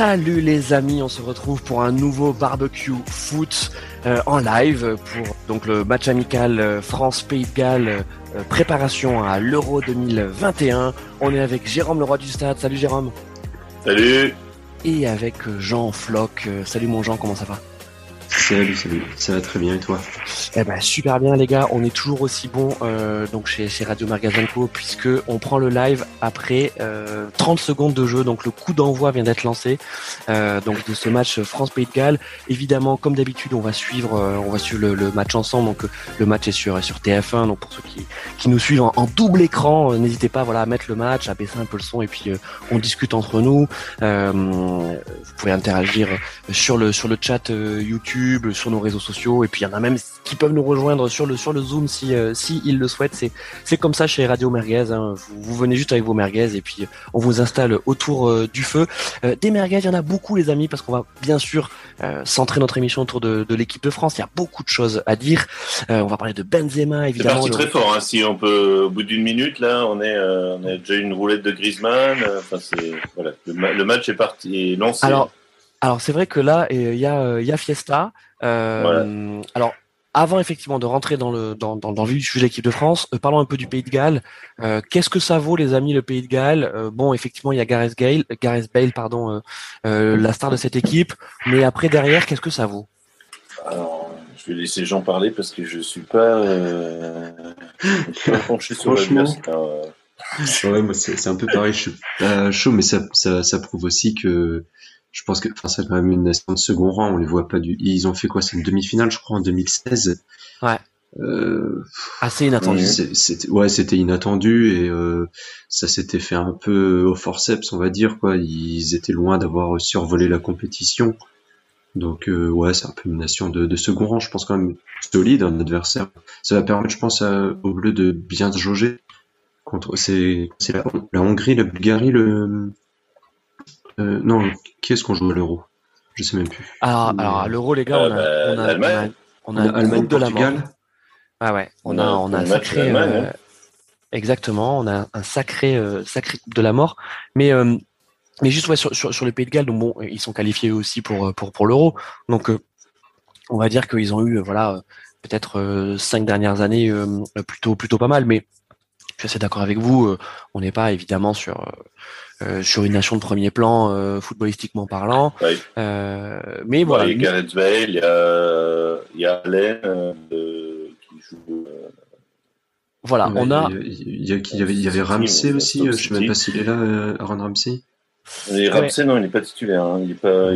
Salut les amis, on se retrouve pour un nouveau barbecue foot euh, en live pour donc le match amical euh, France-Pays de Galles, euh, préparation à l'Euro 2021. On est avec Jérôme Leroy du Stade. Salut Jérôme. Salut. Et avec Jean Floch. Salut mon Jean, comment ça va? Salut, salut. Ça va très bien et toi Eh ben super bien les gars. On est toujours aussi bon euh, donc chez, chez Radio Magazenco puisque on prend le live après euh, 30 secondes de jeu. Donc le coup d'envoi vient d'être lancé euh, donc de ce match France Pays de Galles. Évidemment, comme d'habitude, on va suivre euh, on va suivre le, match ensemble. Donc le match est sur sur TF1. Donc pour ceux qui qui nous suivent en, double écran, euh, n'hésitez pas voilà à mettre le match, à baisser un peu le son et puis euh, on discute entre nous. vous pouvez interagir sur le sur le chat YouTube sur nos réseaux sociaux, et puis il y en a même qui peuvent nous rejoindre sur le sur le Zoom si euh, si ils le souhaitent. C'est c'est comme ça chez Radio Merguez. Hein. Vous, venez juste avec vos merguez et puis on vous installe autour euh, du feu. Euh, des merguez, il y en a beaucoup les amis parce qu'on va bien sûr centrer notre émission autour de, de l'équipe de France. Il y a beaucoup de choses à dire. on va parler de Benzema évidemment. C'est parti très fort. Hein. Si on peut, au bout d'une minute là, on est on a déjà une roulette de Griezmann. Enfin c'est voilà, le, match est parti est lancé. Alors, alors c'est vrai que là, il y a, y a Fiesta. Euh, Alors, avant effectivement de rentrer dans le dans, dans, dans le vif de l'équipe de France, euh, parlons un peu du Pays de Galles. Euh, Qu'est-ce que ça vaut, les amis, le Pays de Galles? Euh, Bon, effectivement, il y a Gareth Gale, Gareth Bale, pardon, euh, la star de cette équipe. Mais après derrière, qu'est-ce que ça vaut? Alors, je vais laisser Jean parler parce que je suis pas, pas penché sur la Ouais, moi c'est un peu pareil. Je suis pas chaud, mais ça, ça, ça prouve aussi que je pense que enfin c'est quand même une nation de second rang on les voit pas du ils ont fait quoi c'est une demi-finale je crois en 2016 ouais. Euh, assez inattendu. c'était ouais c'était inattendu et euh, ça s'était fait un peu au forceps on va dire quoi. Ils étaient loin d'avoir survolé la compétition. Donc euh, ouais c'est un peu une nation de, de, second rang je pense quand même solide un adversaire. Ça va permettre je pense au bleu de bien se jauger contre c'est c'est la, la Hongrie la Bulgarie le euh, non, qui est-ce qu'on joue à l'euro? Je sais même plus. Alors, alors à l'euro, les gars, on a, euh, on a, on a, on a, Allemagne, de la mort. Ah ouais, on a, on a un sacré. Euh, hein. exactement, on a un sacré, sacré coupe de la mort. Mais, mais juste ouais, sur, sur, sur, le Pays de Galles, donc bon, ils sont qualifiés aussi pour, pour, pour l'euro. Donc, on va dire qu'ils ont eu, voilà, peut-être cinq dernières années plutôt, plutôt pas mal. Mais je suis assez d'accord avec vous. on n'est pas évidemment sur euh, sur une nation de premier plan euh, footballistiquement parlant. Euh, mais voilà. il y a Gareth Bale, il y a, il y a Allen qui joue. Voilà, on a. Il y, avait, il y avait Ramsey aussi. je sais même pas s'il est là, Aaron Ramsey. Et Ramsey, non, il n'est pas titulaire. Hein. Il est pas.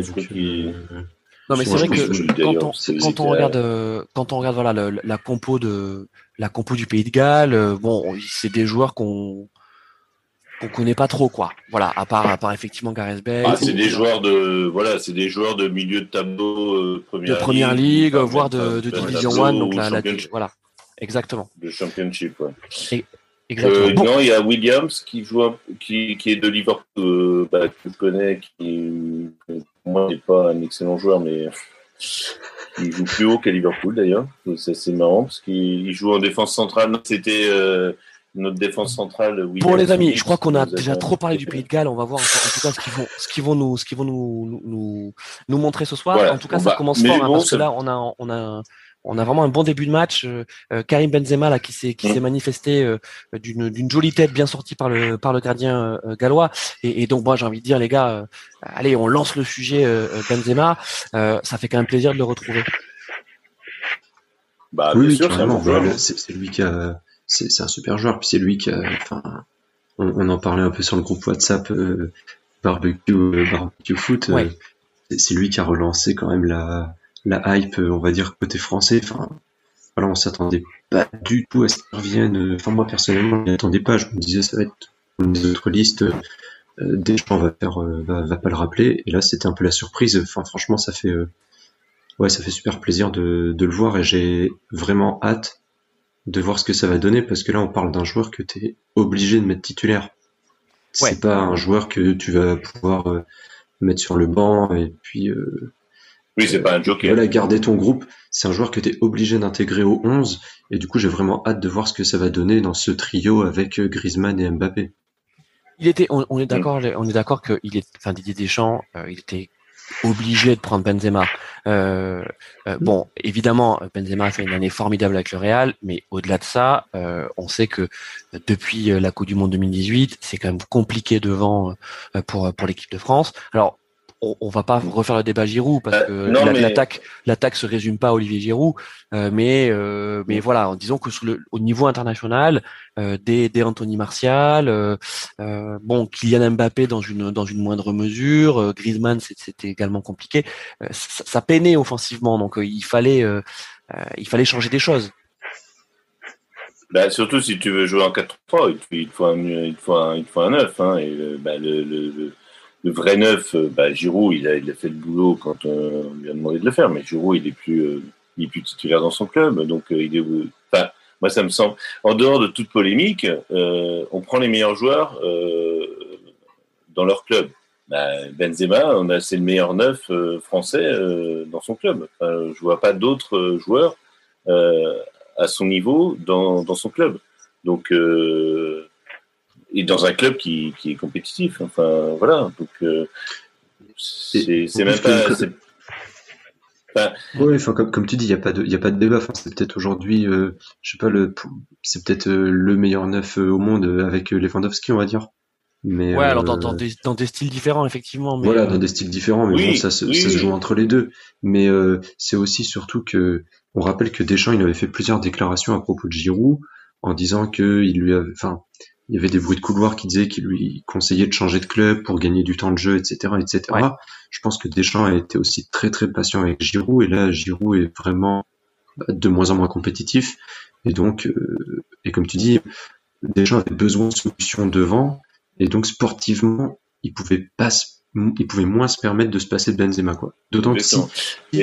Non mais c'est vrai que quand on, quand on regarde quand on regarde voilà le, la compo de la compo du Pays de Galles, bon c'est des joueurs qu'on qu'on connaît pas trop quoi. Voilà, à part à part effectivement Gareth Bale. Ah, c'est des joueurs de voilà, c'est des joueurs de milieu de tableau euh, première de première ligue, voire de, de, division 1 donc la, la, voilà. Exactement. De championship ouais. exactement. Euh, Non, il y a Williams qui joue qui, qui est de Liverpool euh, bah, que je connais qui pour moi n'est pas un excellent joueur mais il joue plus haut qu'à Liverpool d'ailleurs. C'est marrant parce qu'il joue en défense centrale. C'était euh, notre défense centrale. Pour les amis, je crois qu'on a déjà trop parlé du Pays de Galles. On va voir en tout cas ce qu'ils vont, ce qu'ils vont nous, ce qu'ils vont nous, nous, nous montrer ce soir. en tout cas, ça commence fort hein, parce que là, on a, on a, on a vraiment un bon début de match. Euh, euh, Karim Benzema là qui s'est qui s'est mm. manifesté euh, d'une d'une jolie tête bien sortie par le par le gardien gallois. Et, et, donc moi j'ai envie de dire les gars, allez on lance le sujet Benzema. ça fait quand même plaisir de le retrouver. Bah, oui, sûr, c'est lui qui a c'est un super joueur. Puis c'est lui qui a, enfin, on, en parlait un peu sur le groupe WhatsApp euh, barbecue, euh, barbecue foot. Euh, c'est lui qui a relancé quand même la, la hype, on va dire côté français. Enfin, voilà, on s'attendait pas du tout à ce qu'il revienne. Enfin, moi personnellement, je m'y pas. Je me disais ça va être une des autres listes. Euh, Deschamps va faire, va, va, pas le rappeler. Et là, c'était un peu la surprise. Enfin, franchement, ça fait, ouais, ça fait super plaisir de, de le voir et j'ai vraiment hâte de voir ce que ça va donner parce que là on parle d'un joueur que tu es obligé de mettre titulaire. C'est pas un joueur que tu vas pouvoir euh, mettre sur le banc et puis euh, oui, c'est pas un joker. Voilà, garder ton groupe, c'est un joueur que tu es obligé d'intégrer au 11 et du coup, j'ai vraiment hâte de voir ce que ça va donner dans ce trio avec euh, Griezmann et Mbappé. Il était, on, est d'accord, on est d'accord que il est, enfin Didier Deschamps, il était obligé de prendre Benzema. Euh, euh, bon, évidemment, Benzema a fait une année formidable avec le Real, mais au-delà de ça, euh, on sait que depuis la Coupe du Monde 2018, c'est quand même compliqué devant pour pour l'équipe de France. Alors on, on, va pas refaire le débat Giroud parce euh, que l'attaque l'attaque se résume pas à Olivier Giroud, euh, mais euh, mais voilà, en disant que sur le, au niveau international, des, des Anthony Martial, bon Kylian Mbappé dans une dans une moindre mesure, Griezmann c'était également compliqué, ça, ça, peinait offensivement, donc il fallait il fallait changer des choses. Bah, surtout si tu veux jouer en 4-3, il faut un, il faut un, il faut un 9. Hein, et le, le le vrai neuf, euh, bah, Giroud, il a, fait le boulot quand on lui a demandé de le faire, mais Giroud, il est plus, euh, titulaire dans son club, donc euh, il est, moi ça me semble, en dehors de toute polémique, on prend les meilleurs joueurs dans leur club. Bah, Benzema, on a, c'est le meilleur neuf français dans son club. Enfin, je vois pas d'autres joueurs à son niveau dans son club. Donc et dans un club qui, qui est compétitif. Enfin, voilà. Donc, euh, c'est même pas. oui, enfin, comme, comme, tu dis, il n'y a, pas de, y a pas de débat. Enfin, c'est peut-être aujourd'hui, euh, je sais pas, le, c'est peut-être euh, le meilleur neuf au monde avec Lewandowski, on va dire. Mais, ouais, alors dans, dans, des, dans, des, styles différents, effectivement. Mais voilà, dans des styles différents, mais bon, ça, se, ça se joue entre les deux. Mais c'est aussi surtout que, on rappelle que Deschamps, il avait fait plusieurs déclarations à propos de Giroud, en disant que il lui avait, enfin, il y avait des bruits de couloir qui disaient qu'il lui conseillait de changer de club pour gagner du temps de jeu, etc., etc. Je pense que Deschamps a été aussi très très patient avec Giroud et là Giroud est vraiment bah, de moins en moins compétitif et donc euh, et comme tu dis Deschamps avait besoin de solutions devant et donc sportivement il pouvait pas il pouvait moins se permettre de se passer de Benzema quoi. D'autant que si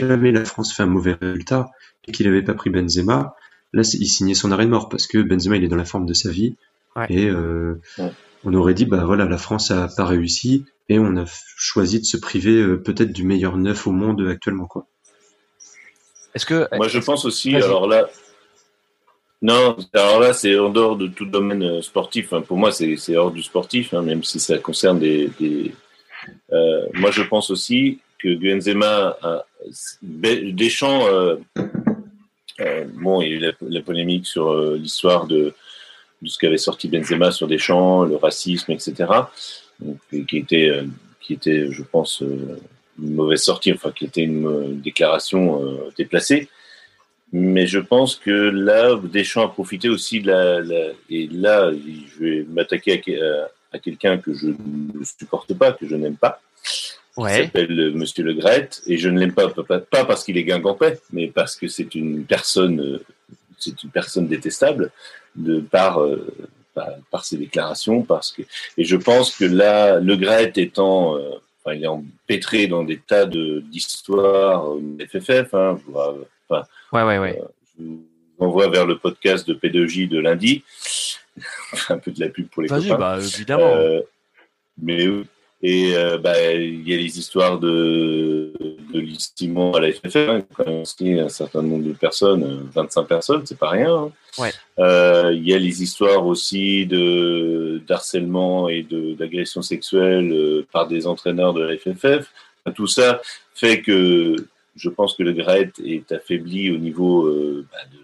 avait la France fait un mauvais résultat et qu'il avait pas pris Benzema, là il signait son arrêt de mort parce que Benzema il est dans la forme de sa vie et euh, on aurait dit, bah voilà, la France a pas réussi et on a choisi de se priver euh, peut-être du meilleur neuf au monde actuellement, quoi. Est-ce que moi je pense aussi, alors là, non, alors là c'est en dehors de tout domaine euh, sportif. Hein. Pour moi, c'est hors du sportif, hein, même si ça concerne des. des euh, moi, je pense aussi que Benzema, Deschamps, euh, bon, il y a eu la, la polémique sur l'histoire de de ce qu'avait sorti Benzema sur des champs, le racisme, etc. qui était, euh, qui était, je pense, euh, une mauvaise sortie, enfin, qui était une, déclaration euh, déplacée. Mais je pense que là, Deschamps a profité aussi de la, et là, je vais m'attaquer à, quelqu'un que je ne supporte pas, que je n'aime pas. Ouais. Il s'appelle Monsieur Le Gret, et je ne l'aime pas, pas, pas parce qu'il est guingampais, mais parce que c'est une personne, c'est une personne détestable de par, euh, par, ses déclarations, parce que et je pense que là, Le Gret étant euh, Enfin, il est empêtré dans des tas d'histoires de, FFF. Hein, je, enfin, ouais, ouais, ouais. Euh, je vous envoie vers le podcast de P2J de lundi. un peu de la pub pour les copains. Bah, évidemment. Euh, mais et euh, bah, il y a les histoires de, de à la FFF, hein, quand même un certain nombre de personnes, 25 euh, personnes, c'est pas rien. Hein. Ouais. Euh, il y a les histoires aussi de d'harcèlement et d'agression sexuelle euh, par des entraîneurs de la FFF. tout ça fait que je pense que le GRET est affaibli au niveau bah, de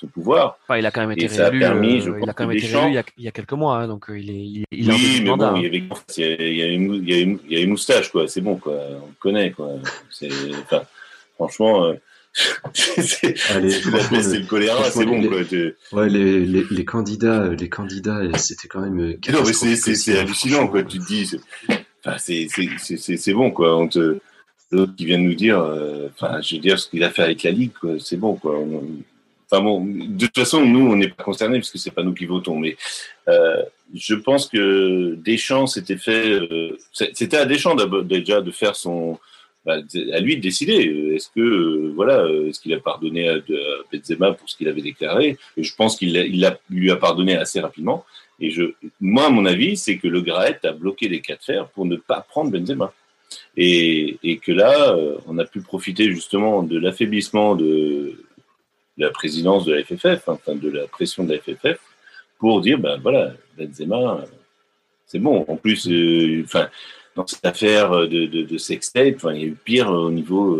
son pouvoir. il a quand même été réélu. il a quand même été réélu il y a, quelques mois, hein, donc euh, il est, il, il oui, mais bon, il y avait, il y a, une, il y a une moustache, quoi. C'est bon, quoi. On le connaît, quoi. C'est, enfin, franchement. Euh, c'est le choléra, c'est bon. quoi. Ouais, les, les, les, candidats, les candidats, c'était quand même. Non, mais c'est hallucinant, quoi. Tu te dis, enfin, c'est bon, quoi. On te, l'autre qui vient de nous dire, euh, enfin, je veux dire, ce qu'il a fait avec la Ligue, c'est bon, quoi. On, Enfin bon, de toute façon, nous, on n'est pas concernés puisque c'est pas nous qui votons. Mais euh, je pense que Deschamps s'était fait. Euh, c'était à Deschamps déjà de faire son. Bah, à lui de décider. Est-ce que euh, voilà, est-ce qu'il a pardonné à, Benzema pour ce qu'il avait déclaré? Et je pense qu'il il lui a pardonné assez rapidement. Et je, moi, à mon avis, c'est que le Graet a bloqué les cas de pour ne pas prendre Benzema. Et, et que là, on a pu profiter justement de l'affaiblissement de la présidence de la FFF, enfin de la pression de la FFF, pour dire, ben voilà, Benzema, c'est bon. En plus, enfin, dans cette affaire de, de, de sextape, il y a eu pire au niveau.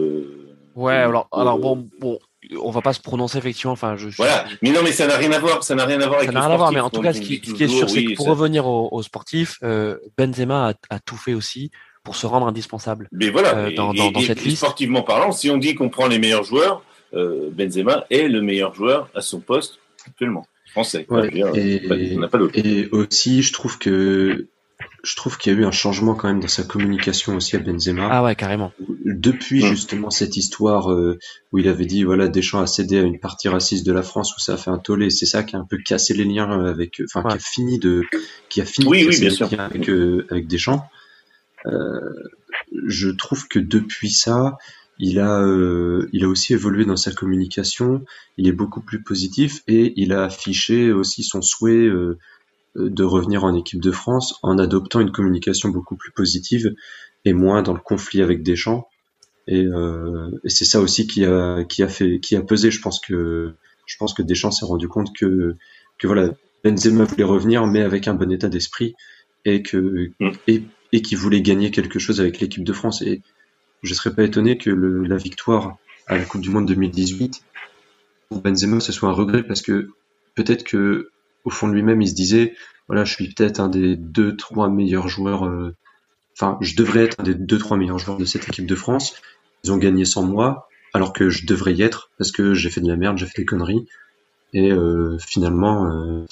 ouais, alors, alors bon, bon, on va pas se prononcer effectivement. Enfin, je, voilà. Mais non, mais ça n'a rien à voir. Ça n'a rien à voir avec. Ça n'a rien à voir. Mais en tout cas, ce qui, est sûr, c'est que pour revenir aux, sportifs, Benzema a, tout fait aussi pour se rendre indispensable. Mais voilà. dans, cette liste. Sportivement parlant, si on dit qu'on prend les meilleurs joueurs, Benzema est le meilleur joueur à son poste actuellement. Français. et, aussi, je trouve que je trouve qu'il y a eu un changement quand même dans sa communication aussi à Benzema. Ah ouais, carrément. Depuis justement cette histoire euh, où il avait dit voilà Deschamps a cédé à une partie raciste de la France où ça a fait un tollé, c'est ça qui a un peu cassé les liens avec, enfin qui a fini de, qui a fini oui, oui, bien sûr. avec euh, avec Deschamps. Euh, je trouve que depuis ça, il a, euh, il a aussi évolué dans sa communication. Il est beaucoup plus positif et il a affiché aussi son souhait euh, de revenir en équipe de France en adoptant une communication beaucoup plus positive et moins dans le conflit avec Deschamps. Et, euh, et c'est ça aussi qui a, qui a fait, qui a pesé. Je pense que, je pense que Deschamps s'est rendu compte que, que voilà, Benzema voulait revenir, mais avec un bon état d'esprit et que, mm. et, et qu'il voulait gagner quelque chose avec l'équipe de France. Et je serais pas étonné que le, la victoire à la Coupe du Monde 2018 pour Benzema ce soit un regret parce que peut-être que au fond de lui-même il se disait voilà je suis peut-être un des deux trois meilleurs joueurs euh, enfin je devrais être un des deux trois meilleurs joueurs de cette équipe de France. Ils ont gagné sans moi alors que je devrais y être parce que j'ai fait de la merde j'ai fait des conneries. Et euh, finalement euh,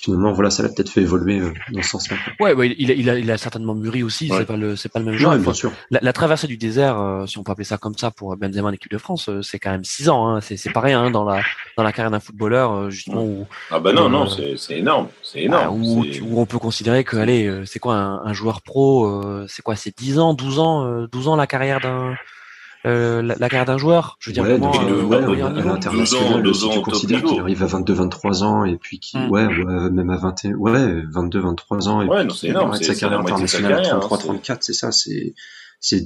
finalement, voilà, ça l'a peut-être fait évoluer euh, dans ce sens-là. Ouais, ouais il, a, il, a, il a certainement mûri aussi. C'est pas le, c'est pas le même genre. bien sûr. La, traversée du désert, euh, si on peut appeler ça comme ça pour Benzema en équipe de France, euh, c'est quand même six ans. Hein. C'est, c'est rien hein, dans la dans la carrière d'un footballeur justement où. Ah bah non, non, c'est, c'est énorme, c'est énorme. où, où, on peut considérer que, allez, c'est quoi un, un joueur pro C'est quoi C'est 10 ans, 12 ans, 12 ans la carrière d'un euh, la, carrière d'un joueur. Je veux dire, ouais, depuis le, ouais, à l'international, si tu considères qu'il arrive à 22-23 ans et puis qui, mm. ouais, ouais, même à 21, ouais, 22-23 ans et ouais, puis énorme, sa carrière internationale à 33-34, c'est ça, c'est c'est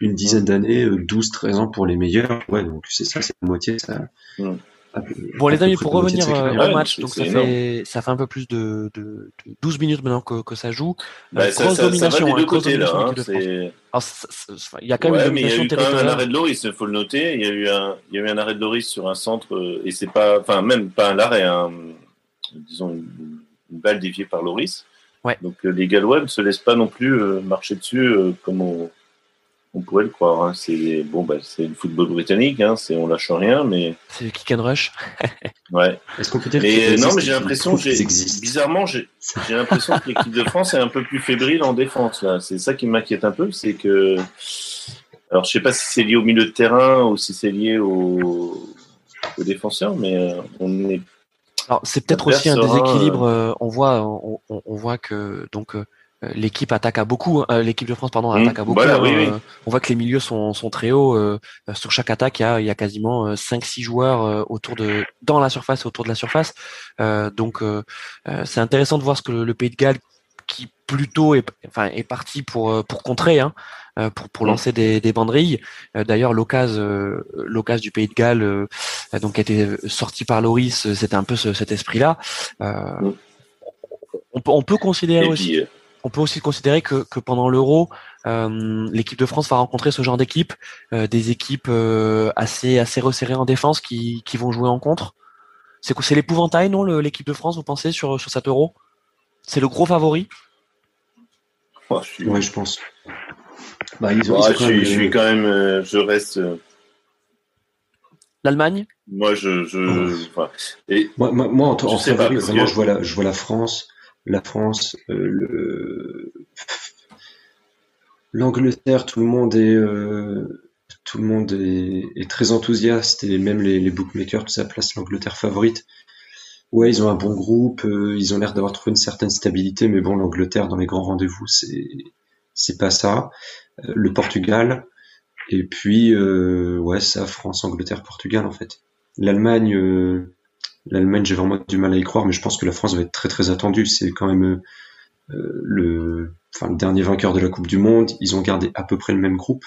une dizaine d'années, 12-13 ans pour les meilleurs. Ouais, donc c'est ça, c'est la moitié. Ça, mm. Bon les amis, pour revenir euh, au match, donc ça fait ça fait un peu plus de, de, de 12 minutes maintenant que, que ça joue. Bah, euh, ça, ça, domination, ça va des deux hein, côtés, là, hein, il y a quand même une domination. Il y a eu quand même un arrêt de Loris, il faut le noter. Il y a eu un, il y a eu un arrêt de Loris sur un centre euh, et c'est pas, enfin même pas un arrêt, un, disons une, une, balle déviée par Loris. Ouais. Donc les Gallois ne se laissent pas non plus marcher dessus comme on on pourrait le croire. Hein. C'est bon, bah, c'est le football britannique, hein. c'est on lâche rien, mais c'est le kick and rush. ouais. Est-ce qu'on peut dire et, Non, mais j'ai l'impression, bizarrement, j'ai l'impression que l'équipe de France est un peu plus fébrile en défense. Là, c'est ça qui m'inquiète un peu, c'est que alors je sais pas si c'est lié au milieu de terrain ou si c'est lié aux, défenseurs, mais euh, on est. Alors c'est peut-être aussi un déséquilibre. Euh, on voit, on, on, voit que donc euh, euh, l'équipe attaque à beaucoup. Hein, euh, l'équipe de France, pardon, mmh. attaque à beaucoup. Hein. Euh, on voit que les milieux sont, sont très hauts. sur chaque attaque, il y a, il y a quasiment 5-6 joueurs autour de, dans la surface, autour de la surface. donc, c'est intéressant de voir ce que le, Pays de Galles, qui plutôt est, enfin, est parti pour, pour contrer, hein, pour, pour mmh. lancer des, des banderilles. D'ailleurs, l'occasion, l'occasion du Pays de Galles, donc, a été sorti par Loris. C'était un peu cet esprit-là. Mmh. On, peut, on peut considérer aussi on peut aussi considérer que, pendant l'Euro, euh, l'équipe de France va rencontrer ce genre d'équipe, euh, des équipes euh, assez assez resserrées en défense qui, vont jouer en contre. C'est c'est l'épouvantail, non, l'équipe de France, vous pensez sur sur cet Euro? C'est le gros favori? Oh, je Ouais, je pense. Bah, je, suis, quand même, je reste. L'Allemagne? Moi, je, et... moi, moi, en, favori, vraiment, je vois la, je vois la France la France, euh, l'Angleterre, tout le monde est euh, est, très enthousiaste et même les, bookmakers tout ça place l'Angleterre favorite. Ouais, ils ont un bon groupe, euh, ils ont l'air d'avoir trouvé une certaine stabilité, mais bon, l'Angleterre dans les grands rendez-vous, c'est c'est pas ça. le Portugal et puis ouais, ça France, Angleterre, Portugal en fait. L'Allemagne l'Allemagne, j'ai vraiment du mal à y croire, mais je pense que la France va être très très attendue. C'est quand même euh, le, enfin, le dernier vainqueur de la Coupe du Monde. Ils ont gardé à peu près le même groupe.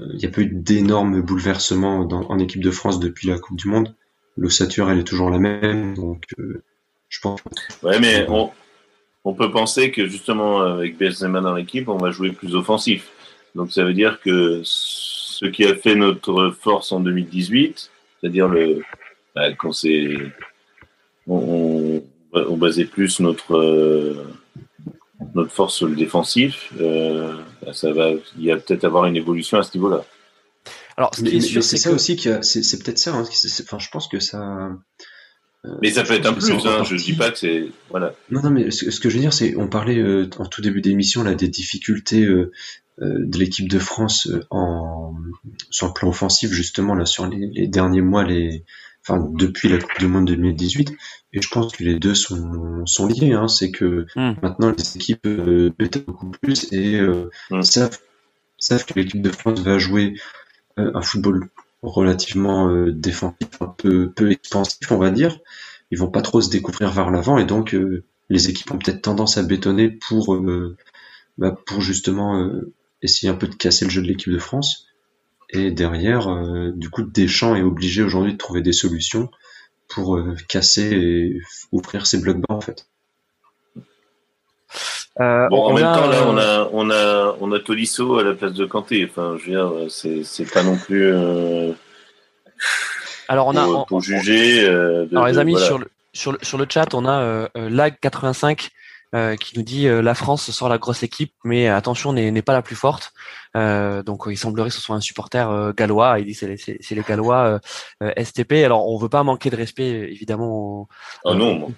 Euh, il n'y a pas eu d'énormes bouleversements en équipe de France depuis la Coupe du Monde. L'ossature, elle est toujours la même, donc euh, je pense. Ouais, mais on, on peut penser que justement avec Benzema dans l'équipe, on va jouer plus offensif. Donc ça veut dire que ce qui a fait notre force en 2018, c'est-à-dire le quand c'est on, on, basait plus notre euh, notre force sur le défensif, euh, bah, ça va il y a peut-être avoir une évolution à ce niveau-là. Alors, c'est ça aussi que c'est peut-être ça. Hein, enfin, je pense que ça. Euh, mais ça peut être un plus. Hein, je dis pas que c'est voilà. Non, non, mais ce, que je veux dire, c'est on parlait euh, en tout début d'émission là des difficultés euh, de l'équipe de France en sur le plan offensif justement là sur les, derniers mois, les enfin depuis la Coupe du Monde 2018. Et je pense que les deux sont sont liés. Hein, c'est que hmm. maintenant les équipes euh, beaucoup plus et hmm. savent savent que l'équipe de France va jouer euh, un football relativement euh, défensif, un peu, peu expansif, on va dire. Ils vont pas trop se découvrir vers l'avant et donc euh, les équipes ont peut-être tendance à bétonner pour, bah, pour justement essayer un peu de casser le jeu de l'équipe de France. Et derrière, du coup, Deschamps est obligé aujourd'hui de trouver des solutions pour casser et ouvrir ses blocs bas en fait. Euh, bon, en même temps, là, on a, on a, on a Tolisso à la place de Kanté. Enfin, je veux dire, c'est, c'est pas non plus. Euh, alors, on a. Pour, juger. Euh, alors, les amis, sur, le, sur, le, sur le chat, on a Lag85 euh, qui nous dit euh, la France sort la grosse équipe, mais attention n'est pas la plus forte. Euh, donc il semblerait que ce soit un supporter gallois. Il dit c'est les, les Gallois STP. Alors on veut pas manquer de respect évidemment ah non,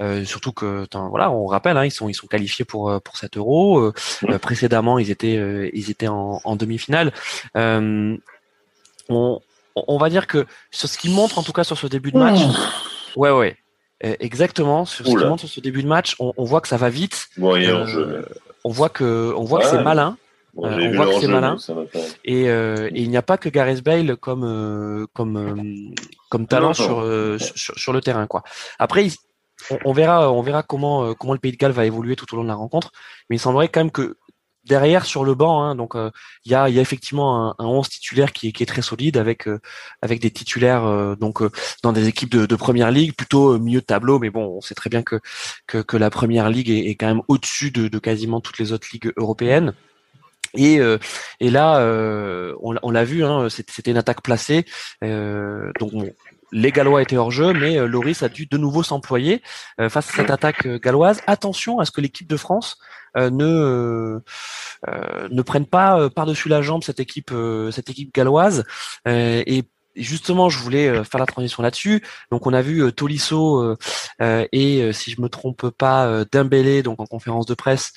hein, surtout que voilà, on rappelle, hein, ils sont ils sont qualifiés pour pour cet Euro. Mmh. précédemment ils étaient ils étaient en, en demi-finale. on on va dire que sur ce qu'ils montrent en tout cas sur ce début de match, mmh. ouais ouais, euh, exactement. Sur ce, sur ce début de match, on, on, voit que ça va vite. Euh, on voit que, on voit que c'est malin. Euh, on voit que c'est malin. Et, et, il n'y a pas que Gareth Bale comme comme comme talent sur, sur, sur le terrain quoi. Après, on, on, verra on verra comment comment le Pays de Galles va évoluer tout au long de la rencontre. Mais il semblerait quand même que derrière sur le banc, hein, donc euh, il y, a, y, a, effectivement un, un 11 titulaire qui est, qui est très solide avec euh, avec des titulaires euh, donc dans des équipes de, de, première ligue, plutôt milieu de tableau, mais bon, on sait très bien que que, que la première ligue est, est quand même au-dessus de, de, quasiment toutes les autres ligues européennes. Et, et là, on, on l'a vu, hein, c'était une attaque placée. donc les Gallois étaient hors jeu, mais Loris a dû de nouveau s'employer face à cette attaque galloise. Attention à ce que l'équipe de France euh, ne euh, ne prennent pas euh, par-dessus la jambe cette équipe cette équipe galloise et justement, je voulais faire la transition là-dessus. Donc, on a vu Tolisso et, si je me trompe pas, Dembélé, donc en conférence de presse,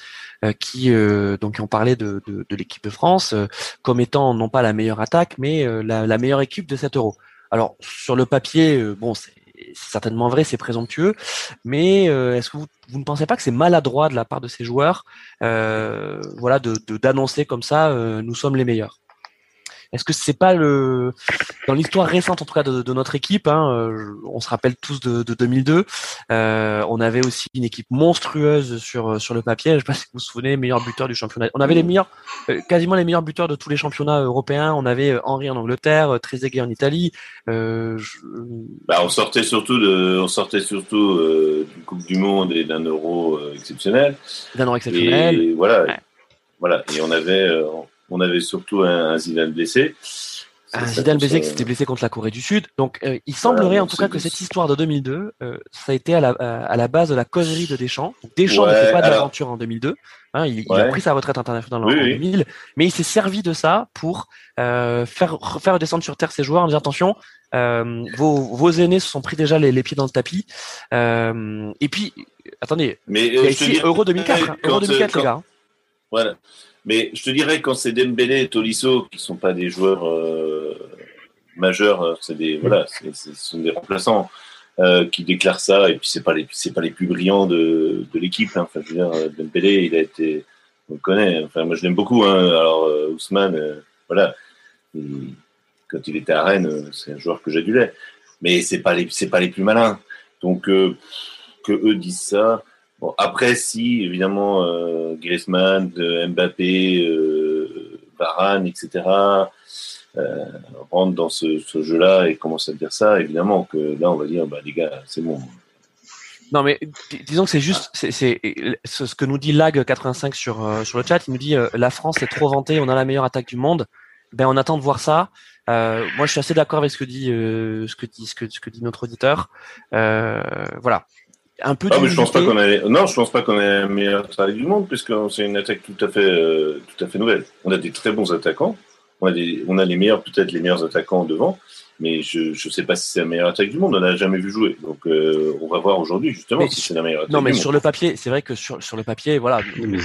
qui donc ont parlé de, de, de l'équipe de France comme étant non pas la meilleure attaque, mais la, la, meilleure équipe de cet Euro. Alors, sur le papier, bon, c'est certainement vrai, c'est présomptueux, mais euh, est-ce que vous, ne pensez pas que c'est maladroit de la part de ces joueurs, euh, voilà, de d'annoncer comme ça, euh, nous sommes les meilleurs? Est-ce que c'est pas le dans l'histoire récente en tout cas de, notre équipe hein, euh, On se rappelle tous de, 2002. Euh, on avait aussi une équipe monstrueuse sur sur le papier. Je sais pas si vous vous souvenez, meilleur buteur du championnat. On avait les meilleurs, euh, quasiment les meilleurs buteurs de tous les championnats européens. On avait Henri en Angleterre, Trezeguet en Italie. Bah, on sortait surtout de, on sortait surtout d'une Coupe du Monde et d'un Euro exceptionnel. D'un Euro exceptionnel. Et voilà, voilà. Et on avait on avait surtout un, Zidane blessé. Un Zidane blessé qui s'était blessé contre la Corée du Sud. Donc, euh, il semblerait en tout cas que cette histoire de 2002, euh, ça a été à la, à la base de la causerie de Deschamps. Deschamps ne fait pas d'aventure en 2002. Hein, il, a pris sa retraite internationale en, 2000, mais il s'est servi de ça pour euh, faire faire descendre sur terre ses joueurs en disant attention, vos, vos aînés se sont pris déjà les, les pieds dans le tapis. et puis, attendez, mais ici Euro 2004, hein, Euro 2004 les gars. Voilà. Mais je te dirais, quand c'est Dembélé et Tolisso, qui sont pas des joueurs euh, majeurs, euh, c'est des, voilà, ce sont des remplaçants euh, qui déclarent ça, et puis c'est pas les, pas les plus brillants de, de l'équipe. Hein. Enfin, je veux dire, Dembélé, il a été, on le connaît. Enfin, moi, je l'aime beaucoup. Hein. Alors, Ousmane, voilà, quand il était à Rennes, c'est un joueur que j'adulais. Mais c'est pas les, pas les plus malins. Donc, que eux disent ça après, si évidemment euh, Griezmann, euh, Mbappé, euh, etc. Euh, rentrent dans ce, jeu-là et commencent à dire ça, évidemment que là, on va dire, bah, les gars, c'est bon. Non, mais disons que c'est juste, ce que nous dit Lag85 sur sur le chat. Il nous dit la France est trop vantée, on a la meilleure attaque du monde. Ben on attend de voir ça. Euh, moi, je suis assez d'accord avec ce que dit euh, ce que dit ce que dit notre auditeur. Euh, voilà. Un peu. Ah, mais je pense pas qu'on a. Non, je pense pas qu'on ait la meilleure attaque du monde, puisque c'est une attaque tout à fait euh, tout à fait nouvelle. On a des très bons attaquants. On a des, on a les meilleurs peut-être les meilleurs attaquants devant mais je ne sais pas si c'est la meilleure attaque du monde. On n'a jamais vu jouer. Donc, euh, on va voir aujourd'hui, justement, si c'est la meilleure attaque Non, mais sur le papier, c'est vrai que sur, sur le papier, voilà.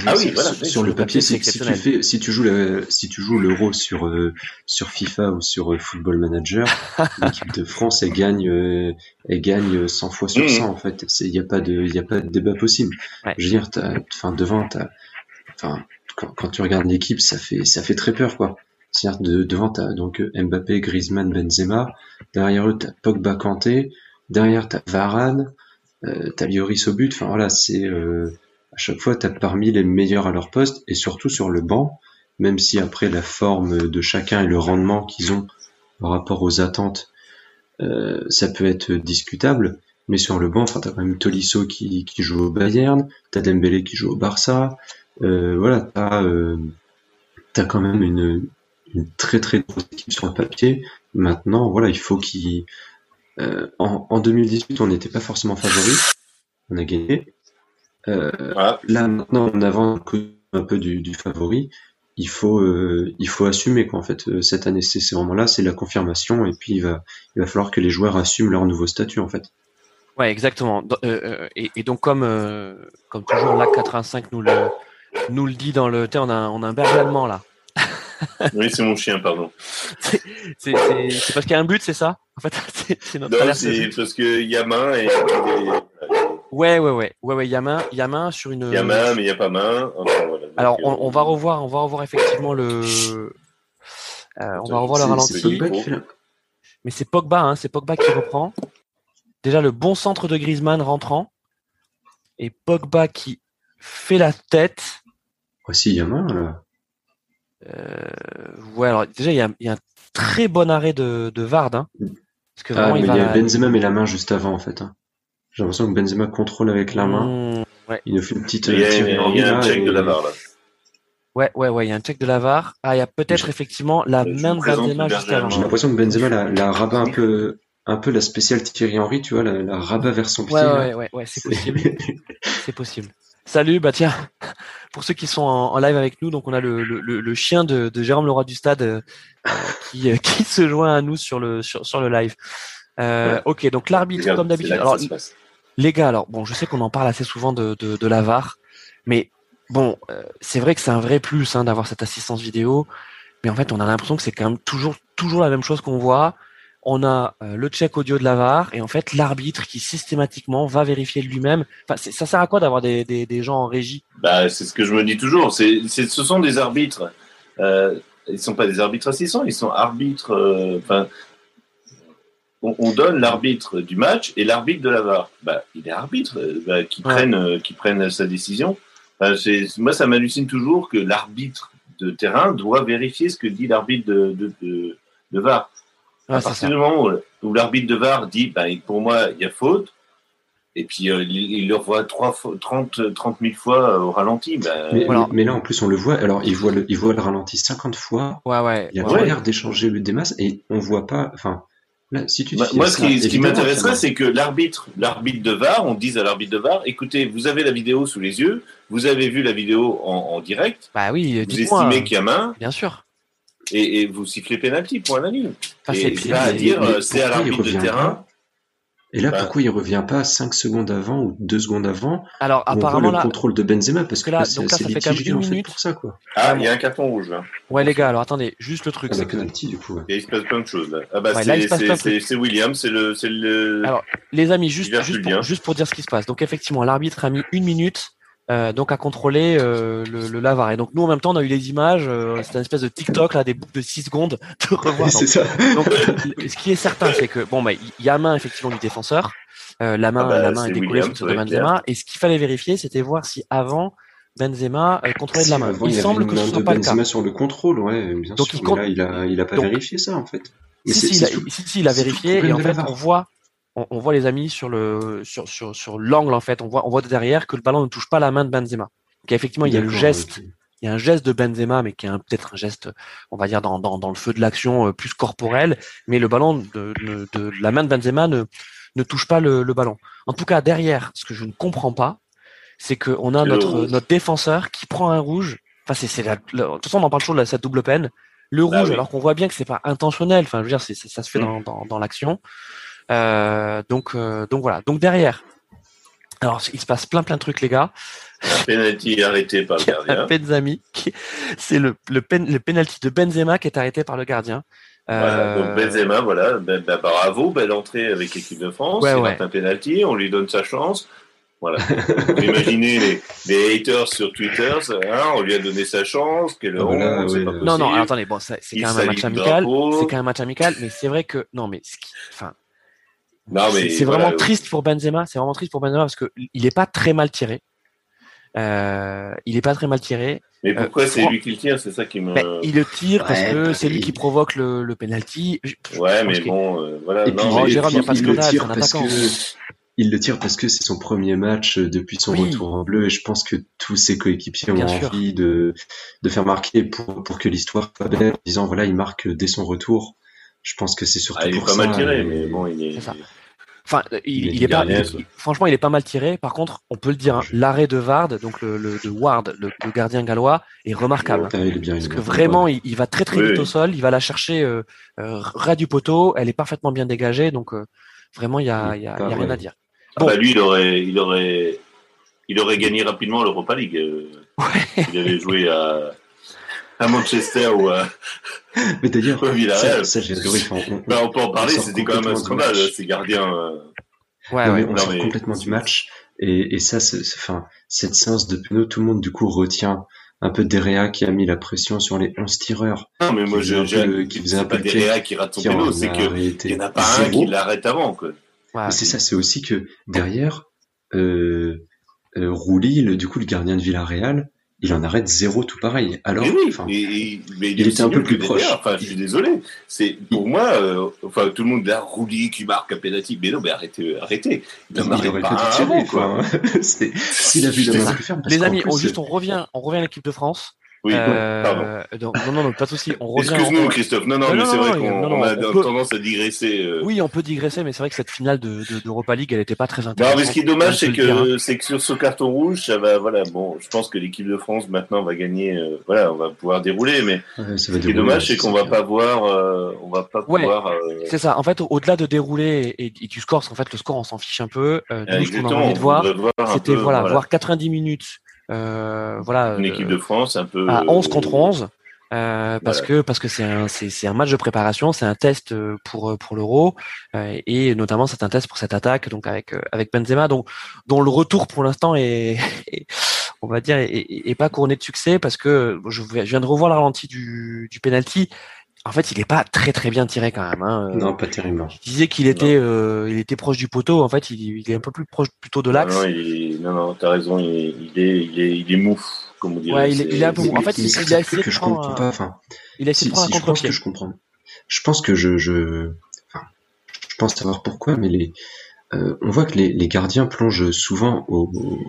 ah oui, voilà. Sur, le papier, c'est si tu fais, si tu joues si tu joues l'euro sur, euh, sur FIFA ou sur euh, Football Manager, l'équipe de France, elle gagne, elle gagne 100 fois sur 100, mmh. en fait. Il n'y a pas de, il a pas de débat possible. Je veux dire, enfin, devant, enfin, quand, quand tu regardes l'équipe, ça fait, ça fait très peur, quoi. C'est-à-dire de, devant t'as donc Mbappé, Griezmann, Benzema, derrière eux t'as Pogba, Kanté, derrière t'as Varane, euh, t'as Lloris au but. Enfin voilà, c'est euh, à chaque fois t'as parmi les meilleurs à leur poste et surtout sur le banc, même si après la forme de chacun et le rendement qu'ils ont par rapport aux attentes, euh, ça peut être discutable. Mais sur le banc, enfin t'as quand même Tolisso qui, qui joue au Bayern, t'as Dembélé qui joue au Barça. Euh, voilà, t'as euh, t'as quand même une, une très très grosse équipe sur le papier. Maintenant, voilà, il faut qu'il. Euh, en, en, 2018, on n'était pas forcément favori. On a gagné. Euh, Là, maintenant, on avance un peu du, du favori. Il faut, euh, il faut assumer quoi. En fait, cette année, c'est vraiment là, c'est la confirmation, et puis il va, il va falloir que les joueurs assument leur nouveau statut, en fait. Ouais, exactement. Euh, et, et, donc, comme, comme toujours, la 85 nous le, nous le dit dans le. On a, on a un berger allemand là. oui, c'est mon chien, pardon. C'est parce qu'il y a un but, c'est ça? En fait, c'est notre Non, c'est parce que y a main et. Ouais, ouais, ouais, ouais, ouais, y a main, y a main sur une. Il y a main, mais il n'y a pas main. Alors, on, on, va revoir, on va revoir effectivement le. Euh, on va revoir le ralenti. Mais c'est Pogba, hein, c'est Pogba qui reprend. Déjà le bon centre de Griezmann rentrant et Pogba qui fait la tête. Voici, il y a main là. Euh, ouais, alors déjà, il y a, y a, un très bon arrêt de, de Vard. Hein, parce que ah, mais il, y a Benzema met la main juste avant, en fait. Hein. J'ai l'impression que Benzema contrôle avec la main. Mmh, ouais. Il nous fait une petite. Il y a, il y a un check de la VAR, là. Ouais, ouais, ouais, il y a un check de la VAR. Ah, il y a peut-être effectivement la main de Benzema juste avant. J'ai l'impression que Benzema la, la rabat un peu, un peu la spéciale Thierry Henry, tu vois, la, la rabat vers son pied. Ouais, ouais, ouais, ouais, c'est possible. c'est possible. Salut, bah tiens, pour ceux qui sont en, live avec nous, donc on a le, le, le chien de, de, Jérôme Leroy du Stade euh, qui, euh, qui se joint à nous sur le sur, sur le live. Euh, Ok, donc l'arbitre comme d'habitude. Alors les gars, alors bon, je sais qu'on en parle assez souvent de, de, de la VAR, mais bon, euh, c'est vrai que c'est un vrai plus hein, d'avoir cette assistance vidéo, mais en fait, on a l'impression que c'est quand même toujours toujours la même chose qu'on voit on a euh, le check audio de la VAR et en fait l'arbitre qui systématiquement va vérifier lui-même. Enfin, ça sert à quoi d'avoir des, des, gens en régie? Bah, C'est ce que je me dis toujours. C'est, ce sont des arbitres. Euh, ils sont pas des arbitres assistants, ils sont arbitres. Euh, on, donne l'arbitre du match et l'arbitre de la VAR. Bah, il est arbitre, bah, qui prenne qui prenne sa décision. moi, ça m'hallucine toujours que l'arbitre de terrain doit vérifier ce que dit l'arbitre de, de, de, de VAR à partir du moment où, l'arbitre de VAR dit, ben, pour moi, il y a faute, et puis euh, il, le revoit 30, 30 000 fois au ralenti. Ben, mais, là, en plus, on le voit. Alors, il voit le, il voit le ralenti 50 fois. Ouais, ouais. Il a ouais. l'air d'échanger des masses et on voit pas. Enfin, là, si tu. Bah, moi, ce qui, qui m'intéresserait, c'est que l'arbitre, l'arbitre de VAR, on dise à l'arbitre de VAR, écoutez, vous avez la vidéo sous les yeux, vous avez vu la vidéo en, en direct. Bah oui. Vous estimez qu'il y a main. Bien sûr et, et vous sifflez pénalty pour un ami. Ah, et c'est à dire, euh, c'est à l'arbitre de terrain. Et là, bah. pourquoi il revient pas 5 secondes avant ou 2 secondes avant Alors, apparemment, le contrôle de Benzema, parce que là, c'est fait quand même une minute. pour ça, quoi. Ah, il y a un carton rouge, là. Ouais, les gars, alors attendez, juste le truc. Ah, penalty, du coup. Et il se passe plein de choses, là. Ah, bah, c'est William, c'est le, le. Alors, les amis, juste, juste pour, juste pour dire ce qui se passe. Donc, effectivement, l'arbitre a mis une minute euh, donc à contrôler euh, le, le, lavar. Et donc nous en même temps on a eu les images, euh, c'est une espèce de TikTok là, des boucles de 6 secondes de revoir. c'est ça. donc ce qui est certain c'est que bon bah il y a main effectivement du défenseur, la main ah bah, la main est décollée sur de Benzema et ce qu'il fallait vérifier c'était voir si avant Benzema contrôlait de la main. il, semble que ce soit pas Benzema le cas. sur le contrôle, ouais, bien donc, sûr. Il, là, il a il a pas vérifié ça en fait. si, si, il a, si, si, il a vérifié et en fait on voit on, voit les amis sur le sur sur, sur l'angle en fait, on voit on voit de derrière que le ballon ne touche pas la main de Benzema. Donc effectivement, il y a le geste, il y a un geste de Benzema, mais qui est peut-être un geste, on va dire dans dans, dans le feu de l'action euh, plus corporel, mais le ballon de, de, de, la main de Benzema ne ne touche pas le, le ballon. En tout cas, derrière, ce que je ne comprends pas, c'est qu'on a notre notre défenseur qui prend un rouge. Enfin, c'est c'est de toute façon, on en parle toujours de cette double peine. Le bah rouge, alors qu'on voit bien que c'est pas intentionnel. Enfin, je veux dire, c'est, ça se fait mm. dans, dans, dans l'action. Euh, donc, euh, donc voilà. Donc derrière, alors il se passe plein plein de trucs, les gars. Un penalty arrêté par le gardien. Benzami, c'est le le, pen, le penalty de Benzema qui est arrêté par le gardien. Voilà, donc euh, Benzema, voilà, ben, ben, bravo, belle entrée avec l'équipe de France. Ouais, il un penalty, on lui donne sa chance. Voilà. Vous imaginez les, les, haters sur Twitter, hein, on lui a donné sa chance, quelle ah, voilà, oui. Non, non, alors, attendez, bon, c'est quand même un match amical, c'est quand même un match amical, mais c'est vrai que, non, mais, enfin, c'est vraiment triste pour Benzema, c'est vraiment triste pour Benzema parce que il est pas très mal tiré. Euh, il est pas très mal tiré. Mais pourquoi euh, c'est lui qui le tire? C'est ça qui me. Ben, il le tire parce que bah, c'est lui qui provoque le, le penalty. ouais, mais bon, euh, voilà. Et non, puis, Jérôme, il n'y a pas de scandale, c'est un attaquant. Que il le tire parce que c'est son premier match depuis son retour en bleu et je pense que tous ses coéquipiers ont envie de, de faire marquer pour, pour que l'histoire soit belle en disant voilà il marque dès son retour. Je pense que c'est surtout ah, il est pas mal tiré, mais bon, il est. Enfin, il, est, pas, franchement, il est pas mal tiré. Par contre, on peut le dire, hein, l'arrêt de Vard, donc le, de Ward, le, gardien gallois, est remarquable. Il est bien, parce que vraiment, il, va très très vite au sol. Il va la chercher euh, euh, ras du poteau. Elle est parfaitement bien dégagée, donc euh, vraiment, il y a, y a, y a rien à dire. Ah bah lui, il aurait, il aurait, il aurait gagné rapidement l'Europa League. Euh, ouais. Il avait joué à, à Manchester ou à. Mais d'ailleurs, ça, ça j'ai adoré. on, bah, on, peut en parler. C'était quand même un scandale, ces gardiens. Euh. Ouais, ouais, on sort complètement du match. Et, et ça, enfin, cette séance de pénaux, tout le monde du coup retient un peu Derea qui a mis la pression sur les 11 tireurs. Non, mais moi, je, qui faisait un peu Derea qui rate son pénal, c'est qu'il n'y en a pas un qui l'arrête avant, quoi c'est ça, c'est aussi que derrière, euh, euh, Rouli, le, du coup, le gardien de Villarreal, il en arrête zéro tout pareil. Alors, oui, mais, il, était un peu plus proche. Enfin, je suis désolé. C'est pour moi, euh, enfin, tout le monde là, Rouli qui marque un pénalty, mais non, mais arrêtez, arrêtez. Il, il aurait pas pu tirer, quoi. S'il a vu la main plus ferme. Les amis, on, juste, on revient, on revient à l'équipe de France. Oui, euh, pardon. non, non, non, pas de souci. Excuse-nous, Christophe. Non, non, mais c'est vrai qu'on a tendance à digresser. Euh. Oui, on peut digresser, mais c'est vrai que cette finale de, d'Europa League, elle n'était pas très intéressante. Non, mais ce qui est dommage, c'est que, c'est que sur ce carton rouge, ça va, voilà, bon, je pense que l'équipe de France maintenant va gagner, euh, voilà, on va pouvoir dérouler, mais ce qui est dommage, c'est qu'on va pas voir, euh, on va pas pouvoir. C'est ça. En fait, au-delà de dérouler et, du score, en fait, le score, on s'en fiche un peu. nous, ce qu'on a envie de voir, c'était voilà, voir 90 minutes voilà, une équipe de France un peu à 11 contre 11. Euh, parce que parce que c'est un c'est un match de préparation, c'est un test euh, pour pour l'Euro et notamment c'est un test pour cette attaque donc avec avec Benzema donc dont le retour pour l'instant est, on va dire est, pas couronné de succès parce que je, viens de revoir la ralenti du du penalty en fait, il est pas très très bien tiré quand même. Hein. Non, pas terriblement. Je disais qu'il était, euh, il était proche du poteau. En fait, il, il, est un peu plus proche plutôt de l'axe. Non, non, non, t'as raison. Il, il, est, il est, il est mou, comme on dirait. Ouais, il est, il est un peu mou. En fait, il, il a essayé que je comprends pas. Enfin, il a essayé de prendre un contre-pied. Je pense que je comprends. Je pense que je, je, enfin, je pense savoir pourquoi, mais les, euh, on voit que les, les gardiens plongent souvent au, au,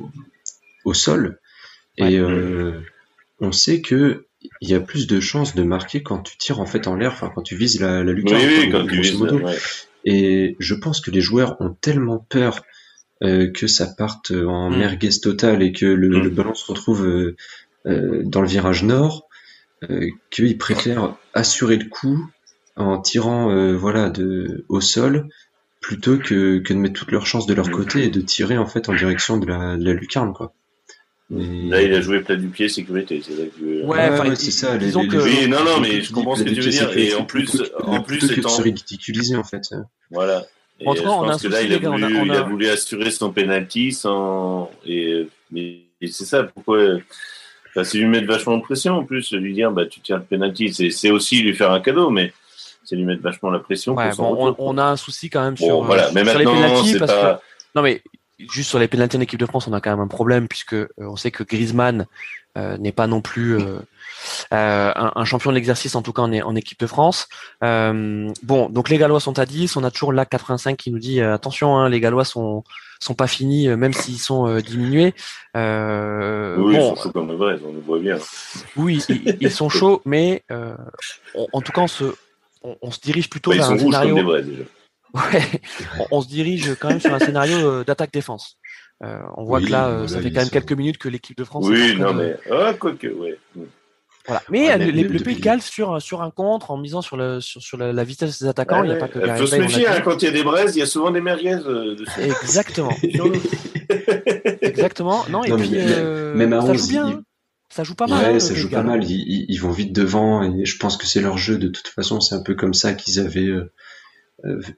au sol, ouais. et euh, on sait que il y a plus de chances de marquer quand tu tires en fait en l'air, enfin quand tu vises la, la lucarne. Oui, oui, quand tu vises, Et je pense que les joueurs ont tellement peur euh, que ça parte en mm. merguez total et que le, mm. le ballon se retrouve euh, euh, dans le virage nord, euh, qu'ils préfèrent assurer le coup en tirant euh, voilà de au sol plutôt que, que de mettre toutes leurs chances de leur mm. côté et de tirer en fait en direction de la, de la lucarne quoi. Là, il a joué plat du pied sécurité. C'est que... Ouais, c'est ça. Les, les, Oui, non, non, mais je comprends ce que tu veux dire. Et en plus, en plus, c'est se ridiculiser en fait. Voilà. En je pense que là, il a, voulu, il a voulu assurer son penalty sans. Et, mais c'est ça. Pourquoi enfin, C'est lui mettre vachement de pression en plus, lui dire bah tu tiens le penalty. C'est aussi lui faire un cadeau, mais c'est lui mettre vachement la pression. Ouais, bon, on, a un souci quand même sur, voilà. mais sur maintenant, pas... que. Non mais juste sur les pénalités en équipe de France, on a quand même un problème puisque euh, on sait que Griezmann n'est pas non plus un, champion de l'exercice, en tout cas en, en équipe de France. bon, donc les Gallois sont à 10. On a toujours la 85 qui nous dit attention, hein, les Gallois sont sont pas finis, même s'ils sont diminués. oui, ils sont chauds comme vrai, on le voit bien. Oui, ils, sont chauds, mais en tout cas, on se, on, se dirige plutôt bah, vers un scénario. Comme des vrais, déjà. Ouais, on, se dirige quand même sur un scénario d'attaque-défense. Euh, on voit que là, euh, ça fait quand même quelques minutes que l'équipe de France. Oui, non, mais. Ah, ouais. Voilà. Mais le, Pays Galles sur, sur un contre, en misant sur, le, sur, sur la, vitesse des attaquants, il n'y a pas que. Il faut se méfier, hein, quand il y a des braises, il y a souvent des merguez. Euh, Exactement. Exactement. Non, et puis, même à ça joue bien. Hein. Ça joue pas mal. Ouais, hein, ça joue pas mal. Ils, ils, vont vite devant et je pense que c'est leur jeu. De toute façon, c'est un peu comme ça qu'ils avaient euh,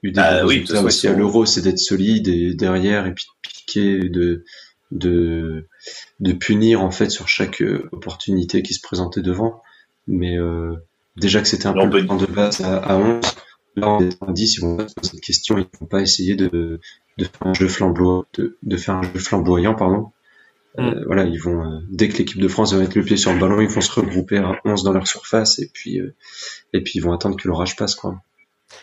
eu des ah, oui, aussi à l'euro, c'est d'être solide et derrière et puis de piquer, de, de, de punir en fait sur chaque euh, opportunité qui se présentait devant. Mais euh, déjà que c'était un peu le temps de base à, 11, là on est à 10, ils vont pas se poser cette question, ils vont pas essayer de, de faire un jeu flamboyant, de, de faire un jeu flamboyant, pardon. Euh, mm. voilà, ils vont dès que l'équipe de France va mettre le pied sur le ballon, ils vont se regrouper à 11 dans leur surface et puis et puis ils vont attendre que l'orage passe quoi.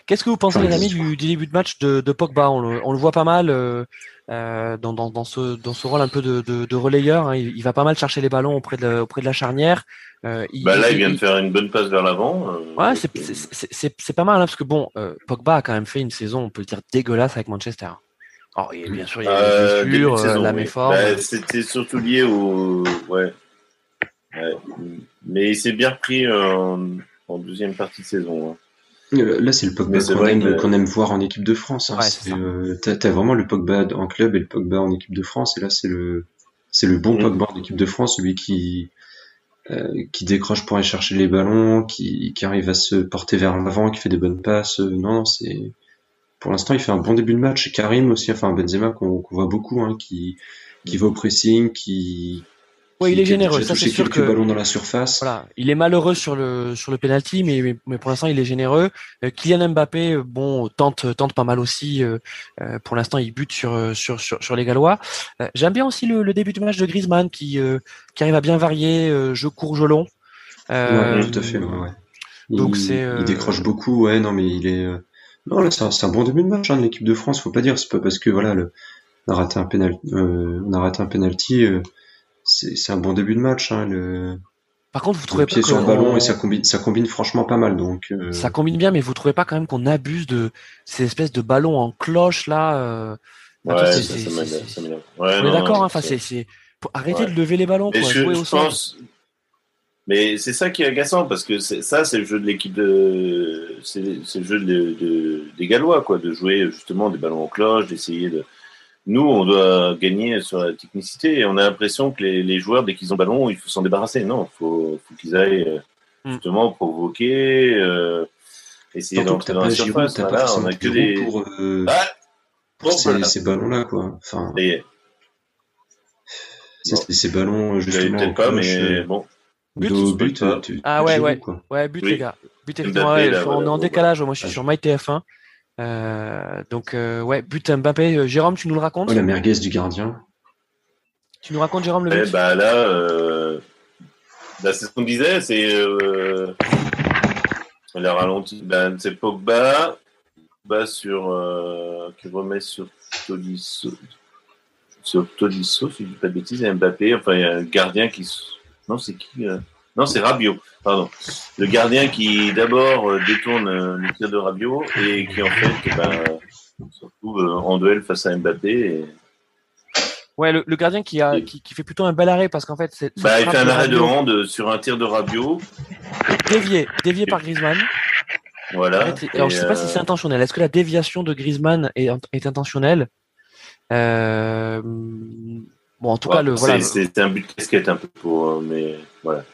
Qu'est-ce que vous pensez, les amis, du, début de match de, Pogba? On le, voit pas mal euh, euh, dans, ce, dans ce rôle un peu de, relayeur. Hein. Il, va pas mal chercher les ballons auprès de, auprès de la charnière. Euh, bah là, il, vient de faire une bonne passe vers l'avant. ouais, c'est pas mal, hein, parce que bon, Pogba a quand même fait une saison, on peut le dire, dégueulasse avec Manchester. Alors, bien sûr, il y a des la méforme. Bah, C'était surtout lié au. Ouais. Mais il s'est bien repris en, deuxième partie de saison. Hein. Euh, là, c'est le Pogba qu'on aime, qu'on aime, voir en équipe de France. Hein. Euh, t'as, vraiment le Pogba en club et le Pogba en équipe de France. Et là, c'est le, c'est le bon mm. Pogba en équipe de France, celui qui, euh, qui décroche pour aller chercher les ballons, qui, qui arrive à se porter vers l'avant, qui fait des bonnes passes. non, c'est, pour l'instant, il fait un bon début de match. Karim aussi, enfin Benzema qu'on, voit beaucoup, hein, qui, qui va au pressing, qui, oui, il est généreux. Ça, c'est sûr que ballons dans la surface. Voilà, il est malheureux sur le sur le penalty, mais mais pour l'instant, il est généreux. Euh, Kylian Mbappé, euh, bon, tente tente pas mal aussi. Euh, pour l'instant, il bute sur sur sur, les Gallois. J'aime bien aussi le, début du match de Griezmann qui qui arrive à bien varier, jeu court, jeu long. Ouais, tout à fait. Ouais, Donc c'est. Il décroche beaucoup, ouais. Non, mais il est. Non, là, c'est un, bon début de match hein, de l'équipe de France. Faut pas dire, c'est pas parce que voilà, le, on a raté un penalty, on a raté un penalty c'est un bon début de match. Hein, le... Par contre, vous trouvez pas sur le ballon et ça combine, ça combine franchement pas mal. Donc euh, ça combine bien, mais vous trouvez pas quand même qu'on abuse de ces espèces de ballons en cloche là euh... Ouais, ça, ça Ouais, on est d'accord. Hein, enfin, c'est c'est arrêter de lever les ballons. Quoi, jouer au pense... Mais c'est ça qui est agaçant parce que ça, c'est le jeu de l'équipe de, c'est le jeu de, de, des Gallois, quoi, de jouer justement des ballons en cloche, d'essayer de nous, on doit gagner sur la technicité et on a l'impression que les, joueurs, dès qu'ils ont ballon, il faut s'en débarrasser. Non, il faut, qu'ils aillent euh, mm. justement provoquer, euh, essayer d'entrer dans la surface. Voilà, on a que des. Pour, euh, ah ces, ballons-là, quoi. Enfin, ces ballons, justement. Peut-être pas, mais bon. But, but, ah ouais, ouais. Ouais, but, les gars. But, effectivement, on est en décalage. Moi, je suis sur MyTF1. Euh, donc euh, ouais, but Mbappé. Euh, Jérôme, tu nous le racontes La merguez du gardien. Tu nous racontes Jérôme le but bah là, bah, c'est ce qu'on disait, c'est la ralenti. Bah, c'est Pogba, Pogba sur qui remet sur Tolisso, sur Tolisso, si je dis pas de bêtises, et Mbappé. Enfin, il y a un gardien qui non, c'est qui non, c'est Rabiot, pardon. Le gardien qui d'abord euh, détourne euh, le tir de Rabiot et qui en fait eh ben, se retrouve euh, en duel face à Mbappé. Ouais, le, gardien qui, a, qui, fait plutôt un bel arrêt parce qu'en fait c'est. Bah, il fait un arrêt de hand sur un tir de Rabiot. Dévié, dévié par Griezmann. Voilà. alors je sais pas si c'est intentionnel. Est-ce que la déviation de Griezmann est, est intentionnelle? Bon, en tout cas, le voilà. C'est un but de casquette un peu pour, mais voilà.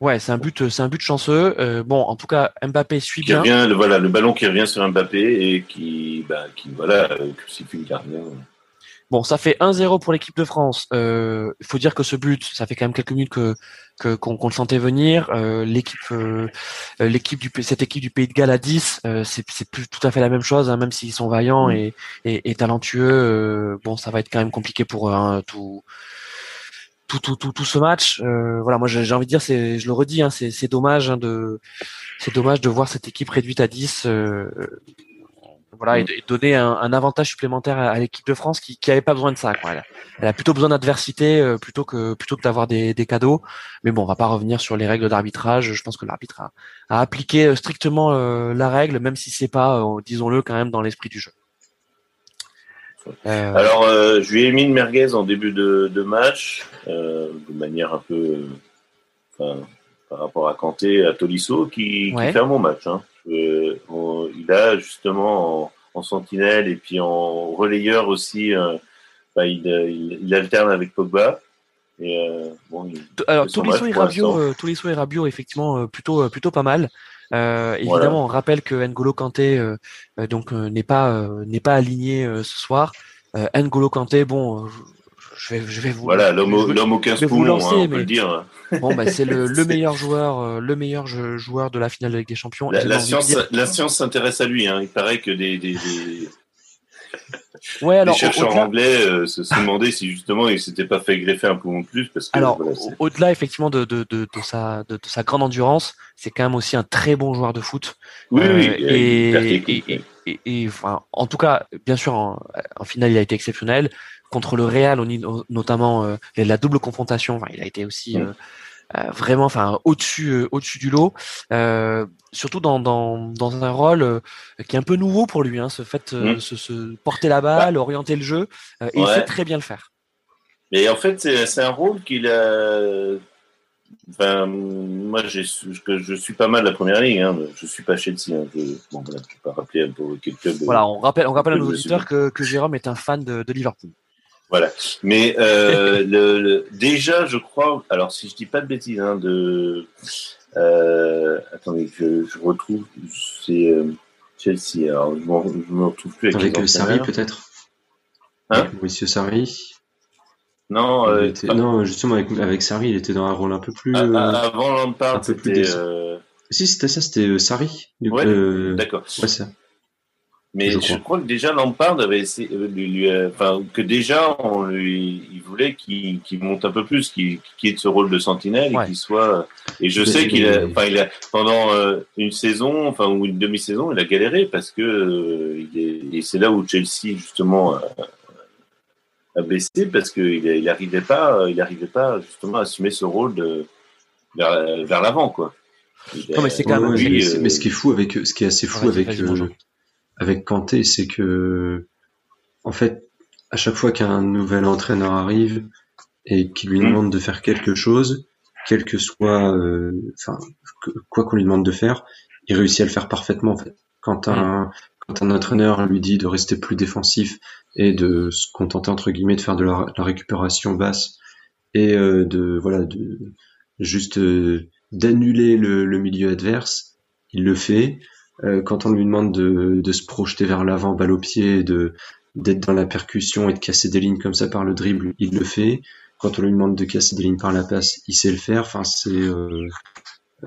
Ouais, c'est un but, c'est un but chanceux. Euh, bon, en tout cas, Mbappé suit qui bien. Revient, le, voilà, le ballon qui revient sur Mbappé et qui, bah, qui voilà, euh, crucifie le gardien. Bon, ça fait 1-0 pour l'équipe de France. Il euh, faut dire que ce but, ça fait quand même quelques minutes que qu'on le sentait venir. Euh, l'équipe, euh, l'équipe du cette équipe du Pays de Galles à 10, c'est c'est plus tout à fait la même chose, hein, même s'ils sont vaillants mm. et, et, et, talentueux. bon, ça va être quand même compliqué pour eux, hein, tout tout, tout, tout, tout ce match. voilà, moi j'ai envie de dire, c'est, je le redis, hein, c'est, dommage hein, de, c'est dommage de voir cette équipe réduite à 10 voilà, et, mm. donner un, avantage supplémentaire à, l'équipe de France qui, qui avait pas besoin de ça. Quoi. Elle, a, plutôt besoin d'adversité euh, plutôt que plutôt que d'avoir des, des, cadeaux. Mais bon, on va pas revenir sur les règles d'arbitrage. Je pense que l'arbitre a, a, appliqué euh, strictement euh, la règle, même si c'est pas, disons-le, quand même dans l'esprit du jeu. Alors, je lui ai mis une merguez en début de, de match, de manière un peu, par rapport à Kanté, à Tolisso, qui, qui fait un bon match. Hein. Euh, il a justement en, sentinelle et puis en relayeur aussi, euh, bah, il, il, alterne avec Pogba. Et, euh, Alors Tolisso et Rabiot, Tolisso et Rabiot, effectivement plutôt plutôt pas mal. Évidemment, on rappelle que N'Golo Kanté donc n'est pas n'est pas aligné ce soir. N'Golo Kanté, bon, je vais, je vais vous. Voilà, l'homme au 15 poumons, hein, on peut le dire. Bon, bah, c'est le, le, meilleur joueur, euh, le meilleur joueur de la finale de Ligue des Champions. La, science, la science s'intéresse à lui. Hein. Il paraît que des, des, des... Ouais, alors, chercheurs anglais euh, se, demandaient si justement il s'était pas fait greffer un poumon de plus. Parce que, alors, au-delà effectivement de, de, de, de, sa, de, sa grande endurance, c'est quand même aussi un très bon joueur de foot. Oui, oui. Euh, et, et, et, enfin, en tout cas, bien sûr, en, en, finale, il a été exceptionnel contre le Real, notamment euh, la double confrontation. Enfin, il a été aussi euh, euh, vraiment, enfin, au-dessus, au-dessus du lot. surtout dans, dans, dans un rôle qui est un peu nouveau pour lui, hein, ce fait, mm. se, se, porter la balle, orienter le jeu, et il sait très bien le faire. Mais en fait, c'est un rôle qu'il a. Enfin, moi, je, je suis pas mal la première ligne. Hein. Je suis pas Chelsea. Hein. Je, bon, voilà, je pas rappeler un peu quel club. Voilà, on rappelle, on rappelle à nos auditeurs que, que Jérôme est un fan de, de Liverpool. Voilà. Mais euh, le, déjà, je crois, alors si je dis pas de bêtises, hein, de, euh, attendez, je, je retrouve, c'est euh, Chelsea. Alors, je ne me retrouve plus avec, avec Sarri peut-être. Hein Monsieur Sarri. Non, non, justement avec, avec Sarri, il était dans un rôle un peu plus. Ah, ah, avant Lampard, c'était. Si c'était ça, c'était Sarri. D'accord. Ouais, ça. Mais je, crois. que déjà Lampard avait essayé, euh, lui, euh, enfin, que déjà on lui, il voulait qu'il monte un peu plus, qu'il ait ce rôle de sentinelle et qu'il soit. Et je sais qu'il a, enfin, il a pendant euh, une saison, enfin ou une demi-saison, il a galéré parce que il et c'est là où Chelsea justement a, baissé parce qu'il il arrivait pas, il arrivait pas justement à assumer ce rôle de vers, vers l'avant quoi. Non, mais c'est quand même. mais ce qui est fou avec, ce qui est assez fou avec avec Kanté, c'est que, en fait, à chaque fois qu'un nouvel entraîneur arrive et qu'il lui mm. demande de faire quelque chose, quel que soit, euh, enfin, quoi qu'on lui demande de faire, il réussit à le faire parfaitement. En fait. Quand un, mm. quand un entraîneur lui dit de rester plus défensif et de se contenter entre guillemets de faire de la, récupération basse et euh, de voilà de juste euh, d'annuler le, le milieu adverse, il le fait. Euh, quand on lui demande de, se projeter vers l'avant, balle au pied, de d'être dans la percussion et de casser des lignes comme ça par le dribble, il le fait. Quand on lui demande de casser des lignes par la passe, il sait le faire. Enfin, c'est euh,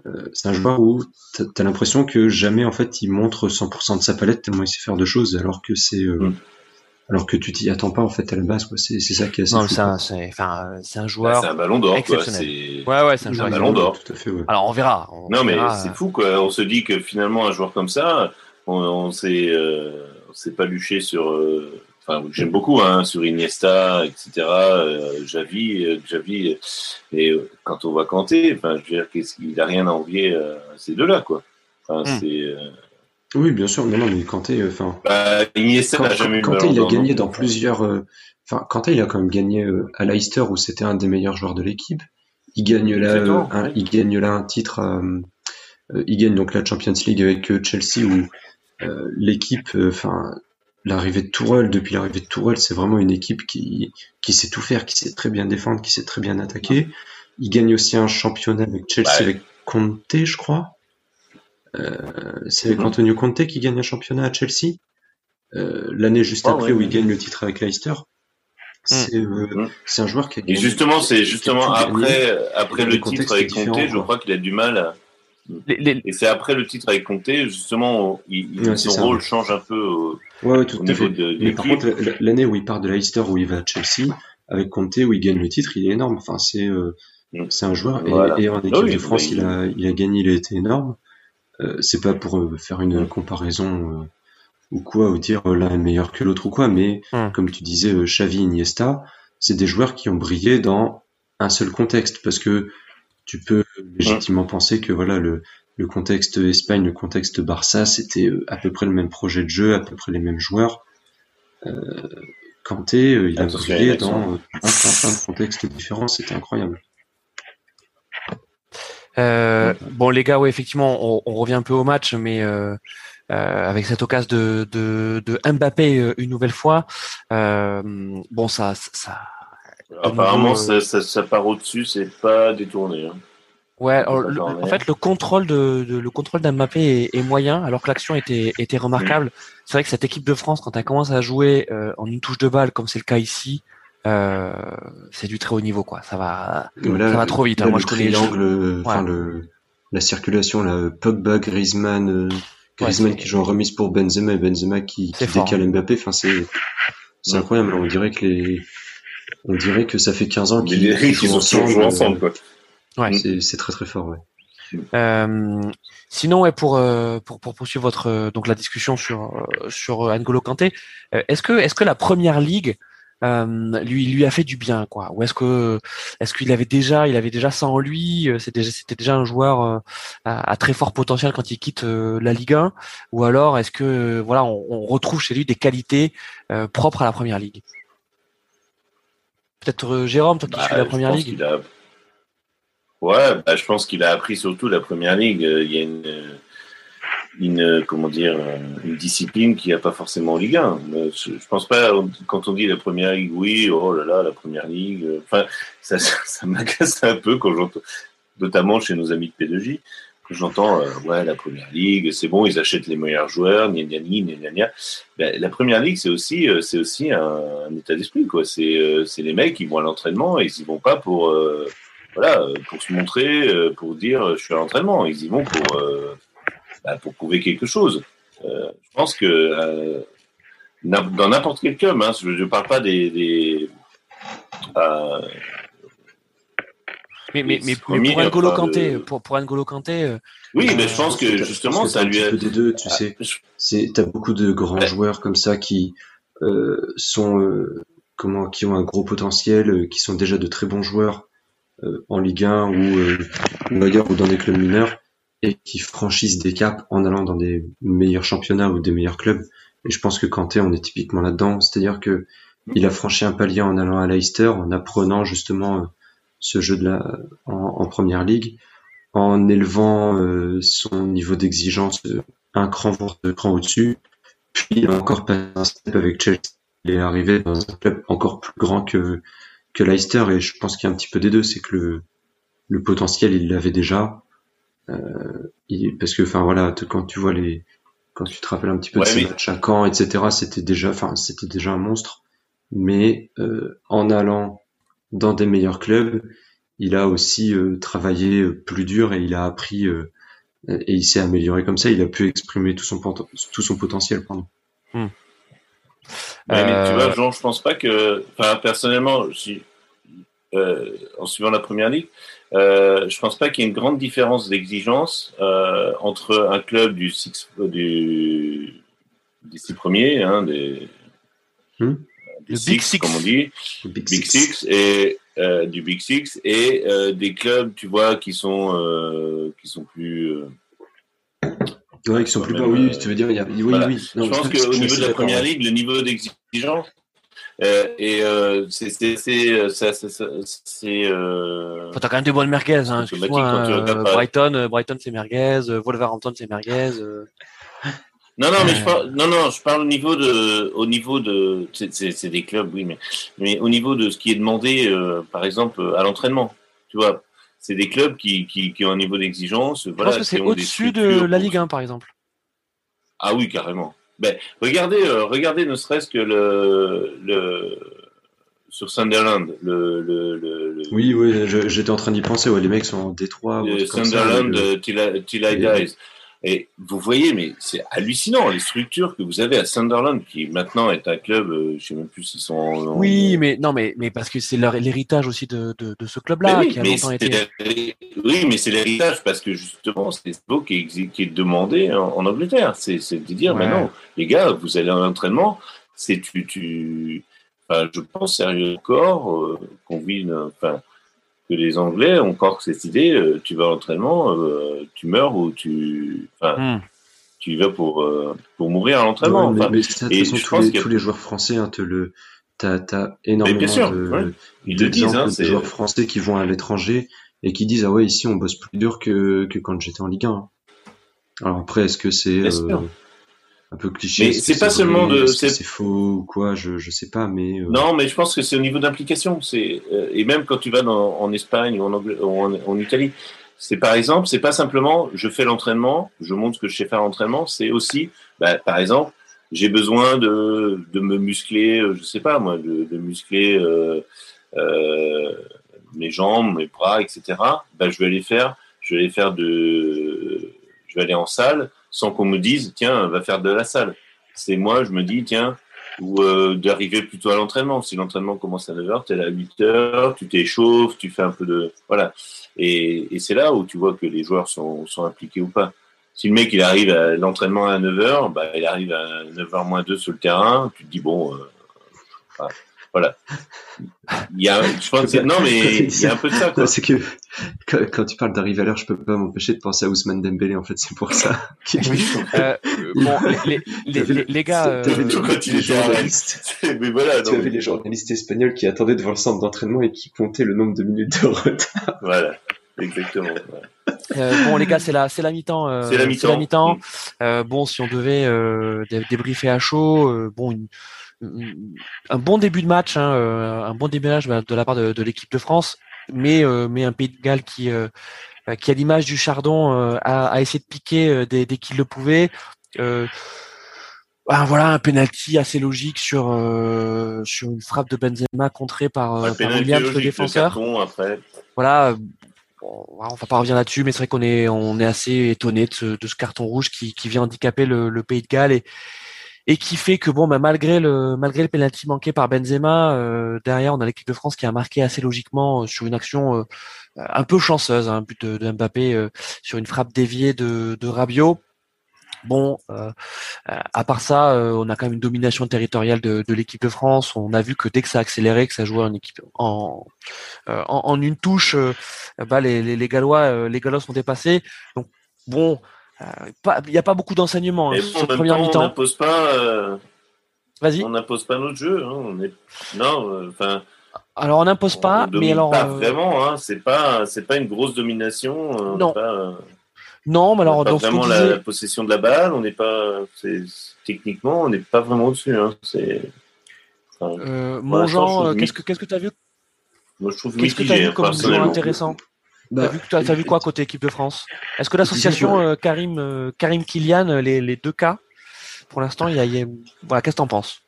euh c'est un joueur où t'as as, l'impression que jamais en fait il montre 100% de sa palette tellement il sait faire de choses, alors que c'est euh, mm alors que tu t'y attends pas en fait à la base quoi. C'est c'est ça qui est assez non c'est un c'est enfin c'est un joueur bah, c'est un ballon d'or exceptionnel. Ouais ouais c'est un, joueur ballon d'or. Tout à fait ouais. alors on verra. Non mais c'est fou quoi. On se dit que finalement un joueur comme ça on, on s'est euh, on s'est pas luché sur euh, enfin j'aime beaucoup hein sur Iniesta etc euh, Javi euh, Javi et quand on va canter enfin je veux dire qu'est-ce qu'il a rien à envier à ces deux là quoi. Enfin hmm. c'est oui, bien sûr. Non, non, mais Kanté, euh, enfin. Bah, Iniesta n'a jamais Kanté, il a gagné dans plusieurs. Euh, enfin, Kanté, il a quand même gagné euh, à Leicester où c'était un des meilleurs joueurs de l'équipe. Il gagne là, un, il gagne là un titre. il gagne donc la Champions League avec Chelsea où l'équipe, enfin, l'arrivée de Tourelle, depuis l'arrivée de Tourelle, c'est vraiment une équipe qui qui sait tout faire, qui sait très bien défendre, qui sait très bien attaquer. Il gagne aussi un championnat avec Chelsea avec Conte, je crois. Euh, c'est avec mhm. Antonio Conte qui gagne un championnat à Chelsea. Euh, l'année juste après où il gagne le titre avec Leicester. C'est euh, mhm. un joueur qui a Et justement, c'est justement après, après le titre avec Conte, je crois qu'il a du mal à... Et c'est après le titre avec Conte, justement, il, son rôle change un peu au, ouais, tout au niveau de, Mais par contre, l'année où il part de Leicester, où il va à Chelsea, avec Conte où il gagne le titre, il est énorme. Enfin, c'est mm. c'est un joueur et, en équipe de France, il a il a gagné, il a été énorme. C'est pas pour faire une comparaison ou quoi, ou dire l'un est meilleur que l'autre ou quoi, mais mm. comme tu disais, Xavi, Iniesta, c'est des joueurs qui ont brillé dans un seul contexte parce que tu peux légitimement penser que voilà le, le contexte Espagne, le contexte Barça, c'était euh, à peu près le même projet de jeu, à peu près les mêmes joueurs. Euh, Kanté, euh, il a brillé dans plein, de contextes différents, c'était incroyable. Bon les gars, oui effectivement, on, revient un peu au match, mais avec cette occasion de, de, Mbappé une nouvelle fois, bon ça, ça, Apparemment, ça, ça, part au-dessus, c'est pas détourné. Hein. Ouais, en fait, le contrôle de, le contrôle d'Mbappé est, est, moyen, alors que l'action était, était remarquable. C'est vrai que cette équipe de France, quand elle commence à jouer euh, en une touche de balle, comme c'est le cas ici, euh, c'est du très haut niveau, quoi. Ça va, ça va trop vite. Hein. Moi, je connais l'angle, enfin le, la circulation, là, Pogba, Griezmann, euh, Griezmann qui joue en remise pour Benzema et Benzema qui, qui décale Mbappé. Enfin, c'est, c'est incroyable. On dirait que les, on dirait que ça fait 15 ans qu'ils jouent ensemble. ensemble quoi. Ouais. C'est très très fort, ouais. Euh, sinon, ouais, pour, pour pour poursuivre votre donc la discussion sur sur N'Golo Kanté, est-ce que est-ce que la première ligue lui lui a fait du bien, quoi Ou est-ce que est-ce qu'il avait déjà il avait déjà ça en lui C'était déjà c'était déjà un joueur à, très fort potentiel quand il quitte la Ligue 1 Ou alors est-ce que voilà on, on, retrouve chez lui des qualités propres à la première ligue? Peut-être Jérôme, toi qui bah, suis la première ligue. Ouais, bah, je pense qu'il a appris surtout la première ligue. Euh, il y a une, comment dire, euh, une discipline qu'il n'y a pas forcément en Ligue 1. Je, pense pas, quand on dit la première ligue, oui, oh là là, la première ligue. Euh, enfin, ça, ça, m'agace un peu quand j'entends, notamment chez nos amis de P2J, que j'entends, ouais, la première ligue, c'est bon, ils achètent les meilleurs joueurs, gna gna gna ben, la première ligue, c'est aussi, c'est aussi un, état d'esprit, quoi. C'est, c'est les mecs qui vont à l'entraînement et ils y vont pas pour, voilà, euh, pour se montrer, euh, pour dire euh, je suis à l'entraînement. Ils y vont pour, bah, pour prouver quelque chose. je pense que dans n'importe quel club, hein, je ne parle pas des. des mais, mais, mais, pour, N'Golo Kanté, pour, pour N'Golo Kanté. oui, mais je pense que justement, ça lui a. des deux, tu ah, sais. C'est, t'as beaucoup de grands joueurs comme ça qui sont, comment, qui ont un gros potentiel, qui sont déjà de très bons joueurs, euh, en Ligue 1 ou, euh, ou dans des clubs mineurs et qui franchissent des caps en allant dans des meilleurs championnats ou des meilleurs clubs. Et je pense que Kanté, on est typiquement là-dedans. C'est-à-dire que il a franchi un palier en allant à Leicester, en apprenant justement euh, ce jeu de la en, première ligue, en élevant euh, son niveau d'exigence un cran deux crans au-dessus. Puis il a encore passé un step avec Chelsea. Il est arrivé dans un club encore plus grand que que Leicester et je pense qu'il y a un petit peu des deux, c'est que le, le potentiel il l'avait déjà euh, il, parce que enfin voilà quand tu vois les quand tu te rappelles un petit peu de ces matchs à Caen etc c'était déjà enfin c'était déjà un monstre. Mais euh, en allant dans des meilleurs clubs il a aussi euh, travaillé plus dur et il a appris euh, et il s'est amélioré comme ça. Il a pu exprimer tout son tout son potentiel pardon. Hmm. Mais tu vois, euh, Jean, je pense pas que, enfin, personnellement, euh, en suivant la première ligue, euh, je pense pas qu'il y ait une grande différence d'exigence euh, entre un club du six, du, des six premiers, hein, des, hmm. Big Six, comme on dit, Big, Six. et euh, du Big Six et euh, des clubs, tu vois, qui sont qui sont plus Ouais, qui sont plus bas. Oui, tu veux dire, il y a... oui, oui. je pense qu'au niveau de la première ligue, le niveau d'exigence euh, et euh, c'est c'est euh, euh... t'as quand même des bonnes merguez hein, euh, Brighton Brighton c'est merguez Wolverhampton c'est merguez non non mais je parle non non je parle au niveau de au niveau de c'est des clubs oui mais mais au niveau de ce qui est demandé par exemple à l'entraînement tu vois c'est des clubs qui, qui, qui, ont un niveau d'exigence. Voilà, Je pense que c'est au-dessus de la Ligue 1, par exemple. Ah oui, carrément. Ben, regardez, euh, regardez ne serait-ce que le, le, sur Sunderland. Le, le, le oui, oui, j'étais en train d'y penser. Ouais, les mecs sont en Détroit. Sunderland, till, I, Dies. Et vous voyez, mais c'est hallucinant les structures que vous avez à Sunderland, qui maintenant est un club, je je sais même plus s'ils sont. Oui, mais non, mais mais parce que c'est l'héritage aussi de, de, de, ce club-là oui, qui a longtemps été. Oui, mais c'est l'héritage parce que justement c'est ce qui est, qui est demandé en, Angleterre. C'est de dire, ouais. non, les gars, vous allez en entraînement, c'est tu, tu... Enfin, je pense sérieux encore euh, qu'on vit une, enfin, que les Anglais ont encore cette idée, euh, tu vas à l'entraînement, euh, tu meurs ou tu, enfin, hmm. tu y vas pour pour mourir à l'entraînement. Ouais, mais, enfin, mais ça, de toute façon, tous, les, tous les joueurs français hein, te le, t'as as énormément bien sûr, de, ouais. Ils le disent, hein, de joueurs français qui vont à l'étranger et qui disent ah ouais ici on bosse plus dur que que quand j'étais en Ligue 1. Alors après est-ce que c'est euh, un peu cliché. Mais c'est pas seulement de. C'est faux ou quoi, je, je sais pas, mais. Euh... Non, mais je pense que c'est au niveau d'implication. C'est euh, et même quand tu vas dans, en Espagne ou en, ou en, en Italie, c'est par exemple, c'est pas simplement je fais l'entraînement, je montre ce que je sais faire l'entraînement. C'est aussi, bah, par exemple, j'ai besoin de, de me muscler, euh, je sais pas moi, de, de muscler euh, mes jambes, mes bras, etc. Bah, je vais aller faire, je vais aller faire de, je vais aller en salle sans qu'on me dise tiens va faire de la salle. C'est moi je me dis tiens ou euh, d'arriver plutôt à l'entraînement. Si l'entraînement commence à 9h, tu es là à 8h, tu t'échauffes, tu fais un peu de voilà. Et, c'est là où tu vois que les joueurs sont, sont impliqués ou pas. Si le mec il arrive à l'entraînement à 9h, bah, il arrive à 9h moins 2 sur le terrain, tu te dis bon euh, voilà. Il y a, je pense que, non, mais il y a un peu de ça, quoi. C'est que, quand, tu parles d'arriver à l'heure, je peux pas m'empêcher de penser à Ousmane Dembélé, en fait, c'est pour ça. euh, bon, les, les, les, les gars, euh... quand il était journaliste. mais voilà, tu avais les journalistes espagnols qui attendaient devant le centre d'entraînement et qui comptaient le nombre de minutes de retard. Voilà. Exactement. Euh, bon les gars, c'est la c'est la mi-temps. Euh, c'est la mi-temps. mi euh, bon, si on devait euh, débriefer à chaud, euh, bon une, un bon début de match, hein, euh, un bon déménage de la part de, de l'équipe de France, mais euh, mais un Pays de Galles qui euh, qui à l'image du Chardon a, a, essayé de piquer dès, dès qu'il le pouvait. Ah, voilà un penalty assez logique sur sur une frappe de Benzema contrée par, par Williams le défenseur. après. Voilà, bon, on va pas revenir là-dessus, mais c'est vrai qu'on est on est assez étonné de ce, de ce carton rouge qui, qui vient handicaper le, le Pays de Galles et et qui fait que bon, bah, malgré le malgré le penalty manqué par Benzema, euh, derrière on a l'équipe de France qui a marqué assez logiquement euh, sur une action euh, un peu chanceuse, un hein, but de, Mbappé euh, sur une frappe déviée de, de Rabiot. Bon, à part ça, on a quand même une domination territoriale de, de l'équipe de France. On a vu que dès que ça a accéléré, que ça jouait en équipe en, en une touche, bah les, les, les Gallois les Gallois sont dépassés. Donc bon, il n'y a pas beaucoup d'enseignements hein, sur première mi-temps. On n'impose pas. Euh, Vas-y. On n'impose pas notre jeu. Hein, on est... Non, euh, enfin. alors on n'impose pas, mais alors. Pas euh... vraiment. Hein, c'est pas, c'est pas une grosse domination. non. Pas, non, mais alors pas dans vraiment la, disais... la, possession de la balle. On n'est pas. Techniquement, on n'est pas vraiment au-dessus. Hein. Enfin, euh, mon Jean, qu'est-ce que qu'est-ce que tu as vu Moi, je trouve Qu'est-ce que tu as vu comme intéressant Bah, t'as vu, as, vu quoi côté équipe de France? Est-ce que l'association euh, Karim euh, Karim Kylian, les, les, deux cas, pour l'instant, il y a, y a... voilà, qu'est-ce que t'en penses?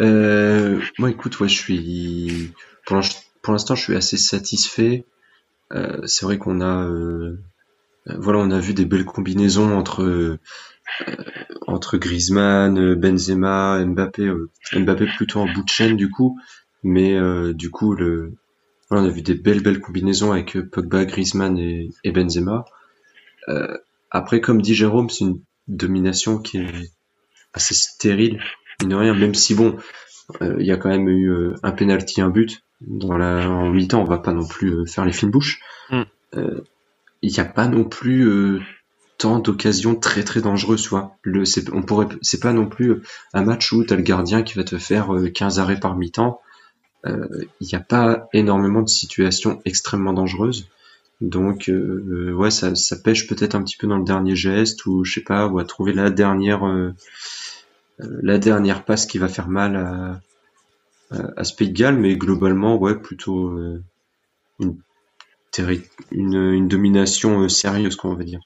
Euh, Moi, écoute, ouais, je suis pour l'instant, je suis assez satisfait. Euh, c'est vrai qu'on a, euh, voilà, on a vu des belles combinaisons entre entre Griezmann, Benzema, Mbappé, Mbappé plutôt en bout de chaîne du coup, mais du coup le on a vu des belles belles combinaisons avec Pogba, Griezmann et, et Benzema. Euh, après, comme dit Jérôme, c'est une domination qui est assez stérile, mine rien. Même si bon, euh, il y a quand même eu euh, un penalty, un but dans la en mi-temps. On va pas non plus faire les fines bouches. Mm. Il n'y a pas non plus tant d'occasions très très dangereuses. Le, c'est, on pourrait, c'est pas non plus un match où t'as le gardien qui va te faire 15 arrêts par mi-temps il euh, n'y a pas énormément de situations extrêmement dangereuses. Donc euh, ouais, ça, pêche peut-être un petit peu dans le dernier geste ou je sais pas, ou à trouver la dernière euh, la dernière passe qui va faire mal à, à, mais globalement ouais plutôt euh, une domination sérieuse, qu'on va dire.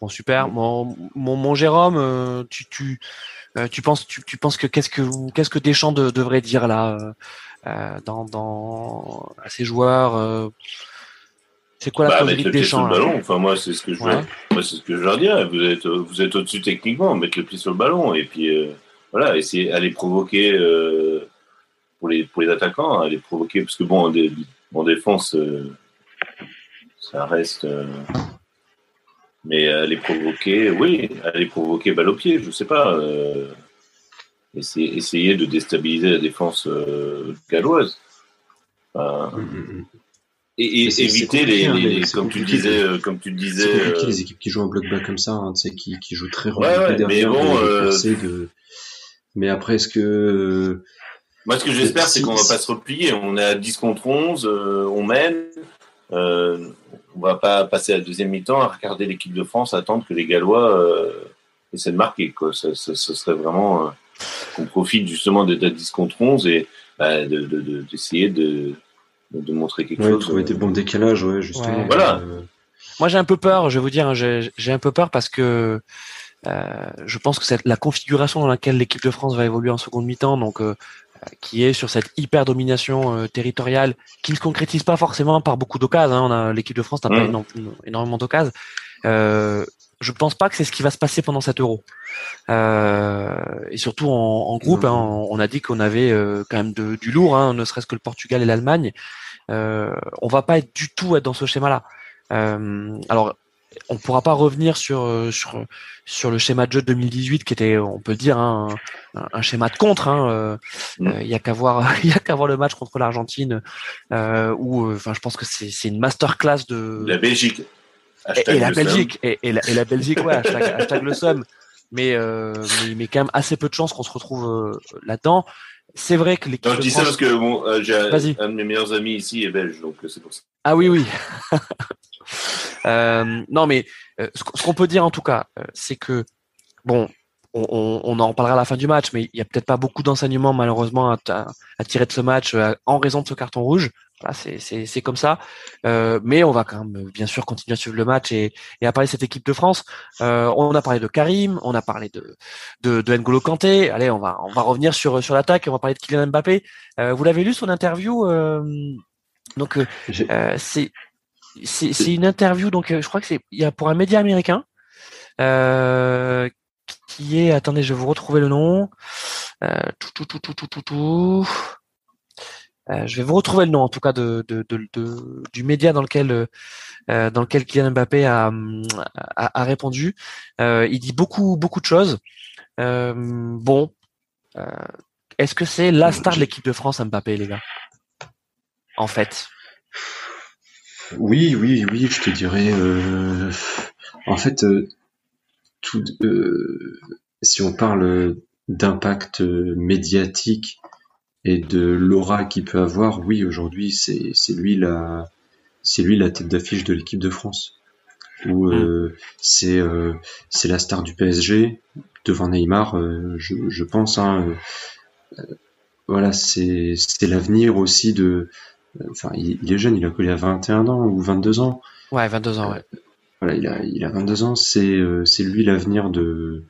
Bon super, mon, mon, mon Jérôme, tu, tu euh, tu penses, tu, tu, penses que qu'est-ce que qu'est-ce que Deschamps de, devrait dire là euh, euh, dans, dans à ses joueurs C'est quoi la bah, des champs le ballon. Enfin moi c'est ce que je moi c'est ce que je leur dirais. Vous êtes vous êtes au-dessus techniquement, mettre le pied sur le ballon et puis voilà essayer aller provoquer pour les pour les attaquants, aller provoquer parce que bon en, défense ça reste mais aller provoquer oui aller provoquer balle au pied je sais pas essayer, essayer de déstabiliser la défense galloise. Enfin, mm, mm, mm. Et, éviter les, hein, les, comme tu disais, euh, comme tu disais, euh, les équipes qui jouent en bloc bas comme ça, hein, tu qui, qui jouent très ouais, derrière, mais bon, euh... de... mais après est-ce que moi ce que j'espère c'est qu'on va pas se replier, on est à 10 contre 11, euh, on mène, euh, on va pas passer à la deuxième mi-temps à regarder l'équipe de France, attendre que les Gallois essaient de marquer quoi, ce serait vraiment qu'on profite justement d'être à 10 contre 11 et bah, d'essayer de, de, de de montrer quelque chose. Trouver des bons décalages, ouais, justement. Voilà. Moi, j'ai un peu peur. Je vais vous dire, hein, j'ai un peu peur parce que euh, je pense que c'est la configuration dans laquelle l'équipe de France va évoluer en seconde mi-temps, donc euh, qui est sur cette hyper domination euh, territoriale, qui ne se concrétise pas forcément par beaucoup d'occasions. Hein. L'équipe de France n'a pas mmh. énormément d'occasions. Euh, je pense pas que c'est ce qui va se passer pendant cet euro. Euh, et surtout en, groupe, hein, on a dit qu'on avait quand même de, du lourd, hein, ne serait-ce que le Portugal et l'Allemagne. Euh, on va pas être du tout être dans ce schéma-là. Euh, alors, on pourra pas revenir sur euh, sur sur le schéma de jeu de 2018 qui était, on peut le dire, hein, un, schéma de contre. Hein, euh, mm. Il y a qu'à voir, il y a qu'à voir le match contre l'Argentine, euh, où, enfin, je pense que c'est c'est une masterclass de la Belgique. Et, la Belgique, et, la, et, la, Belgique, ouais, hashtag, hashtag le somme. Mais, euh, mais, mais, quand même assez peu de chances qu'on se retrouve là-dedans. C'est vrai que l'équipe. je dis ça parce que bon, euh, j'ai un, de mes meilleurs amis ici est belge, donc euh, c'est pour ça. Ah oui, oui. euh, non, mais euh, ce qu'on peut dire en tout cas, c'est que bon, on, on, en parlera à la fin du match, mais il y a peut-être pas beaucoup d'enseignements malheureusement à, à, tirer de ce match en raison de ce carton rouge. Voilà, c'est comme ça. Euh, mais on va quand même bien sûr continuer à suivre le match et, et à parler de cette équipe de France. Euh, on a parlé de Karim, on a parlé de, de, de N'Golo Kanté. Allez, on va on va revenir sur sur l'attaque. On va parler de Kylian Mbappé. Euh, vous l'avez lu son interview euh, Donc euh, c'est c'est une interview. Donc je crois que c'est il y a pour un média américain qui est. Attendez, je vais vous retrouver le nom. tout tout tout tout tout tout tout. Euh, je vais vous retrouver le nom en tout cas de, du média dans lequel euh, dans lequel Kylian Mbappé a, a, répondu. Euh, il dit beaucoup beaucoup de choses. Euh, bon, euh, est-ce que c'est la star de l'équipe de France Mbappé les gars? En fait. Oui, oui, oui, je te dirais. en fait, si on parle d'impact médiatique et de l'aura qu'il peut avoir, oui, aujourd'hui, c'est, c'est lui la, c'est lui la tête d'affiche de l'équipe de France. Ou euh, mm. c'est, euh, c'est la star du PSG devant Neymar, euh, je, je, pense. Hein, voilà, c'est, c'est l'avenir aussi de. Enfin, il, est jeune, il a collé à 21 ans ou 22 ans. Ouais, 22 ans, ouais. Voilà, il a, il a 22 ans, c'est, c'est lui l'avenir de,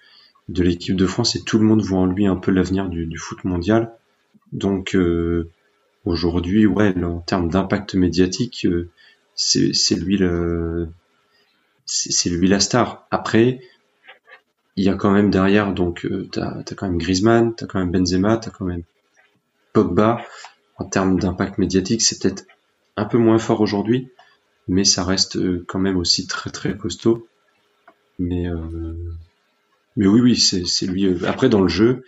de l'équipe de France et tout le monde voit en lui un peu l'avenir du, du foot mondial. Donc euh, aujourd'hui, ouais, en termes d'impact médiatique, euh, c'est lui c'est lui la star. Après, il y a quand même derrière, donc euh, t'as as quand même Griezmann, t'as quand même Benzema, t'as quand même Pogba. En termes d'impact médiatique, c'est peut-être un peu moins fort aujourd'hui, mais ça reste quand même aussi très très costaud. Mais mais oui oui, c'est lui. Après dans le jeu,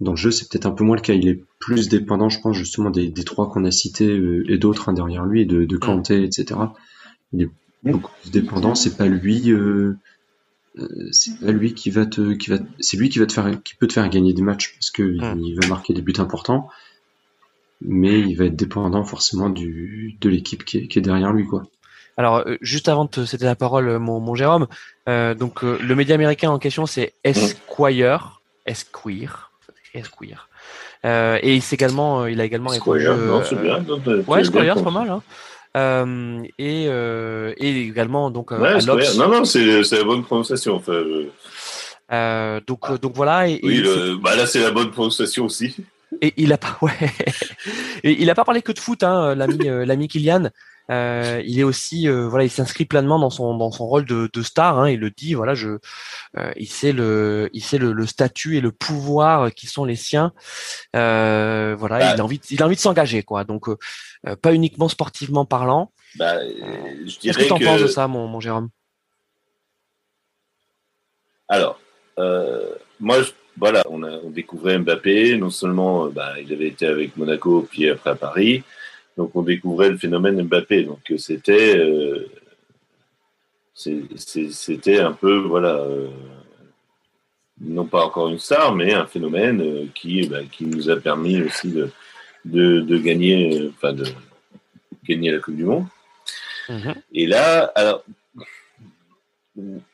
dans le jeu, c'est peut-être un peu moins le cas. Il est plus dépendant, je pense, justement, des, des trois qu'on a cités euh, et d'autres hein, derrière lui, de, de Kanté, etc. Il est beaucoup plus dépendant. C'est pas lui, euh, euh, c'est pas lui qui va te, qui va, c'est lui qui va te faire, qui peut te faire gagner des matchs parce que il, va marquer des buts importants, mais il va être dépendant forcément du, de l'équipe qui est, qui est derrière lui, quoi. Alors, juste avant de céder la parole, mon, mon Jérôme, euh, donc le média américain en question, c'est Esquire, Esquire, Esquire. Euh, et il, également, euh, il a également Squire, non, c'est bien. Euh, ouais, Squire, c'est pas mal. Hein. Euh, et, euh, et également donc ouais, à non non c'est la bonne prononciation enfin, euh, donc donc voilà et, oui le, bah là c'est la bonne prononciation aussi et il a pas ouais et il a pas parlé que de foot hein l'ami l'ami Kylian euh, il est aussi, euh, voilà, il s'inscrit pleinement dans son dans son rôle de, de star. Hein, il le dit, voilà, je, euh, il sait le, il sait le, le, statut et le pouvoir qui sont les siens. Voilà, bah il a envie, il a envie de s'engager, quoi. Donc, pas uniquement sportivement parlant. Bah, Qu'est-ce que tu en penses de ça, mon, mon Jérôme? Alors, moi, je, voilà, on a on découvrait Mbappé. Non seulement, bah, il avait été avec Monaco, puis après à Paris. Donc on découvrait le phénomène Mbappé. Donc euh, c'était euh, c'était un peu voilà euh, non pas encore une star, mais un phénomène qui bah, qui nous a permis aussi de de, de gagner enfin de gagner la Coupe du Monde. Mm-hmm. Et là, alors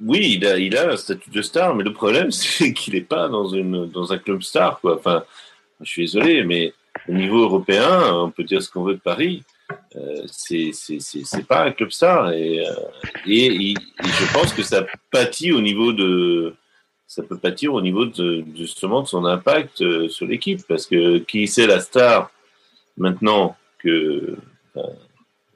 oui, il a, il a un statut de star, mais le problème, c'est qu'il n'est pas dans, une, dans un club star. Quoi. Enfin, je suis désolé, mais au niveau européen, on peut dire ce qu'on veut de Paris, euh, c'est pas un club star et, euh, et, je pense que ça pâtit au niveau de ça peut pâtir au niveau de justement de son impact euh, sur l'équipe. Parce que qui c'est la star maintenant que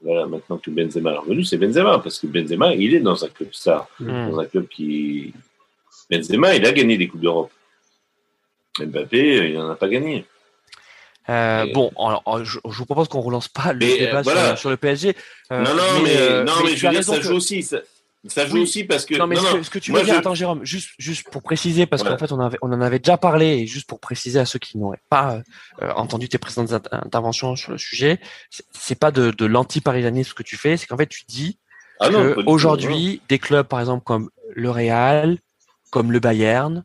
voilà maintenant que Benzema est revenu c'est Benzema. Parce que Benzema il est dans un club star. Mm. dans un club qui Benzema il a gagné des coupes d'Europe. Mbappé il n'en a pas gagné euh, bon, alors, oh, je, je, vous propose qu'on relance pas le débat sur, sur, le PSG. Euh, non, non, mais, euh, non, mais, je veux dire, ça joue aussi. Ça, ça joue aussi parce que. Non, mais ce, que, tu veux dire, attends, Jérôme, juste, juste pour préciser, parce qu'en fait, on, avait, on en avait déjà parlé, et juste pour préciser à ceux qui n'auraient pas euh, entendu tes précédentes interventions sur le sujet, c'est pas de, de l'anti-parisianisme que tu fais, c'est qu'en fait, tu dis ah qu'aujourd'hui, des clubs, par exemple, comme le Real, comme le Bayern,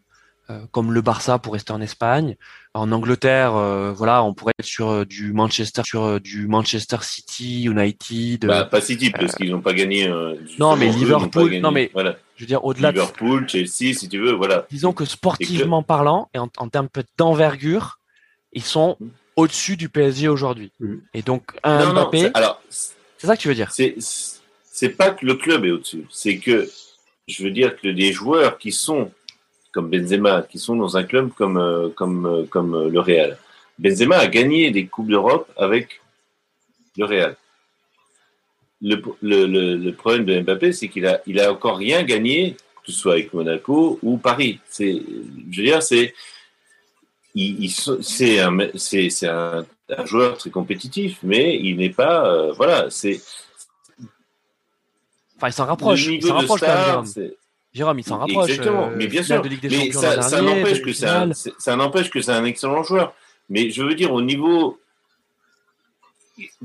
euh, comme le Barça pour rester en Espagne. En Angleterre, euh, voilà, on pourrait être sur euh, du Manchester, sur du Manchester City, United. Bah, pas City parce qu'ils n'ont pas gagné. non, mais Liverpool. Non, mais voilà. je veux dire au-delà. Liverpool, Chelsea, si tu veux, voilà. Disons que sportivement parlant et en, termes termes d'envergure, ils sont mm. au-dessus du PSG aujourd'hui. Mm. Et donc un Mbappé. alors, c'est ça que tu veux dire? C'est c'est pas que le club est au-dessus, c'est que je veux dire que les joueurs qui sont comme Benzema, qui sont dans un club comme, euh, comme, euh, comme euh, le Real. Benzema a gagné des Coupes d'Europe avec le Real. Le, le, le, problème de Mbappé, c'est qu'il a, il a encore rien gagné, que ce soit avec Monaco ou Paris. C'est, je veux dire, c'est, il, c'est un, c'est, c'est un, un, joueur très compétitif, mais il n'est pas, voilà, c'est. Enfin, il s'en rapproche. Il s'en rapproche quand même. Jérôme, il s'en rapproche. Exactement, euh, mais bien sûr. mais ça, ça n'empêche que c'est un, ça n'empêche que c'est un excellent joueur. Mais je veux dire au niveau,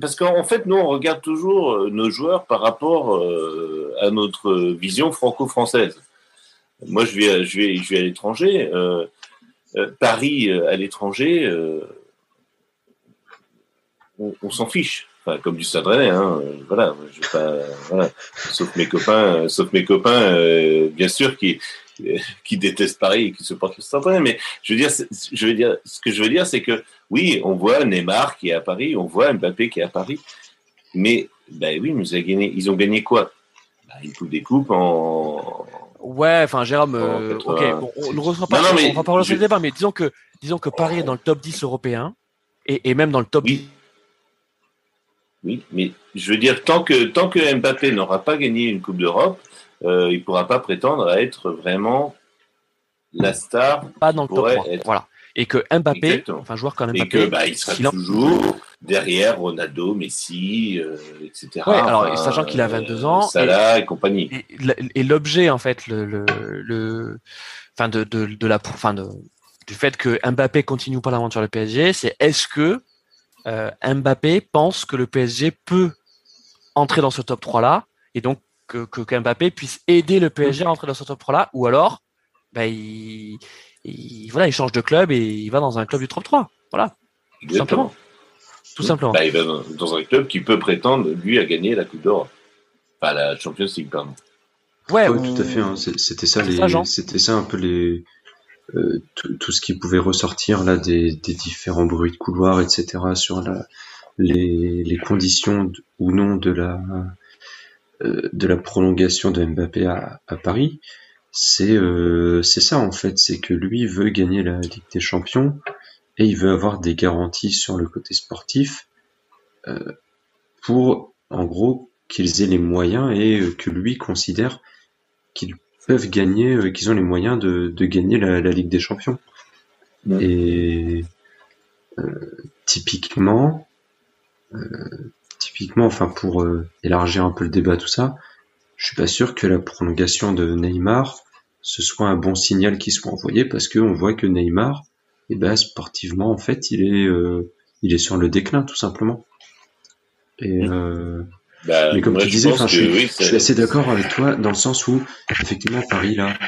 parce qu'en fait, nous on regarde toujours euh, nos joueurs par rapport euh, à notre vision franco-française. Moi, je vais, je vais, je vais à l'étranger. Euh, Paris à l'étranger, on, on s'en fiche comme du Stade hein, voilà, je pas, voilà, sauf mes copains, sauf mes copains, euh, bien sûr, qui, qui détestent Paris et qui supportent le Stade mais je veux dire, je veux dire, ce que je veux dire, c'est que oui, on voit Neymar qui est à Paris, on voit Mbappé qui est à Paris, mais ben oui, nous a gagné, ils ont gagné quoi? Ben, Une coupe des coupes en. Ouais, enfin Jérôme, euh, ok, on ne reçoit pas, on va pas relancer le débat, mais disons que, disons que Paris est dans le top 10 européen et, et même dans le top 10 oui, mais je veux dire, tant que, tant que Mbappé n'aura pas gagné une Coupe d'Europe, euh, il ne pourra pas prétendre à être vraiment la star. Pas dans le top 3. Voilà. Et que Mbappé, enfin joueur comme Mbappé, et que, bah, il sera toujours derrière Ronaldo, Messi, euh, etc. Ouais, alors sachant qu'il a 22 ans, Salah et, compagnie. Et, l'objet en fait, le, le, le enfin de, de, de la, de, du fait que Mbappé continue pas l'aventure le PSG, c'est est-ce que euh, Mbappé pense que le PSG peut entrer dans ce top 3 là et donc que, que Mbappé puisse aider le PSG à entrer dans ce top 3 là ou alors bah, il, voilà il change de club et il va dans un club du top 3 voilà. Tout simplement. Tout simplement. Bah, il va dans un club qui peut prétendre lui à gagner la Coupe d'Or enfin la Champions League pardon. Ouais, tout à fait hein. c'était ça c'était ça un peu les tout, ce qui pouvait ressortir là des, différents bruits de couloir, etc. sur la, les, conditions ou non de la euh, de la prolongation de Mbappé à, Paris, c'est euh, ça en fait, c'est que lui veut gagner la Ligue des Champions et il veut avoir des garanties sur le côté sportif pour en gros, qu'ils aient les moyens et que lui considère qu'ils peuvent gagner, qu'ils ont les moyens de, gagner la, Ligue des Champions. Et typiquement, typiquement, enfin pour élargir un peu le débat, tout ça, je suis pas sûr que la prolongation de Neymar ce soit un bon signal qui soit envoyé parce qu'on voit que Neymar, eh ben, sportivement, en fait, il est, euh, il est sur le déclin, tout simplement. Et, euh, bah, mais comme tu disais, je, suis, je, suis, assez d'accord avec toi dans le sens où, effectivement, Paris, là,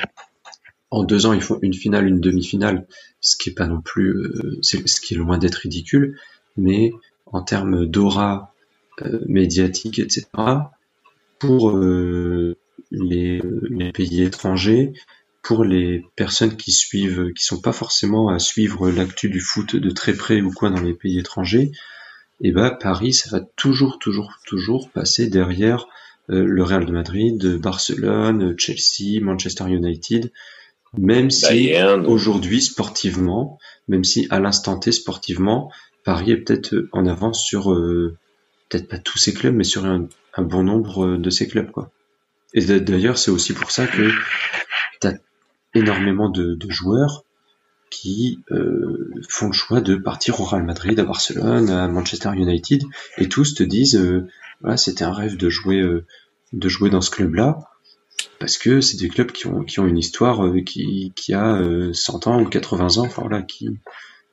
en deux ans, ils font une finale, une demi-finale, ce qui est pas non plus, euh, ce qui est loin d'être ridicule, mais en termes d'aura euh, médiatique, etc., pour euh, les, les, pays étrangers, pour les personnes qui suivent, qui sont pas forcément à suivre l'actu du foot de très près ou quoi dans les pays étrangers, eh ben Paris, ça va toujours, toujours, toujours passer derrière euh, le Real de Madrid, Barcelone, Chelsea, Manchester United, même si aujourd'hui sportivement, même si à l'instant T sportivement, Paris est peut-être en avance sur euh, peut-être pas tous ces clubs, mais sur un, un bon nombre de ces clubs quoi. Et d'ailleurs, c'est aussi pour ça que tu as énormément de, de joueurs qui euh, font le choix de partir au Real Madrid, à Barcelone, à Manchester United, et tous te disent, euh, voilà, c'était un rêve de jouer, euh, de jouer dans ce club-là, parce que c'est des clubs qui ont, qui ont une histoire qui, qui a 100 ans ou 80 ans, enfin voilà, qui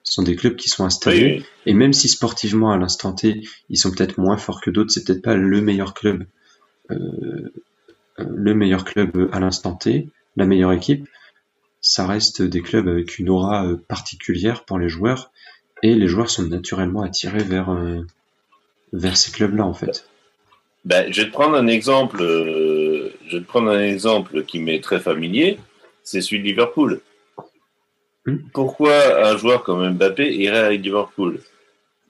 sont des clubs qui sont installés, et même si sportivement à l'instant T, ils sont peut-être moins forts que d'autres, c'est peut-être pas le meilleur club le meilleur club à l'instant T, la meilleure équipe, ça reste des clubs avec une aura euh, particulière pour les joueurs et les joueurs sont naturellement attirés vers, euh, vers ces clubs-là en fait. Ben, je vais te prendre un exemple, euh, je vais te prendre un exemple qui m'est très familier, c'est celui de Liverpool. Hmm. Pourquoi un joueur comme Mbappé irait à Liverpool?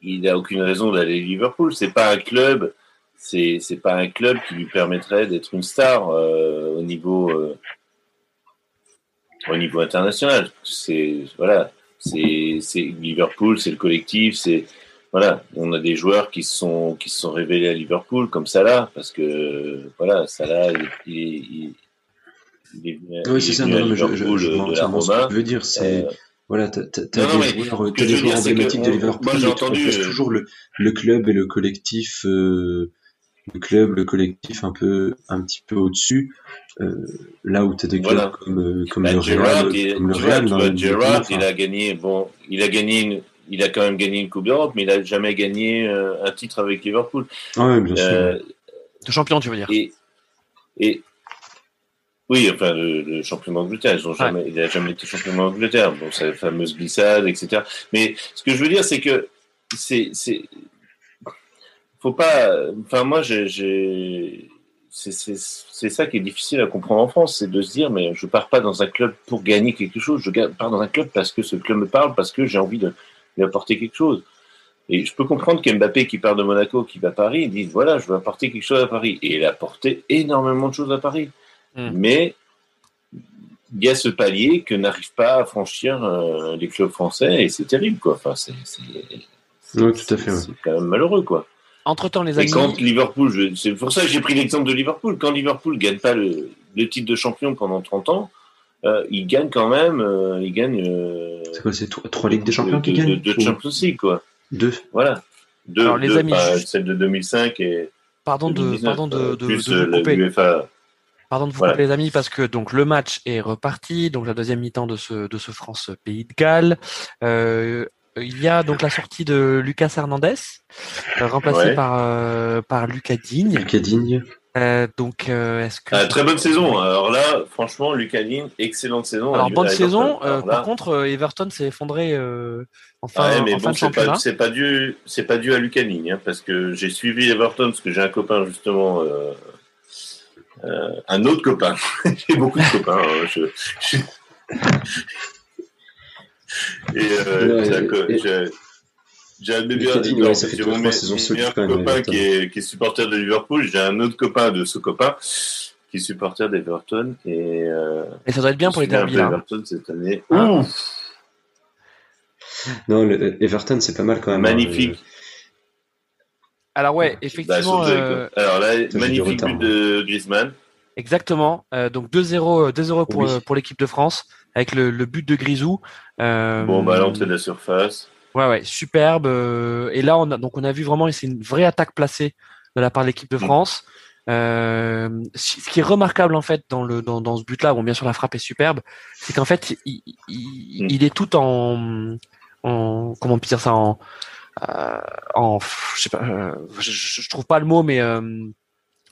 Il n'a aucune raison d'aller à Liverpool. C'est pas un club c'est c'est pas un club qui lui permettrait d'être une star euh, au niveau euh, au niveau international. C'est voilà, c'est c'est Liverpool, c'est le collectif, c'est voilà, on a des joueurs qui sont qui se sont révélés à Liverpool comme Salah parce que voilà, Salah il, il, il est venu, oui, c'est ça, non, mais je, je, je, de la Roma. Ce que je veux dire, c'est euh, voilà, t'as as, des joueurs, des joueurs emblématiques de Liverpool, moi, j'ai entendu, toujours le, le club et le collectif euh, le club, le collectif un peu, un petit peu au-dessus. Euh, là où tu as des clubs comme, euh, comme, bah, le Real, comme le Real, Gerrard, il a gagné, bon, il a gagné une, il a quand même gagné une Coupe d'Europe, mais il n'a jamais gagné euh, un titre avec Liverpool. Ah oui, bien sûr. De champion, tu veux dire? Et, et oui, enfin, le, champion d'Angleterre, il n'a jamais été champion d'Angleterre. Bon, sa fameuse glissade, etc. Mais ce que je veux dire, c'est que c'est, faut pas. Enfin, moi, j'ai. C'est ça qui est difficile à comprendre en France, c'est de se dire, mais je pars pas dans un club pour gagner quelque chose, je pars dans un club parce que ce club me parle, parce que j'ai envie de lui apporter quelque chose. Et je peux comprendre qu'Mbappé qui part de Monaco, qui va à Paris, dit, voilà, je veux apporter quelque chose à Paris. Et il a apporté énormément de choses à Paris. Hmm. Mais il y a ce palier que n'arrivent pas à franchir euh, les clubs français, et c'est terrible, quoi. Enfin, c'est oui, tout à fait. C'est quand même malheureux, quoi. Entre-temps, les amis. Et quand Liverpool, c'est pour ça que j'ai pris l'exemple de Liverpool, quand Liverpool gagne pas le, le, titre de champion pendant 30 ans, euh, il gagne quand même, euh, il gagne. Euh, c'est quoi, c'est trois, Ligues des Champions qui gagnent Deux Champions League, quoi. Deux. Voilà. Deux, Alors, les amis. Celle de 2005 et. Pardon de, pardon de, de, plus, de vous couper. Pardon de vous couper les amis parce que donc le match est reparti, donc la deuxième mi-temps de ce de ce France Pays de Galles. Euh, il y a donc la sortie de Lucas Hernandez, euh, remplacé par euh, par Lucas Digne. Lucas Digne. Euh, donc, est-ce que ah, très bonne saison. Alors là, franchement, Lucas Digne, excellente saison. Alors bonne saison. par contre, Everton s'est effondré en fin, ouais, mais bon, c'est pas, c'est pas dû, c'est pas dû à Lucas Digne, hein, parce que j'ai suivi Everton parce que j'ai un copain justement. un autre copain. j'ai beaucoup de copains. Hein, je, je... Et euh, j'ai un de mes meilleurs copain qui est, qui est supporter de Liverpool. J'ai un autre copain de ce copain qui est supporter d'Everton. Et, euh, et ça doit être bien pour les derbies. Everton cette année. Ah. Non, le, Everton, c'est pas mal quand même. Hein, Magnifique. Alors ouais, effectivement. Bah, Alors là, magnifique but de Griezmann. Exactement. donc 2-0, 2-0 pour pour l'équipe de France avec le, le but de Grisou. Bon bah l'entrée de la surface. Ouais ouais, superbe. et là on a donc on a vu vraiment c'est une vraie attaque placée de la part de l'équipe de mm. France. Euh, ce qui est remarquable en fait dans le dans, dans ce but-là, bon bien sûr la frappe est superbe, c'est qu'en fait il, il, mm. il, est tout en, en comment on peut dire ça en euh, en je sais pas, euh, je, je, trouve pas le mot, mais euh,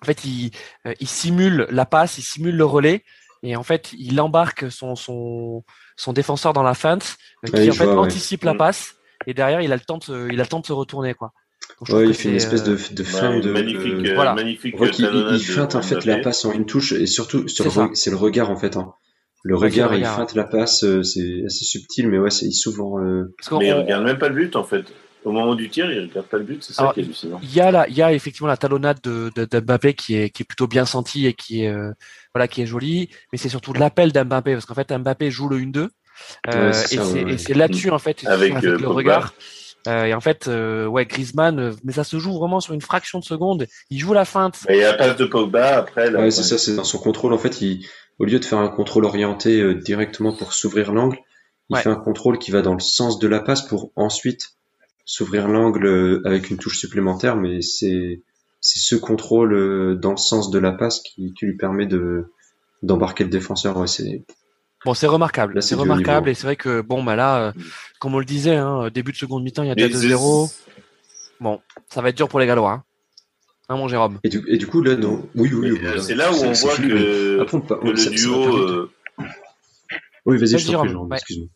en fait il, euh, il simule la passe, il simule le relais et en fait il embarque son son son défenseur dans la feinte qui en fait anticipe la mm. passe et derrière il a le temps de, il a le temps de se retourner quoi. Ouais, il fait une espèce de, de fin de. Magnifique, euh, voilà. magnifique. il, feinte en fait la passe en une touche et surtout c'est le regard en fait. Hein. Le regard, il feinte la passe, euh, c'est assez subtil, mais ouais, c'est souvent. Euh... Mais il regarde même pas le but en fait. Au moment du tir, il regarde pas le but, c'est ça qui est hallucinant. Il y a là, il y a effectivement la talonnade de, de, Mbappé qui est qui est plutôt bien sentie et qui est euh, voilà qui est jolie, mais c'est surtout de l'appel d'Mbappé parce qu'en fait Mbappé joue le 1-2 euh, et c'est là-dessus en fait avec, avec le regard euh, et en fait, euh, ouais, Griezmann, euh, mais ça se joue vraiment sur une fraction de seconde. Il joue la feinte. Et il y a passe de Pogba après. Là, ouais, c'est ça, c'est dans son contrôle. En fait, il, au lieu de faire un contrôle orienté euh, directement pour s'ouvrir l'angle, il fait un contrôle qui va dans le sens de la passe pour ensuite s'ouvrir l'angle avec une touche supplémentaire. Mais c'est c'est ce contrôle dans le sens de la passe qui, qui lui permet de d'embarquer le défenseur. Ouais, c'est Bon, c'est remarquable. C'est remarquable et c'est vrai que bon, bah là, euh, comme on le disait, hein, début de seconde mi-temps, il y a déjà 2-0. Bon, ça va être dur pour les Gallois. Hein, hein mon Jérôme. Et du, et du, coup, là, non. Oui, oui, oui. C'est là où on voit que, Après, que le duo. Euh... Oui, vas-y, je t'en prie, excuse-moi.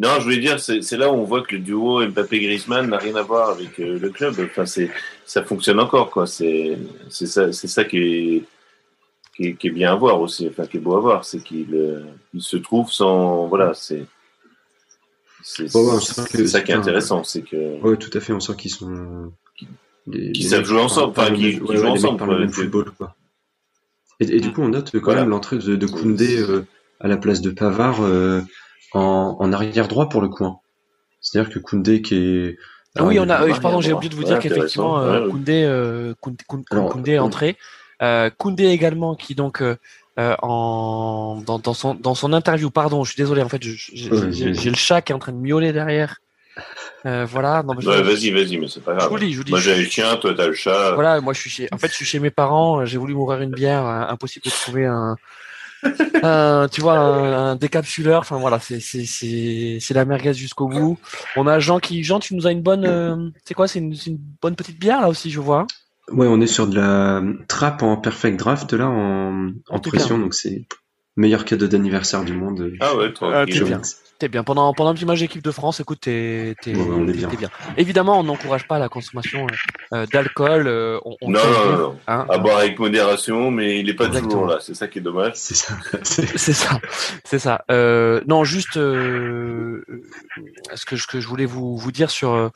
Non, je voulais dire, c'est là où on voit que le duo Mbappé-Griezmann n'a rien à voir avec euh, le club. Enfin, c'est ça fonctionne encore, quoi. C'est ça, ça qui est qui est, bien à voir aussi, enfin qui est beau à voir, c'est qu'il euh, il se trouve sans, voilà, c'est c'est ça qui est intéressant, c'est que. Oui, tout à fait, on sent qu'ils sont. Qui savent jouer ensemble, enfin, qui, jouent ensemble. le même football, quoi. Et, et, du coup, on note quand même l'entrée de, de Koundé euh, à la place de Pavard euh, en, en, arrière droit pour le coin. C'est-à-dire que Koundé qui est. Ah oui, on a. pardon, j'ai oublié de vous dire qu'effectivement, Koundé, Koundé, Koundé, est entré. Euh, Koundé également, qui donc euh, euh, en dans, dans, son dans son interview, pardon, je suis désolé, en fait, j'ai le chat qui est en train de miauler derrière. Euh, voilà. Non, vas-y, vas-y, mais c'est pas grave. Je vous lis, je vous lis. Moi, j'ai le chien, toi, t'as le chat. Voilà, moi, je suis chez. En fait, je suis chez mes parents. J'ai voulu m'ouvrir une bière. impossible de trouver un. Un tu vois, un, décapsuleur. Enfin voilà, c'est c'est c'est c'est la merguez jusqu'au bout. On a Jean qui Jean, tu nous as une bonne. c'est quoi C'est une, une bonne petite bière là aussi, je vois. Ouais, on est sur de la trappe en perfect draft là, en, en pression, donc c'est meilleur cadeau d'anniversaire du monde. Ah ouais, toi, ah, bien. T'es bien. Pendant, pendant un petit match d'équipe de France, écoute, t'es, t'es, bien. bien. Évidemment, on n'encourage pas la consommation euh, d'alcool. Euh, on, on non, non, non. Hein, à boire avec modération, mais il n'est pas Exactement. toujours là. C'est ça qui est dommage. C'est ça. c'est ça. C'est ça. Euh, non, juste euh, ce que, ce que je voulais vous, vous dire sur, euh,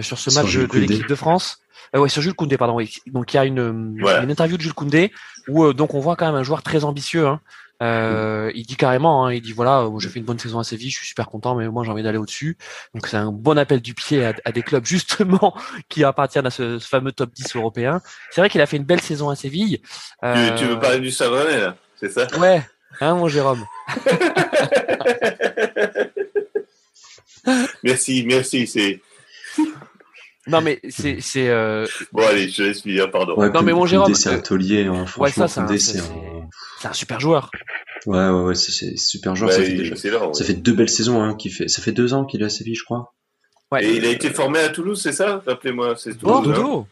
sur ce match de, de l'équipe de France. Euh, ouais, sur Jules Koundé, pardon. Oui. Donc il y a une, une interview de Jules Koundé où euh, donc on voit quand même un joueur très ambitieux. Hein. Euh, il dit carrément, hein, il dit voilà, j'ai fait une bonne saison à Séville, je suis super content, mais moi j'ai envie d'aller au-dessus. Donc c'est un bon appel du pied à, à des clubs justement qui appartiennent à ce, fameux top 10 européen. C'est vrai qu'il a fait une belle saison à Séville. Euh... Tu, tu, veux parler du Savonnet là, c'est ça? Ouais, hein mon Jérôme? merci, merci, c'est non mais c'est c'est euh... bon allez je laisse finir pardon. Non mais mon Jérôme c'est un taulier hein, franchement ouais, ça, c'est un, un, un, super joueur. Ouais ouais ouais c'est super joueur bah, ça, fait déjà... ça fait deux belles saisons hein, qui fait ça fait deux ans qu'il est à Séville je crois. Ouais. et il a été formé à Toulouse c'est ça? Rappelez-moi c'est Bordeaux.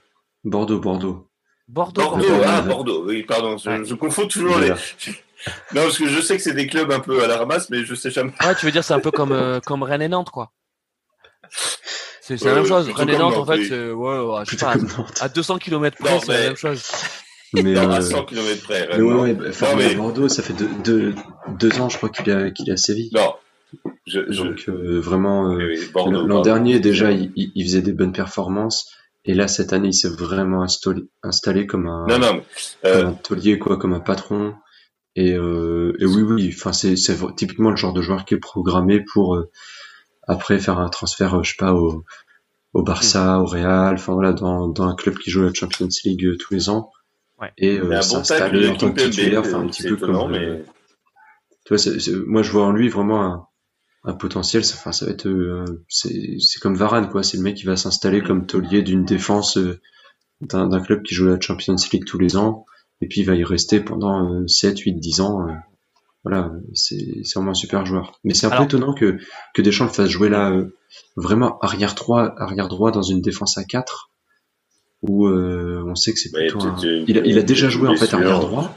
Bordeaux Bordeaux. Bordeaux Bordeaux ah Bordeaux oui pardon je, je confonds toujours les non parce que je sais que c'est des clubs un peu à la ramasse mais je sais jamais. Ouais tu veux dire c'est un peu comme euh, comme Rennes et Nantes quoi c'est la même chose. Et Nantes, en fait, c'est, ouais, sais pas, à 200 km près, c'est la même chose. Mais non, euh... à 100 km près. Mais ouais, ouais, mais... Bordeaux, ça fait deux, deux, deux ans, je crois qu'il a, qu'il a Séville. Non. Je, Donc, euh, vraiment, euh, l'an dernier, déjà, il, il, faisait des bonnes performances. Et là, cette année, il s'est vraiment installé, installé comme un, non, non, euh... comme un taulier, quoi, comme un patron. Et, euh, et oui, oui, enfin, c'est, c'est typiquement le genre de joueur qui est programmé pour, euh, après faire un transfert, euh, je sais pas, au, au Barça, au Real, enfin voilà, dans, dans un club qui joue la Champions League tous les ans. Ouais. Et euh, s'installer en tant que titulaire, enfin un petit peu comme. Mais... Tu vois, moi je vois en lui vraiment un, un potentiel. Ça, enfin, ça va être, c'est, c'est comme Varane quoi. C'est le mec qui va s'installer comme taulier d'une défense d'un, d'un club qui joue la Champions League tous les ans, et puis il va y rester pendant 7, 8, 10 ans voilà, c'est vraiment un super joueur. Mais c'est un peu étonnant que, que Deschamps le fasse jouer là, euh, vraiment arrière droit, arrière droit dans une défense à 4, où euh, on sait que c'est plutôt. Il, a, il, a, déjà joué en fait arrière droit,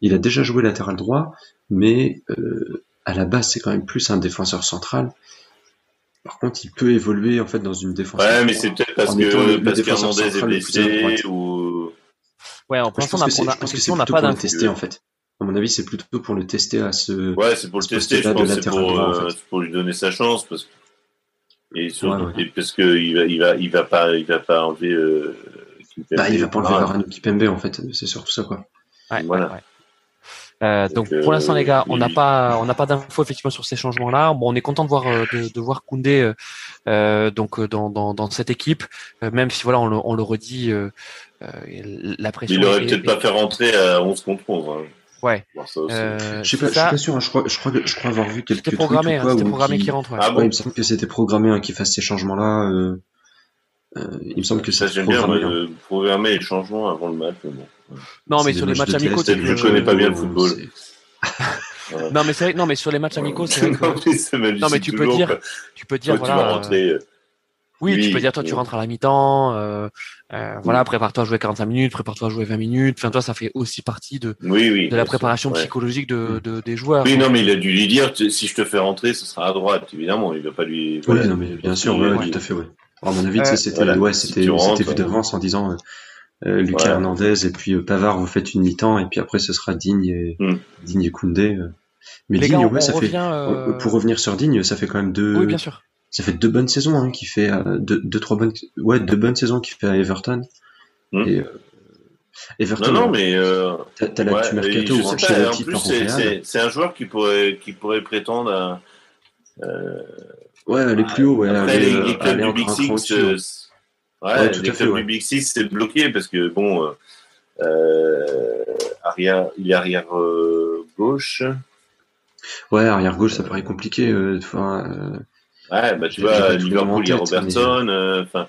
il a déjà joué latéral droit, mais euh, à la base c'est quand même plus un défenseur central. Par contre, il peut évoluer en fait dans une défense. Ouais, mais c'est peut-être parce que parce qu'Hernandez est blessé ou. Ouais, en pense, je pense que c'est plutôt pour le tester en fait à mon avis, c'est plutôt pour le tester à ce. Ouais, c'est pour le tester, je pense, c'est pour, euh, pour, lui donner sa chance, parce que. Et surtout, ouais, ouais. parce qu'il va, il va, il va pas, il va pas enlever. Euh, bah, il va pas enlever Varane ou Kipembe, en fait, c'est surtout ça, quoi. Ouais, voilà. Euh, donc, donc pour l'instant les gars, on n'a pas on n'a pas d'infos effectivement sur ces changements-là. Bon, on est content de voir de, de voir Koundé euh, donc dans, dans, dans cette équipe, même si voilà on le, on le redit, la pression. Il aurait peut-être pas fait rentrer à 11 contre 11. Hein. Ouais. Euh, je, suis pas, suis pas sûr, hein. je, crois, je, crois, je crois avoir vu quelques C'était programmé, hein, c'était programmé qui, rentre. Ouais. Ah bon ouais, il me semble que c'était programmé hein, qu'il fasse ces changements-là. Euh, euh, il me semble que c'est programmé. Bien, euh, programmer les changements avant le match. Mais bon. Non, mais sur les matchs amicaux, je ne connais pas bien le football. non mais c'est vrai, non mais sur les matchs amicaux, c'est non mais tu peux dire, tu peux dire voilà. Oui, oui, tu peux dire toi tu rentres à la mi-temps, euh, euh, voilà, prépare-toi à jouer 45 minutes, prépare-toi à jouer 20 minutes. Enfin, toi, ça fait aussi partie de oui, oui, de la préparation psychologique de, de, des joueurs. Oui, non, mais il a dû lui dire si je te fais rentrer, ce sera à droite, évidemment. Il va pas lui. Oui, non, mais bien sûr, ouais, tout à fait, ouais. à mon avis, euh, c'était voilà, ouais, c'était si c'était vu d'avance en disant euh, Lucas voilà. Hernandez et puis Pavard, vous faites une mi-temps et puis après ce sera Digne et hmm. Digne et Koundé. Mais Les Digne, gars, ouais, ça revient, fait pour revenir sur Digne, ça fait quand même deux. Oui, bien sûr ça fait deux bonnes saisons hein, qui fait euh, deux, deux, trois bonnes ouais deux bonnes saisons qui fait à Everton mmh. et euh, Everton non non mais euh, t'as, l'actu ouais, mercato Ancelotti part c'est, un joueur qui pourrait qui pourrait prétendre à euh, ouais aller plus haut ouais après les, les clubs du Big Six euh, ouais, ouais les clubs ouais. du Big Six c'est bloqué parce que bon euh, arrière il est arrière gauche ouais arrière gauche ça paraît compliqué enfin Ouais, bah tu vois, Liverpool, il y a Robertson. Enfin. Euh,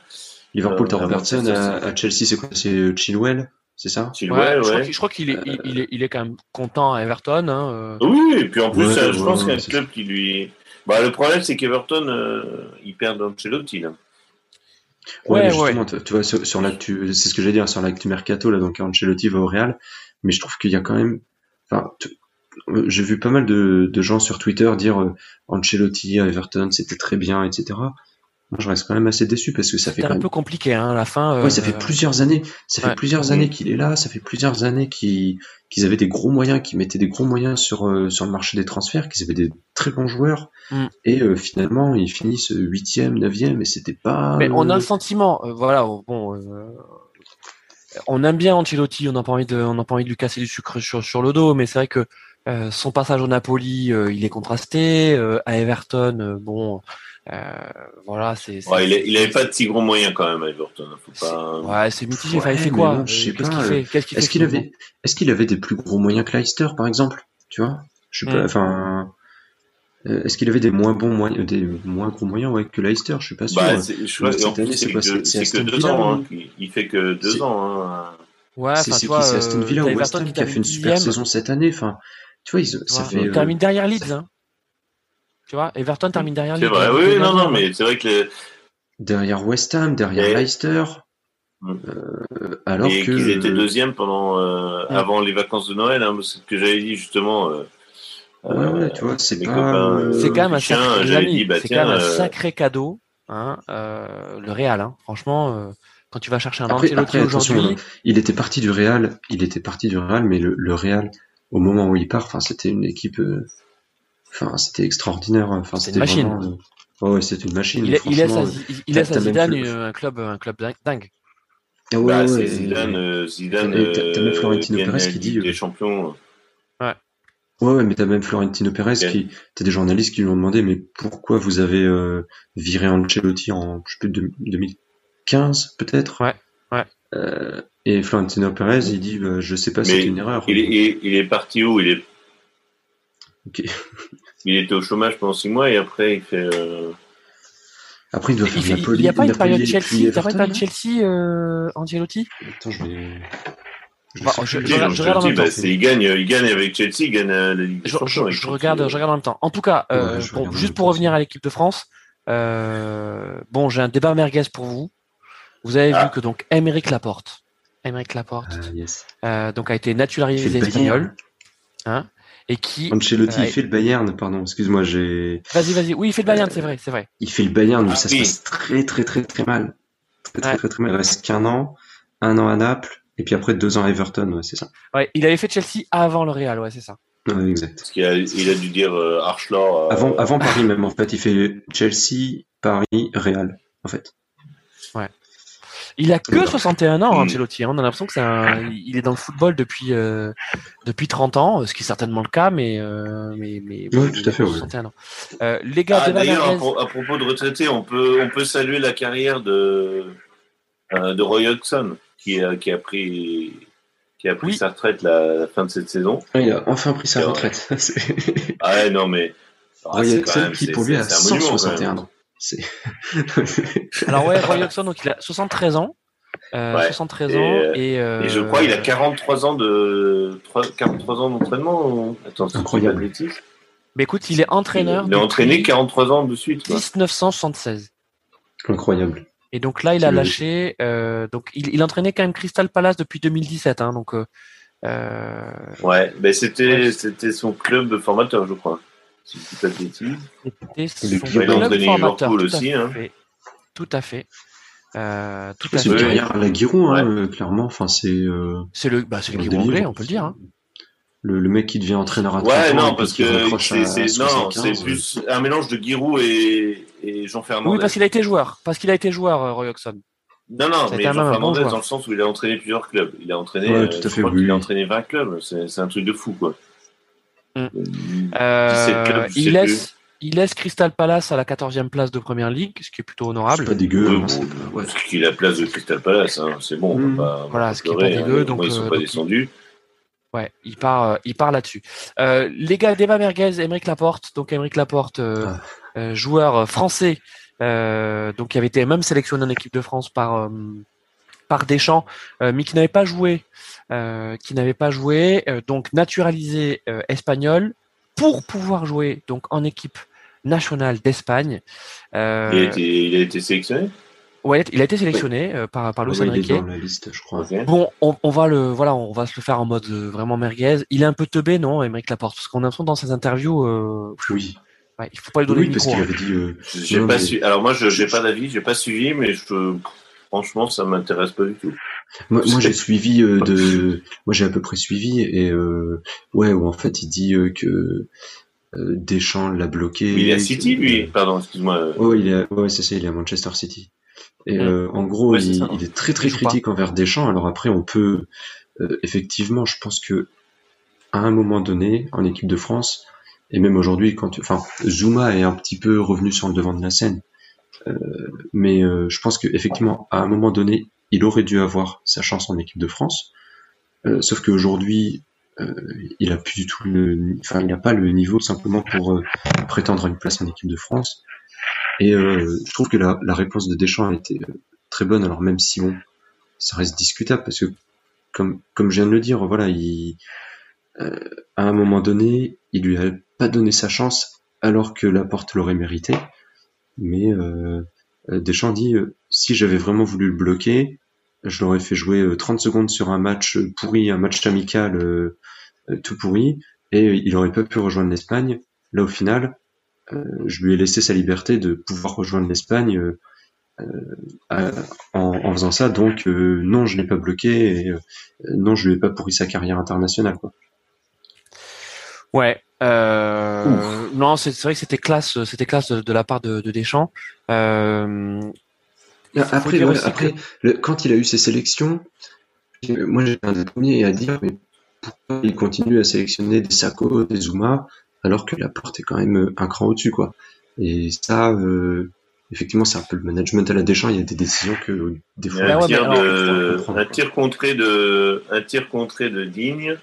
Liverpool, t'as Robertson. À, à, Chelsea, c'est quoi C'est Chilwell c'est ça? Chilwell, ouais, ouais. Je crois qu'il est, il, il, est, il est quand même content à Everton. Hein. Oui, et puis en plus, ouais, je pense qu'il y a un club qui lui. Bah, le problème, c'est qu'Everton, euh, il perd Ancelotti, là. Ouais, ouais justement, ouais. tu vois, sur, sur l'actu, c'est ce que j'allais dire, sur l'actu mercato, là, donc Ancelotti va au Real, mais je trouve qu'il y a quand même, enfin, j'ai vu pas mal de, de, gens sur Twitter dire euh, Ancelotti à Everton c'était très bien etc moi je reste quand même assez déçu parce que ça fait un même... peu compliqué hein, à la fin euh... ouais ça fait plusieurs années ça fait plusieurs années qu'il est là ça fait plusieurs années qu'ils avaient des gros moyens qu'ils mettaient des gros moyens sur euh, sur le marché des transferts qu'ils avaient des très bons joueurs. Mm. et euh, finalement ils finissent huitième neuvième et c'était pas mais on a le sentiment euh, voilà bon euh, on aime bien Ancelotti on n'a pas envie de on n'a pas envie de lui casser du sucre sur sur le dos mais c'est vrai que euh, son passage au Napoli, euh, il est contrasté. Euh, à Everton, bon, voilà, c'est. Ouais, il, il avait pas de si gros moyens quand même à Everton. hein, Faut pas... Ouais, c'est mitigé. Ouais, enfin, il fait quoi non, je sais Qu'est-ce pas, qu'il fait qu'il Est-ce qu'il avait, est-ce qu'il avait des plus gros moyens que Leicester, par exemple Tu vois? Je sais pas. Mm. Enfin. Est-ce qu'il avait des moins bons moyens, des moins gros moyens ouais, que Leicester? Je suis pas sûr. Bah, c'est, je crois, cette en plus, année, c'est, c'est quoi que, deux ans. non Hein. Il, fait que deux ans. Hein. Ouais, c'est qui C'est Aston Villa ou West Ham qui a fait une super saison cette année. Enfin, tu vois, ils, Tu ça vois, fait. il euh, termine derrière Leeds. Hein. Tu vois, Everton termine derrière C'est Leeds. vrai, avec oui, non, non, mais c'est vrai que les, derrière West Ham, derrière Et- Leicester. Mm. euh, alors et que. qu'ils étaient deuxième pendant euh, Mm. avant les vacances de Noël. Hein, c'est ce que j'avais dit justement. Euh, Ouais, ouais, tu vois, c'est mes pas. copains, C'est quand même un Chien, sacré, bah, c'est tiens, quand même un euh, sacré cadeau, hein, euh, le Real. Hein. Franchement, euh, quand tu vas chercher un Après, après attention, aujourd'hui, il était parti du Real, il était parti du Real, mais le, le Real, au moment où il part, enfin, c'était une équipe, euh, enfin, c'était extraordinaire. Enfin, C'est une c'était machine. vraiment, euh, ouais, c'est une machine. il, il laisse à, franchement. il, laisse à Zidane plus- euh, un club, un club dingue-. Ah ouais, bah, ouais, c'est Zidane, euh, Zidane, t'as- même euh, Florentino Pérez qui dit, euh, des champions. Ouais, ouais mais t'as même Florentino Pérez qui, t'as des journalistes qui lui ont demandé, mais pourquoi vous avez euh, viré Ancelotti en, je sais plus, 2015 peut-être? Ouais, ouais. Euh, et Florentino Pérez, il dit, bah, je sais pas, c'est une erreur. Il est, il est parti où? Il est. Il était au chômage pendant six mois et après il fait. Euh... Après, il doit faire il, Il n'y a pas une période Chelsea, il pas une période Chelsea, euh, Ancelotti? Attends, je vais. Bah, je, je, je, je regarde en même temps. Bah, il gagne, il gagne avec Chelsea, il gagne la Ligue des Champions. Je, regarde, je regarde en même temps. En tout cas, euh, bon, juste pour revenir à l'équipe de France, euh, bon, j'ai un débat merguez pour vous. Vous avez ah. vu que donc Émeric Laporte, Émeric Laporte, ah, yes. euh, donc a été naturalisé espagnol, hein, et qui. Ancelotti, euh, il fait le Bayern, pardon, excuse-moi, j'ai. Vas-y, vas-y. Oui, il fait le Bayern, c'est vrai, c'est vrai. Il fait le Bayern, mais ah, ça oui. se passe très, très, très, très mal. Très, très, ouais. très, très mal. Il reste qu'un an, un an à Naples, et puis après deux ans à Everton, ouais, c'est ça. Ouais, il avait fait Chelsea avant le Real, ouais, c'est ça. Ouais, exact. Parce qu'il a, il a dû dire euh, Archelor. Euh... Avant, avant Paris même, en fait. Il fait Chelsea, Paris, Real, en fait. Ouais. Il a que 61 ans, Ancelotti. Hein. On a l'impression que c'est un... il est dans le football depuis euh, depuis 30 ans, ce qui est certainement le cas, mais euh, mais mais oui, tout à fait. 61 ans. Euh, les gars, ah, d'ailleurs, à, propos de retraités, on peut on peut saluer la carrière de euh, de Roy Hodgson qui a qui a pris qui a pris oui. sa retraite la, la, fin de cette saison. Ah, il a enfin pris sa retraite. ah non mais Roy Hodgson qui pour lui a 161 ans. Alors ouais, Roy Hodgson, donc il a 73 ans. Euh, ouais. 73 et, ans et, euh... et, je crois il a 43 ans de 3, 43 ans d'entraînement. Attends, incroyable. Mais écoute, il est entraîneur. Il, il est entraîné 43 ans de suite. Quoi. 1976. Incroyable. Et donc là, il a lâché. Euh, donc il, il entraînait quand même Crystal Palace depuis 2017. Hein, donc. Euh, ouais, mais c'était ouais. c'était son club formateur, je crois. Si je dis pas de bêtises. C'était son club formateur. Tout aussi, à fait. Hein. Tout à fait. Euh, tout c'est une carrière à la Giroud, hein, ouais. clairement. Enfin, c'est. Euh, c'est le, bah, c'est le Giroud anglais, on peut le dire. Hein. Le, le, mec qui devient entraîneur à Ouais, non, parce que c'est, non, c'est plus un mélange de Giroud et, et Jean Fernandez. Oui, parce qu'il a été joueur. Parce qu'il a été joueur, euh, Roy Hodgson. Non, non, mais Jean Fernandez bon dans le sens où il a entraîné plusieurs clubs. Il a entraîné, ouais, tout à fait, oui. il a entraîné 20 clubs. C'est un truc de fou, quoi. Mm. Euh, il laisse, il laisse Crystal Palace à la 14e place de première ligue, ce qui est plutôt honorable. C'est pas dégueu. Hein, ouais. Ce qui est la place de Crystal Palace, hein, c'est bon. Mmh. Pas, voilà, ce qui est pas dégueu. Hein, donc, ils sont euh, pas descendus. Ouais, il part, euh, il part là-dessus. Euh, les gars, débat merguez, Émeric Laporte. Donc Émeric Laporte, euh, ah. joueur français, donc qui avait été même sélectionné en équipe de France par par Deschamps, mais qui n'avait pas joué, qui n'avait pas joué, donc naturalisé espagnol pour pouvoir jouer donc en équipe national d'Espagne. Euh... Il, a été, il, a été, sélectionné? Ouais, il a été sélectionné euh, par par Luis ouais, Enrique. Il est dans la liste, je crois. Okay. Bon, on, on, va le voilà, on va se le faire en mode euh, vraiment merguez. Il est un peu teubé, non, Émeric Laporte, parce qu'on a l'impression dans ses interviews. Euh, oui. Ouais, il faut pas lui donner oui, le parce micro. qu'il avait dit. Euh, j'ai pas mais... su... Alors moi, je j'ai pas d'avis, j'ai pas suivi, mais je franchement, ça m'intéresse pas du tout. Moi, moi j'ai suivi euh, de, moi j'ai à peu près suivi et euh, ouais, où en fait il dit euh, que euh, Deschamps l'a bloqué. Mais il est à City, lui. Pardon, excuse-moi. Oh, il est, à... ouais, c'est ça, il est à Manchester City. Et mmh. euh, en gros, ouais, il, est il, est très très critique pas. envers Deschamps. Alors après, on peut euh, effectivement, je pense que à un moment donné, en équipe de France, et même aujourd'hui, quand, enfin, Zuma est un petit peu revenu sur le devant de la scène. Euh, mais euh, je pense que effectivement, à un moment donné, il aurait dû avoir sa chance en équipe de France. Euh, sauf qu'aujourd'hui, euh, il a plus du tout le, enfin, il n'a pas le niveau simplement pour euh, prétendre à une place en équipe de France. Et euh, je trouve que la, la, réponse de Deschamps a été très bonne. Alors même si bon, ça reste discutable parce que comme comme je viens de le dire, voilà, il à un moment donné, il lui a pas donné sa chance alors que Laporte l'aurait mérité. Mais euh, Deschamps dit si j'avais vraiment voulu le bloquer, je l'aurais fait jouer 30 secondes sur un match pourri, un match amical euh, tout pourri, et il aurait pas pu rejoindre l'Espagne. Là, au final, euh, je lui ai laissé sa liberté de pouvoir rejoindre l'Espagne euh, en, en, faisant ça. Donc, non, je l'ai pas bloqué, et non, je lui ai pas pourri sa carrière internationale. Quoi. Ouais. Euh, non, c'est vrai que c'était classe, c'était classe de, de, la part de, de Deschamps. Euh, après, ouais, après que... le, quand il a eu ses sélections, moi j'étais un des premiers à dire, mais pourquoi il continue à sélectionner des Sako, des Zuma, alors que la porte est quand même un cran au-dessus, quoi. Et ça, euh, effectivement, c'est un peu le management à la Deschamps. Il y a des décisions que des fois. Un, tir, de, un tir contré de, un tir contré de Digne.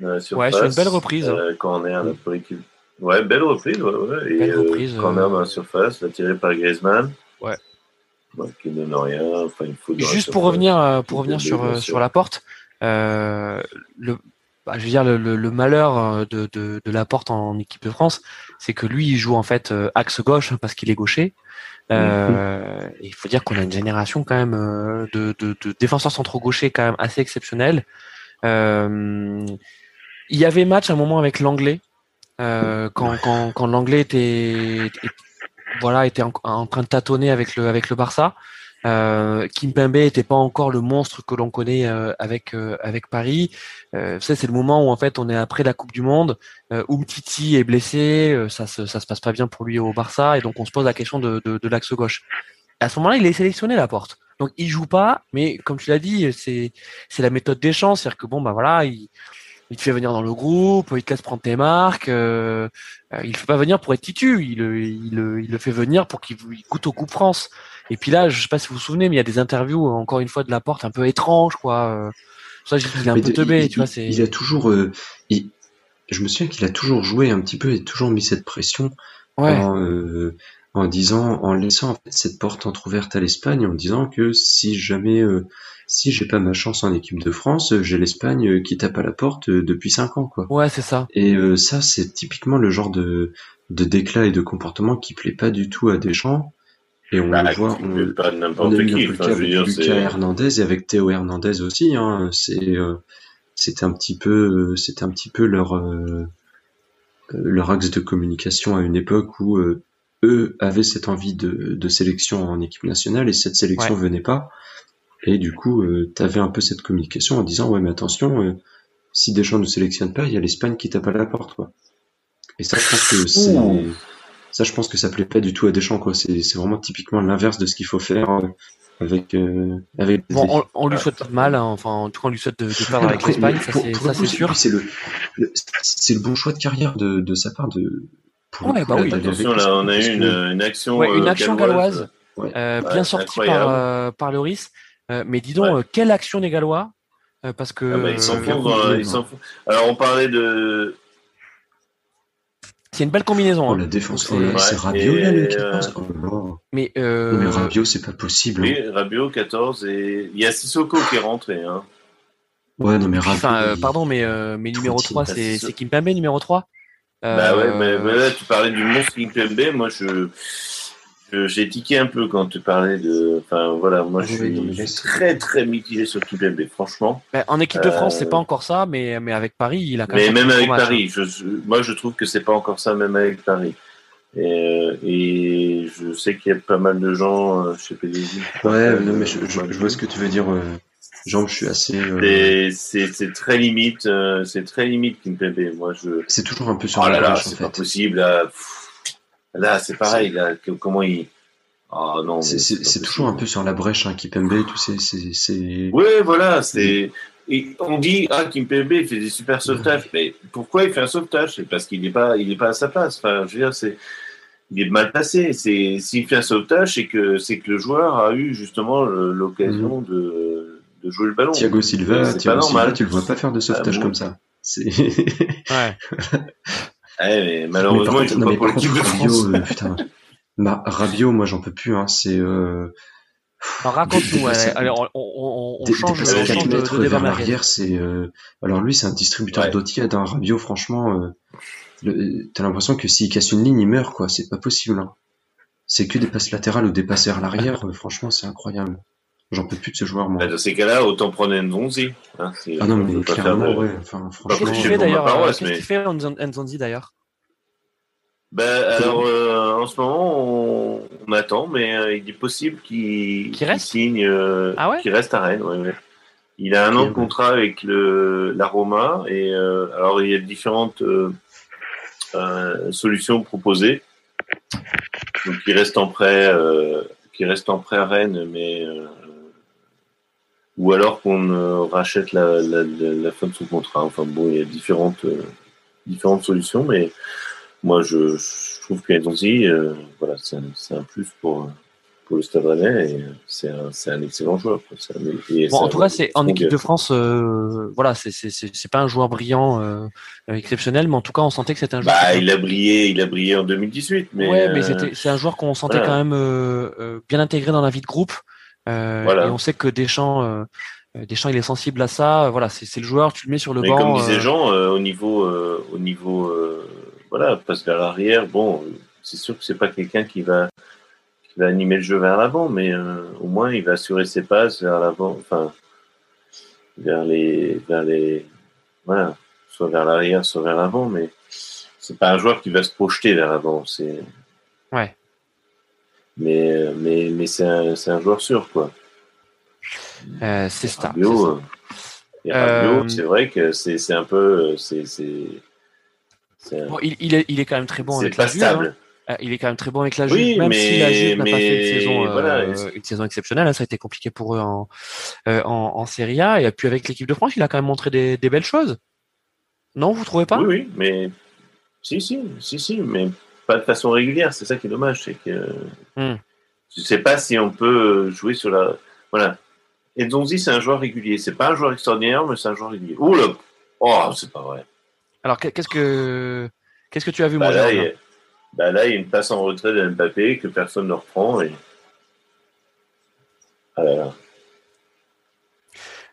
Ouais, c'est une belle reprise. Euh, corner pour l'équipe. Ouais, belle reprise, ouais, ouais. Et belle euh, reprise, euh... dans la surface, la tiré par Griezmann. Ouais. ouais qui donne rien. Enfin, il faut Juste pour revenir, euh, pour revenir sur, sur la porte, euh, le, bah, je veux dire le, le, le malheur de, de, de la porte en équipe de France, c'est que lui il joue en fait axe gauche parce qu'il est gaucher. Euh, mm-hmm. Il faut dire qu'on a une génération quand même de, de, de défenseurs centraux gauchers quand même assez exceptionnels. Euh, il y avait match à un moment avec l'anglais euh, quand, quand, quand l'anglais était, voilà était en, train de tâtonner avec le avec le Barça. Euh, Kimpembe était pas encore le monstre que l'on connaît euh, avec euh, avec Paris. Euh, c'est le moment où en fait on est après la Coupe du Monde. Euh, Umtiti est blessé, ça se ça se passe pas bien pour lui au Barça et donc on se pose la question de, de, de l'axe gauche. à ce moment-là, il est sélectionné la porte. Donc il joue pas, mais comme tu l'as dit, c'est c'est la méthode des champs, c'est-à-dire que bon bah voilà, il il te fait venir dans le groupe, il te laisse prendre tes marques. Euh, euh il ne fait pas venir pour être titu, il, il, il le fait venir pour qu'il goûte au Coupe France. Et puis là, je sais pas si vous vous souvenez, mais il y a des interviews encore une fois de la porte un peu étranges, quoi. Ça, il est un peu teubé, tu vois. Il a toujours, euh, je me souviens qu'il a toujours joué un petit peu et toujours mis cette pression. Ouais. En, euh, en disant, en laissant en fait, cette porte entrouverte à l'Espagne, en disant que si jamais, euh, si j'ai pas ma chance en équipe de France, j'ai l'Espagne qui tape à la porte euh, depuis cinq ans, quoi. Ouais, c'est ça. Et euh, ça, c'est typiquement le genre de, de déclat et de comportement qui plaît pas du tout à Deschamps. Et on bah, le voit, on, pas on a qui, enfin, avec Lucas Hernandez et avec Théo Hernandez aussi. Hein, c'est, c'était un petit peu, c'était un petit peu leur leur axe de communication à une époque où eux avaient cette envie de, de, sélection en équipe nationale et cette sélection venait pas. Et du coup, euh, tu avais un peu cette communication en disant ouais mais attention, euh, si Deschamps ne sélectionne pas, il y a l'Espagne qui tape à la porte quoi. Et ça, je pense que c'est ça, je pense que ça plaît pas du tout à Deschamps quoi. C'est c'est vraiment typiquement l'inverse de ce qu'il faut faire. Euh, avec euh, avec bon, on, on, lui souhaite pas de mal hein. enfin en tout cas on lui souhaite de, de perdre avec l'Espagne ça c'est ça c'est sûr c'est le, le c'est le bon choix de carrière de, de sa part de Ouais, bah oui. Attention, là, on a eu une, une action, ouais, une euh, action galloise, galloise euh, bien sortie par, euh, par Loris. Euh, mais dis donc, quelle action des Gallois Parce que. Ah bah, ils s'en font. Alors, on parlait de. C'est une belle combinaison. Oh, hein. la défense, c'est Rabiot, là, le 14. Oh, mais, euh... mais Rabiot, c'est pas possible. Oui, hein. Rabiot, 14. Et il y a Sissoko qui est rentré. Hein. Ouais, non, mais Rabiot. Enfin, pardon, mais, mais numéro 3, c'est Kimpembe, numéro 3 bah ouais, mais, mais, là, tu parlais du monstre Kimpembe. Moi, je, j'ai tiqué un peu quand tu parlais de. Enfin, voilà, moi, je suis, très, très mitigé sur Kimpembe, franchement. Bah, en équipe de France, c'est pas encore ça, mais, mais avec Paris, il a quand même. Mais même avec Paris, je, moi, je trouve que c'est pas encore ça, même avec Paris. Et, et je sais qu'il y a pas mal de gens chez PDG. Ouais, non, mais je, je, vois ce que tu veux dire. Jean, je suis assez. Euh... C'est très limite, euh, c'est très limite Kimpembe. Moi, je. C'est toujours un peu sur oh la là brèche. C'est pas possible. Là, là c'est pareil. Là, comment il. Oh, non. C'est toujours un peu sur la brèche, hein, Kimpembe. Tu sais, c'est. Oui, voilà. C'est. Et on dit ah Kimpembe il fait des super sauvetages, mais pourquoi il fait un sauvetage? C'est parce qu'il n'est pas, il est pas à sa place. Enfin, je veux dire, c'est il est mal passé. C'est s'il fait un sauvetage, c'est que c'est que le joueur a eu justement l'occasion mm -hmm. de de jouer le ballon. Thiago Silva, Thiago Silva, tu le vois pas faire de sauvetage ah, comme ça. C'est. ouais. ouais mais malheureusement, mais contre, il non, pas pour l'équipe de France. Euh, putain. Bah, Rabiot, moi, j'en peux plus. Hein. C'est. Euh... Raconte-nous. Ouais. Alors, on, on, on change, on change de, de. C'est. Euh... Alors lui, c'est un distributeur ouais. d'outils. D'un Rabiot, franchement, euh... le... t'as l'impression que s'il casse une ligne, il meurt, quoi. C'est pas possible. Hein. C'est que des passes latérales ou des passes vers l'arrière. franchement, c'est incroyable. J'en peux plus de ce joueur, moi. Bah, dans ces cas-là, autant prendre Nzonzi. Hein, ah non, mais clairement, ouais. Enfin, franchement. Qu'est-ce qu'il fait d'ailleurs Qu'est-ce qu'il fait Nzonzi d'ailleurs? Ben, alors, euh, en ce moment, on, on attend, mais euh, il est possible qu'il qu reste? signe, euh, ah ouais? qu'il reste à Rennes. Ouais, ouais. Il a un an de contrat avec le, la Roma, et euh, alors il y a différentes euh, solutions proposées. Donc, il reste en prêt, qui reste en prêt à Rennes, mais ou alors qu'on rachète la, la, la, fin de son contrat. Enfin bon, il y a différentes, différentes solutions, mais moi je, je trouve qu'Enzonzi, euh, voilà, c'est un, un, plus pour, pour le Stade Rennais et c'est un, un, excellent joueur. bon, en tout cas, c'est en équipe de France, euh, voilà, c'est pas un joueur brillant, euh, exceptionnel, mais en tout cas, on sentait que c'était un joueur. Bah, il a brillé, il a brillé en 2018, mais. Ouais, mais c'est un joueur qu'on sentait quand même bien intégré dans la vie de groupe. Voilà. Et on sait que Deschamps. Deschamps, il est sensible à ça. Voilà, c'est le joueur. Tu le mets sur le mais banc. Comme disait Jean, au niveau, au niveau, voilà, passe vers l'arrière. Bon, c'est sûr que c'est pas quelqu'un qui va va animer le jeu vers l'avant, mais euh, au moins il va assurer ses passes vers l'avant, enfin vers les, vers les, voilà, soit vers l'arrière, soit vers l'avant, mais c'est pas un joueur qui va se projeter vers l'avant, c'est. Ouais. Mais mais mais c'est un, un joueur sûr quoi. Euh, c'est ça. Euh, euh, c'est vrai que c'est un peu c'est bon, il, il, est, il est quand même très bon avec pas stable. Euh, il est quand même très bon avec la Juve, même si la Juve n'a pas fait une saison, euh, une saison exceptionnelle. Hein, ça a été compliqué pour eux en, euh, en, en, Serie A. Et puis avec l'équipe de France, il a quand même montré des, des belles choses. Non, vous trouvez pas? Oui, oui, mais si, si, si, si, mais pas de façon régulière. C'est ça qui est dommage, c'est que hmm. je sais pas si on peut jouer sur la. Voilà. Et Zonzi, c'est un joueur régulier. C'est pas un joueur extraordinaire, mais c'est un joueur régulier. Ouh là Oh, c'est pas vrai. Alors, qu'est-ce que qu'est-ce que tu as vu, bah, moi, bah là, il y a une passe en retrait de Mbappé que personne ne reprend. Et... Ah là là.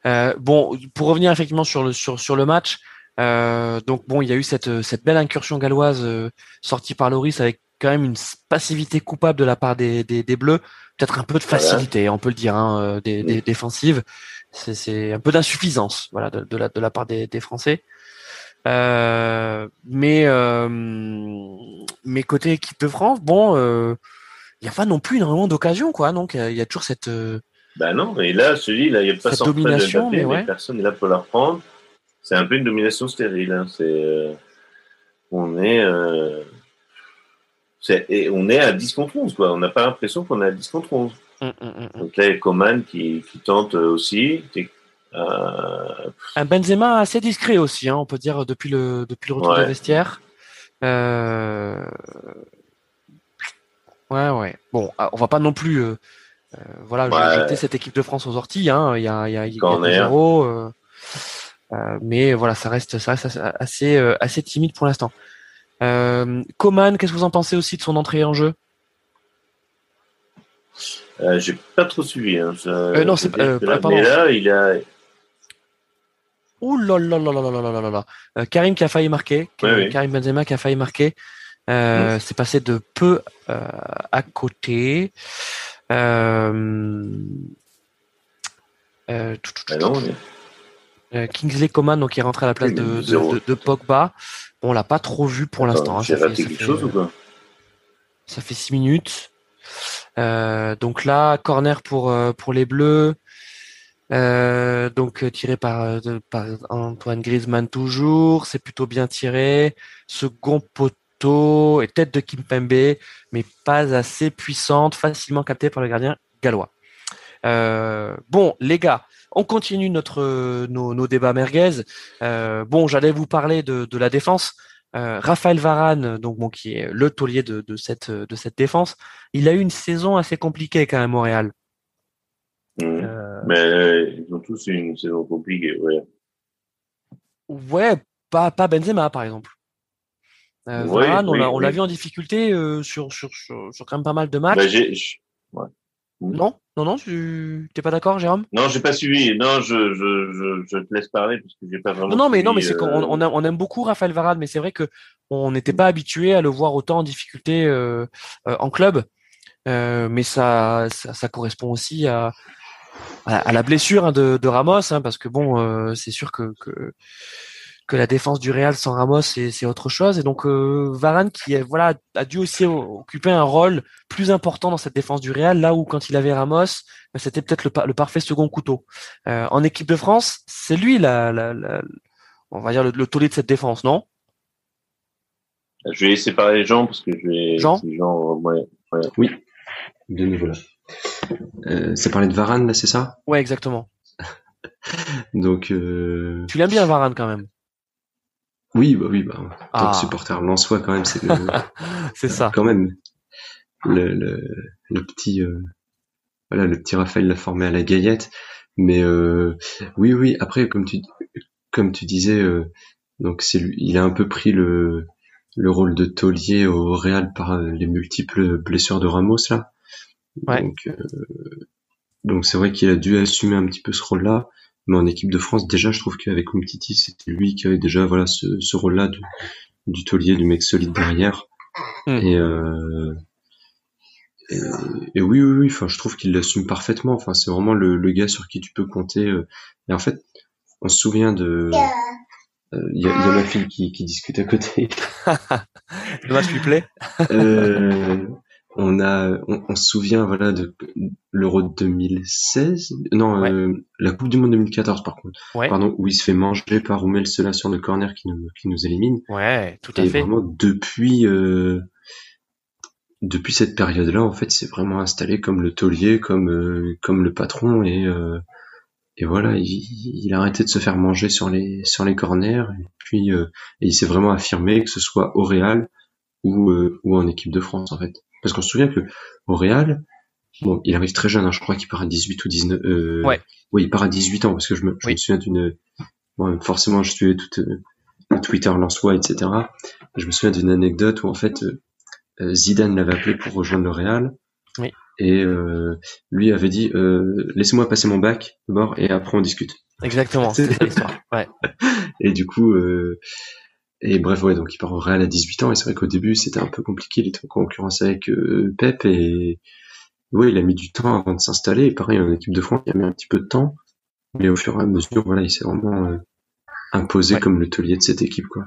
Euh, bon, pour revenir effectivement sur le, sur, sur le match, euh, donc bon, il y a eu cette, cette belle incursion galloise euh, sortie par Loris avec quand même une passivité coupable de la part des, des, des Bleus, peut-être un peu de facilité, on peut le dire, hein, euh, des, des, défensives. C'est un peu d'insuffisance, voilà, de, de, la, de la part des, des Français. Euh, mais euh, mais côté équipe de France, bon, il n'y a pas non plus énormément d'occasions, quoi. Donc il y, a toujours cette. Ben non, et là, celui là, il n'y a pas cette domination, mais, ouais. personne n'est là pour la reprendre. C'est un peu une domination stérile. Hein. C'est, on est, et on est à 10 contre 11, quoi. On n'a pas l'impression qu'on est à 10 contre 11. Hum, hum, hum, Donc là, il y a Coman qui, qui tente aussi. Euh... Un Benzema assez discret aussi, hein, on peut dire depuis le depuis le retour ouais. de vestiaire. Euh... Ouais, ouais. Bon, ah, on va pas non plus, euh, euh voilà, ouais. jeter cette équipe de France aux orties. Hein. Il y a, il y a, il y a euh, euh, mais voilà, ça reste, ça reste assez, euh, assez timide pour l'instant. Coman, qu'est-ce que vous en pensez aussi de son entrée en jeu? J'ai pas trop suivi. Hein, ça, non, c'est là, pardon. Mais là, il a, Ouh là là là là là là là là euh, Karim qui a failli marquer, oui, Karim. Benzema qui a failli marquer. Euh, mmh. C'est passé de peu euh, à côté. Euh, euh, tout, tout, tout, euh, Kingsley Coman donc qui est rentré à la place de, de, de, de Pogba. Bon, on l'a pas trop vu pour l'instant. Hein, raté quelque fait, chose ou quoi? Ça fait six minutes. donc là, corner pour pour les Bleus. Euh, donc euh, tiré par, euh, par Antoine Griezmann toujours, c'est plutôt bien tiré. Second poteau et tête de Kimpembe, mais pas assez puissante, facilement captée par le gardien gallois. Euh, bon, les gars, on continue notre nos, nos débats merguez. Euh, bon, j'allais vous parler de, de la défense. Euh, Raphaël Varane, donc bon, qui est le taulier de, de cette de cette défense, il a eu une saison assez compliquée quand même Montréal. Mmh. Euh... Mais ils ont tous une saison compliquée, ouais. Ouais, pas, pas Benzema par exemple. Euh, Varane, oui, on l'a oui. vu en difficulté euh, sur, sur, sur, sur, quand même pas mal de matchs. Bah, ouais. Non, non, non, tu t'es pas d'accord, Jérôme? Non, j'ai pas suivi. Non, je, je, je, je, te laisse parler parce que j'ai pas vraiment. Non, non, mais suivi, non, mais c'est qu'on on, on, aime beaucoup Raphaël Varane, mais c'est vrai que on n'était pas habitué à le voir autant en difficulté euh, euh en club. Euh, mais ça, ça, ça, correspond aussi à, à, la blessure hein, de, de, Ramos, hein, parce que bon, euh, c'est sûr que, que, que la défense du Real sans Ramos c'est autre chose. Et donc euh, Varane qui voilà a dû aussi occuper un rôle plus important dans cette défense du Real, là où quand il avait Ramos, ben, c'était peut-être le, le, parfait second couteau. Euh, en équipe de France, c'est lui la, la, la, on va dire le, le tollé de cette défense, non? Je vais séparer les gens parce que je vais. Jean, Jean ouais, ouais. Oui, de nouveau là. Euh, c'est parler de Varane, là, c'est ça? Ouais, exactement. Donc. Euh... Tu l'aimes bien Varane quand même. Oui, bah oui, bah. Tant que ah. supporter soi quand même, c'est. c'est ça. Quand même, le, le, le petit. Euh, voilà, le petit Raphaël l'a formé à la gaillette. Mais euh, oui, oui. Après, comme tu comme tu disais, euh, donc c'est lui, il a un peu pris le le rôle de taulier au Real par les multiples blessures de Ramos là. Ouais. Donc donc c'est vrai qu'il a dû assumer un petit peu ce rôle-là. Mais en équipe de France, déjà, je trouve qu'avec Umtiti, c'était lui qui avait déjà voilà ce, ce rôle-là du taulier, du mec solide derrière. Hmm. Et, euh, et, oui, oui, oui. Enfin, je trouve qu'il l'assume parfaitement. Enfin, c'est vraiment le, le, gars sur qui tu peux compter. Euh. Et en fait, on se souvient de. Il euh, y, a, y, a ma fille qui, qui discute à côté. Le match lui plaît. euh, on a, on, se souvient voilà de l'Euro 2016, non, euh, la Coupe du Monde 2014 par contre, pardon, où il se fait manger par Oumel cela sur le corner qui nous, qui nous élimine. Ouais, tout à et fait. vraiment depuis, euh, depuis cette période-là, en fait, c'est vraiment installé comme le taulier, comme, euh, comme le patron et et voilà, il, il, a arrêté de se faire manger sur les sur les corners et puis et il s'est vraiment affirmé que ce soit au Real ou ou en équipe de France en fait. Parce qu'on se souvient que au Real, bon, il arrive très jeune, hein, je crois qu'il part à 18 ou 19. Euh, ouais. Oui, il part à 18 ans parce que je me, je me souviens d'une. Bon, forcément, je suivais tout euh, Twitter Lançois, etc. Je me souviens d'une anecdote où en fait euh, Zidane l'avait appelé pour rejoindre le Real. Oui. Et euh, lui avait dit laissez-moi passer mon bac d'abord et après on discute. Exactement, c'est l'histoire. Ouais. Et du coup, euh, et bref, ouais, donc il part au Real à 18 ans, et c'est vrai qu'au début c'était un peu compliqué, il était en concurrence avec euh, Pep, et ouais, il a mis du temps avant de s'installer, et pareil, en équipe de France, il a mis un petit peu de temps, mais au fur et à mesure, voilà, il s'est vraiment euh, imposé comme le taulier de cette équipe, quoi.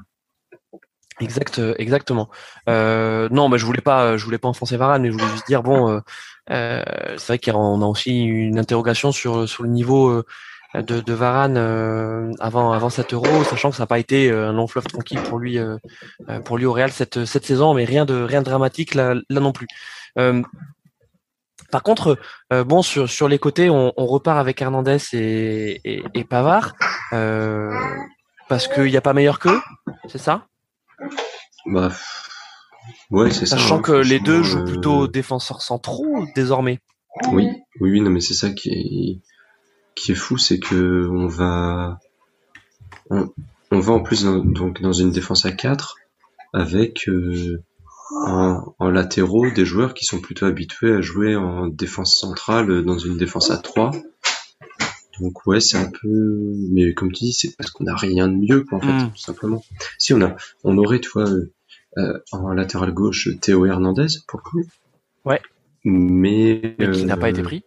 Exact, euh, exactement. Euh, non, mais je voulais pas, je voulais pas enfoncer Varane, mais je voulais juste dire bon, c'est vrai qu'on a aussi une interrogation sur sur le niveau de, de Varane euh, avant avant cet Euro, sachant que ça n'a pas été euh, un long fleuve tranquille pour lui euh, pour lui au Real cette cette saison, mais rien de rien de dramatique là, là non plus. par contre, bon sur sur les côtés, on, on repart avec Hernandez et, et, et Pavard parce qu'il n'y a pas meilleur qu'eux, c'est ça? Bah ouais, c'est ça. Sachant hein, que les deux jouent plutôt défenseurs centraux désormais. Oui, oui, oui, non, mais c'est ça qui est qui est fou, c'est que on va, on, va en plus dans, donc dans une défense à 4 avec euh, en, en, latéraux des joueurs qui sont plutôt habitués à jouer en défense centrale dans une défense à 3. Donc ouais, c'est un peu, mais comme tu dis, c'est parce qu'on a rien de mieux, quoi, en fait, mm. tout simplement. Si on a, on aurait, tu vois, euh, en latéral gauche Théo Hernandez pour le coup. Ouais. Mais, mais qui n'a pas été pris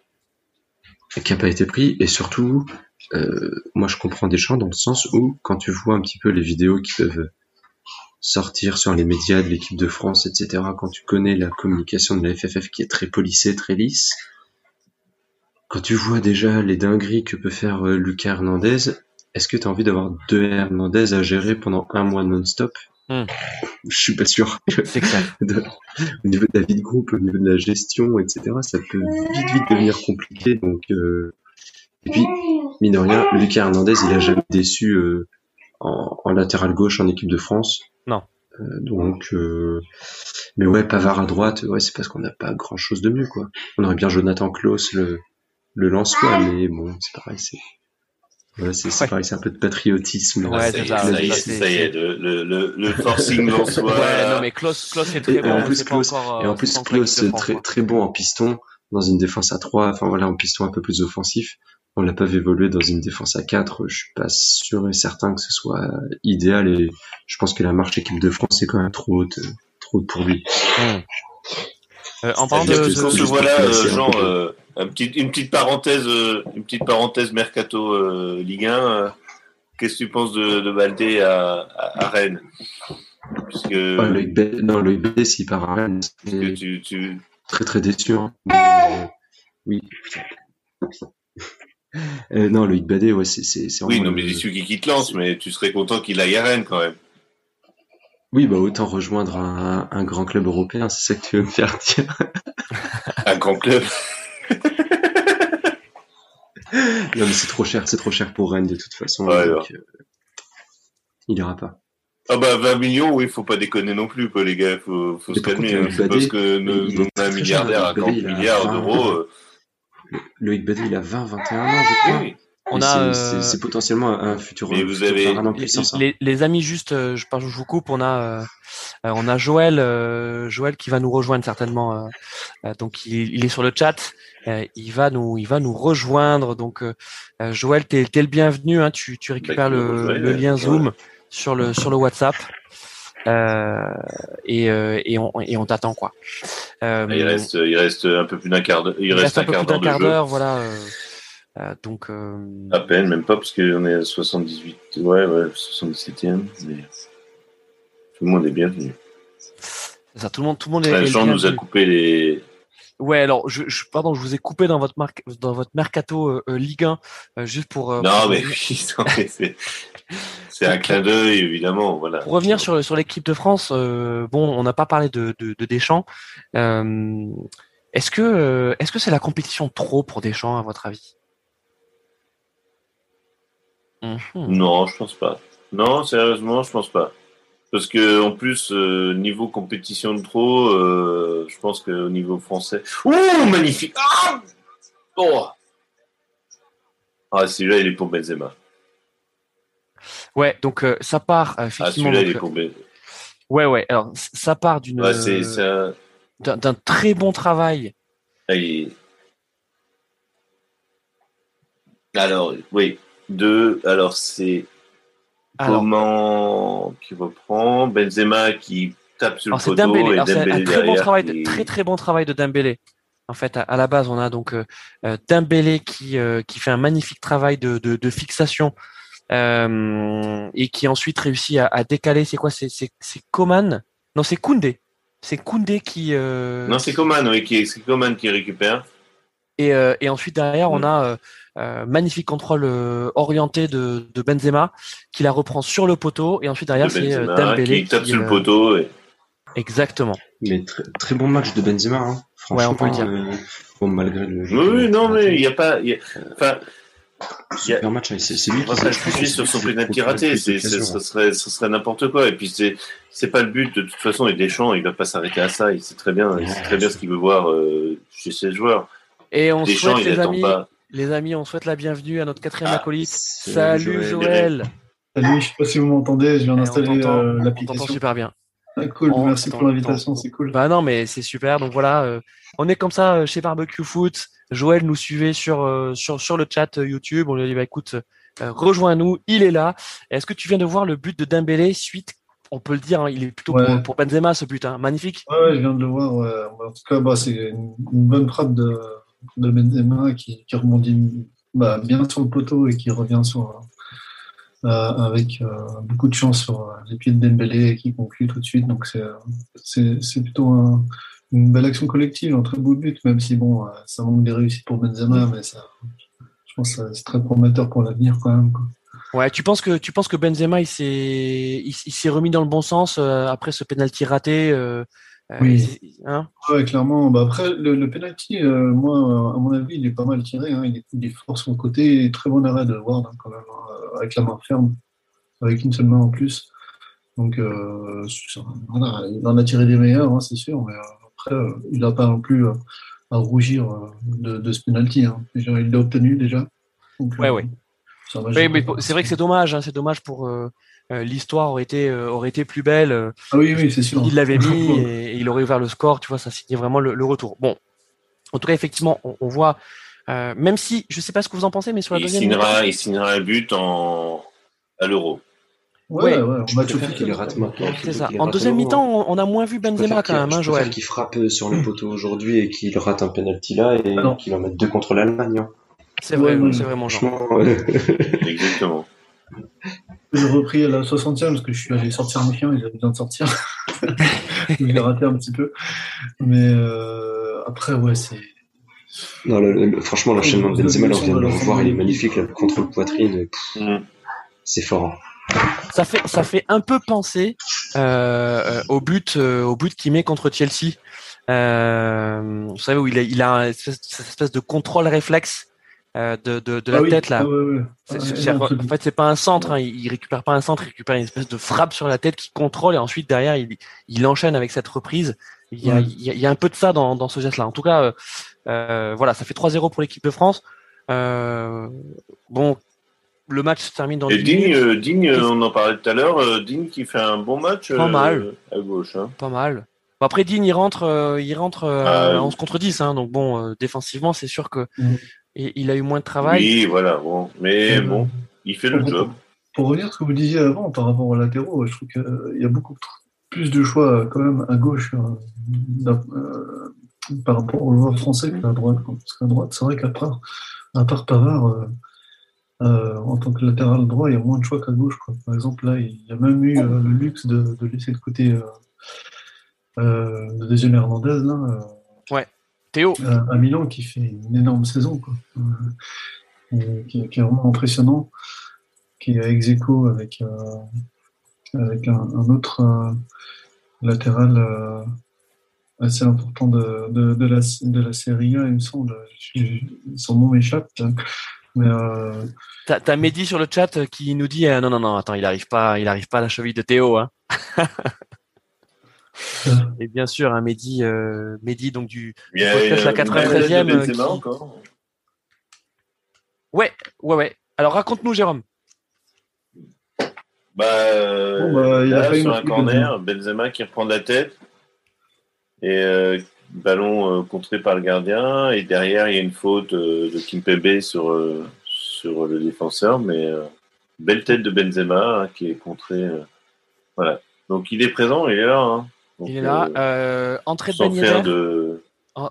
qui n'a pas été pris. Et surtout euh, moi je comprends des gens dans le sens où quand tu vois un petit peu les vidéos qui peuvent sortir sur les médias de l'équipe de France etc quand tu connais la communication de la FFF qui est très polissée très lisse quand tu vois déjà les dingueries que peut faire euh, Lucas Hernandez est-ce que tu as envie d'avoir deux Hernandez à gérer pendant un mois non-stop? Hmm. Je suis pas sûr. C'est clair. au niveau de la vie de groupe, au niveau de la gestion, etc., ça peut vite vite devenir compliqué. Donc, euh... et puis mine de rien, Lucas Hernandez, il a jamais déçu euh, en, en, latéral gauche en équipe de France. Non. Euh, donc, euh, mais ouais, Pavard à droite, ouais, c'est parce qu'on n'a pas grand chose de mieux, quoi. On aurait bien Jonathan Klaus le le lance mais bon, c'est pareil, c'est Ouais, c'est pareil, c'est un peu de patriotisme. Ouais, c'est ça, ça, y est, ça y est, le, le, le forcing en soi. Ouais, non, mais Klaus, Klaus est très et, bon. En plus, Klaus, encore, et en plus, Klaus est très, très bon en piston, dans une défense à 3, enfin voilà, en piston un peu plus offensif. On l'a pas vu évoluer dans une défense à 4. Je suis pas sûr et certain que ce soit idéal et je pense que la marche équipe de France est quand même trop haute, trop haute pour lui. Euh, en parlant de, de... se voit là, euh, Jean, euh, un petit, une petite parenthèse, euh, une petite parenthèse mercato euh, Ligue 1. Euh, qu'est-ce que tu penses de, de Baldé à, à, à Rennes? Parce que... Loïc B... Non, Loïc B, s'il part à Rennes, c'est tu, tu... très très déçu. Hein. Mais, oui. Euh, non, Loïc Badé, ouais, c'est, c'est, c'est Oui, non, mais déçu qu'il quitte Lens, mais tu serais content qu'il aille à Rennes quand même. Oui, bah autant rejoindre un, un grand club européen, c'est ça que tu veux me faire dire. un grand club non, mais c'est trop cher, c'est trop cher pour Rennes de toute façon. donc, euh, il ira pas. Ah bah 20 millions, oui, faut pas déconner non plus, les gars, faut, faut se calmer. Hein. parce que nous, on a un milliardaire à 40 milliards d'euros. Euh. Loïc Badé, il a 20, 21 ans, je crois. Oui. On a, euh, c'est potentiellement un futur. Mais vous avez les, les, amis, juste, je, je vous coupe. On a, on a Joël, Joël qui va nous rejoindre certainement. donc il, il, est sur le chat. Euh, il va nous, il va nous rejoindre. Donc, euh, euh, Joël, t'es es le bienvenu. Hein, tu, tu récupères le, le, lien Zoom sur le sur le WhatsApp. et, et on, et on t'attend quoi. il reste il reste un peu plus d'un quart d'heure. Il, reste, un, quart d'heure, voilà. Donc à peine, même pas parce qu'on est à 78, ouais, ouais, 77e. Mais tout le monde est bienvenu. Ça, tout le monde, tout le monde est. Jean nous a coupé les Ouais, alors je, je, pardon, je vous ai coupé dans votre marque, dans votre mercato euh, euh Ligue 1 euh, juste pour. Euh, non, mais c'est c'est un clin d'œil évidemment, voilà. Pour revenir sur sur l'équipe de France, bon, on n'a pas parlé de, de, de Deschamps. est-ce que est-ce que c'est la compétition trop pour Deschamps à votre avis? Mhm. Non, je pense pas. Non, sérieusement, je pense pas. Parce que en plus, euh, niveau compétition de trop, euh, je pense qu'au niveau français. Ouh, magnifique Ah oh Ah, celui-là, il est pour Benzema. Ouais, donc euh, ça part ah, effectivement. Ah, celui-là, il est pour Benzema. Ouais, ouais. Alors, ça part d'une. Ouais, c'est, un... d'un, très bon travail. Ah, alors, oui. Deux, alors c'est Comment qui reprend Benzema qui tape sur le poteau Dembélé. et Dembélé un très bon travail, de, très très bon travail de Dembélé. En fait, à, la base, on a donc euh, euh Dembélé qui euh, qui fait un magnifique travail de de, de fixation euh, et qui ensuite réussit à, à décaler. C'est quoi? C'est Coman? Non, c'est Koundé. C'est Koundé qui. Non, c'est Coman, oui, qui c'est Coman qui récupère. Et, et ensuite derrière, on mm. a euh, magnifique contrôle euh, orienté de, de, Benzema qui la reprend sur le poteau et ensuite derrière c'est euh, Dembélé qui tape sur le poteau. Exactement. Mais très, très, bon match de Benzema. Hein. Ouais, on peut le dire. bon, malgré le. Jeu oui, non, mais il n'y a pas. Y a... Enfin, Super match, c'est lui qui s'est sur son pénalty raté, ce serait, ce serait n'importe quoi. Et puis c'est, c'est pas le but de toute façon. Et Deschamps, il va pas s'arrêter à ça. Il sait très bien, il sait très bien ce qu'il veut voir euh, chez ses joueurs. Et on Deschamps, souhaite, les amis, pas. Les amis, on souhaite la bienvenue à notre quatrième ah, acolyte. Salut Joël. Salut, je sais pas si vous m'entendez, je viens d'installer euh, l'application. On t'entend super bien. Ah, cool, merci pour l'invitation, c'est cool. Bah non, mais c'est super. Donc voilà, euh, on est comme ça euh, chez Barbecue Foot. Joël nous suivait sur sur sur le chat YouTube. On lui a dit bah écoute, rejoins-nous, il est là. Est-ce que tu viens de voir le but de Dembélé suite? On peut le dire, hein, il est plutôt pour, Benzema ce but, hein. magnifique. Ouais, je viens de le voir. En tout cas, bah, c'est une, bonne frappe de, de Benzema qui, qui rebondit bah, bien sur le poteau et qui revient sur, euh, avec euh, beaucoup de chance sur euh, les pieds de Dembélé qui conclut tout de suite. Donc c'est plutôt une belle action collective, un très beau but, même si bon, ça manque des réussites pour Benzema, mais ça, je pense que c'est très prometteur pour l'avenir quand même. Ouais, tu penses que tu penses que Benzema il s'est il, s'est remis dans le bon sens après ce penalty raté euh, oui. Hein clairement. Bah, après, le, le penalty, euh, moi, à mon avis, il est pas mal tiré. Hein. Il, est, il, est, fort sur son côté. Très bon arrêt de Ward, hein, quand même, avec la main ferme, avec une seule main en plus. Donc, euh, il en a tiré des meilleurs, hein, c'est sûr. Mais après, il n'a pas non plus à rougir de, de ce penalty. il l'a obtenu déjà. Donc, ouais, ouais. c'est vrai que c'est dommage. c'est dommage pour euh, l'histoire aurait été euh, aurait été plus belle. Euh, ah oui, oui, c'est sûr. Il l'avait mis et, il aurait ouvert le score. Tu vois, ça signait vraiment le, retour. Bon, en tout cas, effectivement, on, voit. même si je sais pas ce que vous en pensez, mais sur la il deuxième. Signera, il signera un but en à l'euro. Ouais, ouais, on va qu'il rate maintenant. C'est ça. En deuxième mi-temps, on a moins vu Benzema quand même, hein, Joël. Qui frappe sur le poteau aujourd'hui et qu'il rate un penalty là et ah qu'il en mette deux contre l'Allemagne. Hein. C'est vrai, c'est vraiment genre. Exactement. J'ai repris à la 60e parce que je suis allé sortir mes chiens, ils avaient besoin de sortir. je l'ai raté un petit peu. Mais euh, après, ouais, c'est. Non, franchement, l'enchaînement de Benzema, là, on vient de le revoir, il est magnifique, le contrôle poitrine. Mm. C'est fort. Hein. Ça fait, ça fait un peu penser euh, au but, euh, au but qu'il met contre Chelsea. Euh, vous savez où il a, il a cette espèce de contrôle réflexe euh, de, de, de, la Ah oui, tête là. C'est- en fait, c'est pas un centre. Hein. Il, il récupère pas un centre. Il récupère une espèce de frappe sur la tête qui contrôle et ensuite derrière il, il enchaîne avec cette reprise. Il y a, Ouais. il y a, il y a un peu de ça dans, dans ce geste-là. En tout cas, euh, euh, voilà, ça fait 3-0 pour l'équipe de France. Bon, le match se termine dans Et 10 Digne, Digne, on en parlait tout à l'heure, Digne qui fait un bon match Pas mal. à gauche. Hein. Pas mal. Après Dean, il rentre, euh, il rentre euh, Ah, oui. 11 contre 10. Hein, donc bon, euh, défensivement, c'est sûr que Mhm. Il, il a eu moins de travail. Oui, voilà, bon. Mais Euh, bon, il fait le pour- job. Pour revenir à ce que vous disiez avant par rapport aux latéraux, je trouve qu'il y a beaucoup plus de choix euh, quand même à gauche euh, euh, par rapport aux joueurs français qu'à droite. Parce qu'à droite, c'est vrai qu'à part, à part Pavard, euh, euh, en tant que latéral droit, il y a moins de choix qu'à gauche. quoi. Par exemple, là, il y a même eu euh, le luxe de, de laisser de côté euh, euh, le deuxième Hernandez là, euh, Théo, à, à Milan qui fait une énorme saison, quoi. Euh, et qui, qui est vraiment impressionnant, qui est à ex aequo avec, euh, avec un, un autre euh, latéral euh, assez important de, de, de, la, de la Serie A, il me semble. Son nom m'échappe. Mais euh, t'as Mehdi sur le chat euh, qui nous dit euh, non non non attends il arrive pas il arrive pas à la cheville de Théo hein. Et bien sûr un Mehdi euh, Mehdi donc du Il y a, podcast, la euh, 93e, Benzema euh, qui- encore. ouais ouais ouais. Alors raconte-nous Jérôme. Bah, euh, Bon, bah, il a là, failli sur nous un corner, Benzema qui reprend de la tête. Et euh, ballon euh, contré par le gardien. Et derrière, il y a une faute euh, de Kimpembe sur, euh, sur le défenseur. Mais euh, belle tête de Benzema hein, qui est contrée. euh, voilà. Donc il est présent, il est là. hein. Donc, Il est là. euh, Euh, entrée de Ben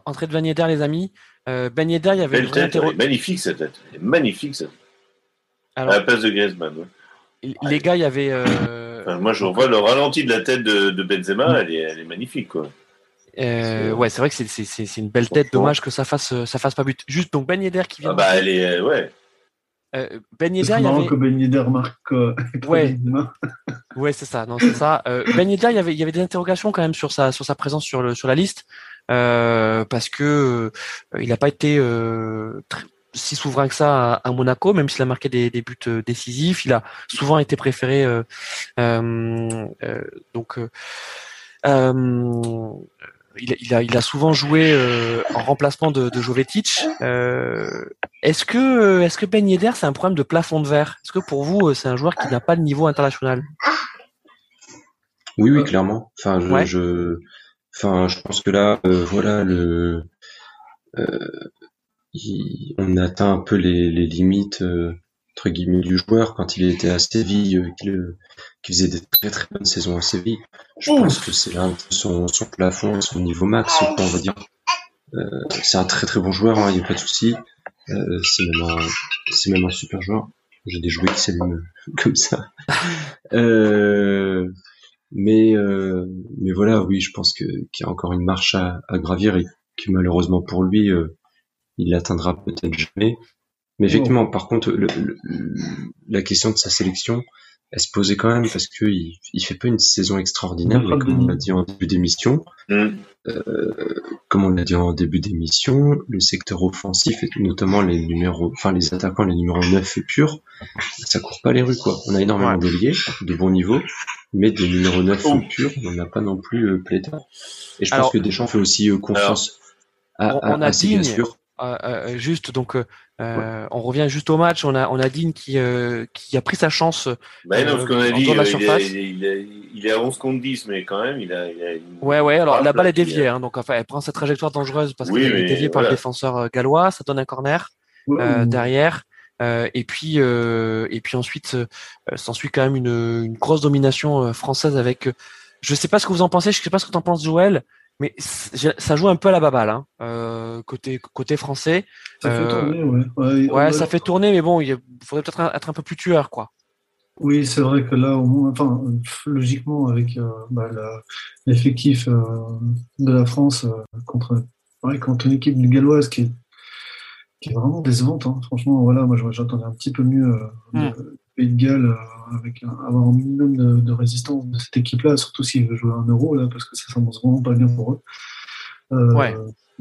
Entrée Ben Yedder les amis. Euh, ben Yedder il y avait une tête. Magnifique cette tête. Magnifique cette tête. Alors À la place de Griezmann. ouais. les gars il y avait euh, Enfin, moi, je revois le ralenti de la tête de, de Benzema. Elle est, elle est magnifique, quoi. Euh, ouais, c'est vrai que c'est- une belle tête. Dommage que ça fasse ça fasse pas but. Juste donc Ben Yedder qui vient. Ah bah, elle est, ouais. Euh, ben c'est Yedder, il y avait. que Ben Yedder marque euh, Ouais. Ouais, c'est ça. Non, c'est ça. Euh, ben Yedder, il y avait il y avait des interrogations quand même sur sa sur sa présence sur le sur la liste euh, parce que euh, il n'a pas été euh, si souverain que ça à, à Monaco, même s'il a marqué des, des buts décisifs. Il a souvent été préféré. donc. Euh, euh, il, a- il a, il a souvent joué euh, en remplacement de, de Jovetic. Euh, est-ce que, est-ce que Ben Yedder, c'est un problème de plafond de verre? Est-ce que pour vous, euh, c'est un joueur qui n'a pas le niveau international? Oui, oui, clairement. Enfin, je, Ouais. je, enfin, je pense que là, euh, voilà, le, euh, il- on atteint un peu les, les limites euh, entre guillemets du joueur quand il était à Séville, euh, qu'il qu'il faisait des très très bonnes saisons à Séville. Je pense que c'est là son, son plafond, son niveau max, quoi, on va dire. Euh, c'est un très très bon joueur, il n'y a pas de souci. Euh, c'est même un, c'est même un super joueur. J'ai des jouets qui s'allument comme ça. Euh, mais euh, mais voilà, oui, je pense que qu'il y a encore une marche à, à gravir et que malheureusement pour lui, euh, il l'atteindra peut-être jamais. Mais effectivement, par contre, le, le- la question de sa sélection, elle se posait quand même parce que il, il fait pas une saison extraordinaire, mais comme on l'a dit en début d'émission, Hmm. comme on l'a dit en début d'émission, le secteur offensif et notamment les numéros, enfin les attaquants, les numéros 9 et purs, ça court pas les rues quoi. On a énormément Ouais. de bon niveau, mais des numéros 9 Oh. purs, on n'en a pas non plus euh, pléthore. Et je Alors- pense que Deschamps fait aussi euh, confiance à, On- à, on a à Digne. Sûrs. Euh, euh, juste donc euh, euh, on revient juste au match on a on a Dean qui euh, qui a pris sa chance Bah non, Euh, parce qu'on a en dit, dehors de la euh, il, surface. est, il, est, il est à 11 contre 10, mais quand même, il a. Il a une- ouais ouais alors la balle est déviée hein, donc enfin elle prend cette trajectoire dangereuse parce Oui, qu'elle est déviée par le défenseur euh, gallois ça donne un corner euh, ou- derrière Euh, et puis euh, et puis ensuite euh, s'ensuit quand même une, une grosse domination euh, française avec euh, je sais pas ce que vous en pensez je sais pas ce que t'en penses Joël mais ça joue un peu à la baballe hein, euh, côté côté français Ça fait euh, tourner, ouais. Ouais, ouais ouais. ça fait tourner mais bon il faudrait peut-être être un peu plus tueur quoi Oui, c'est vrai que là, au moins, enfin, logiquement, avec euh, bah, l'effectif de la France contre, ouais, contre une équipe galloise qui est, qui est vraiment décevante. hein. Franchement, voilà, moi, j'attendais un petit peu mieux euh, Mm. de Pays de Galles euh, avec un, avoir un minimum de, de résistance de cette équipe-là, surtout s'ils veulent jouer un euro, là, parce que ça s'annonce vraiment pas bien pour eux. Euh, Ouais.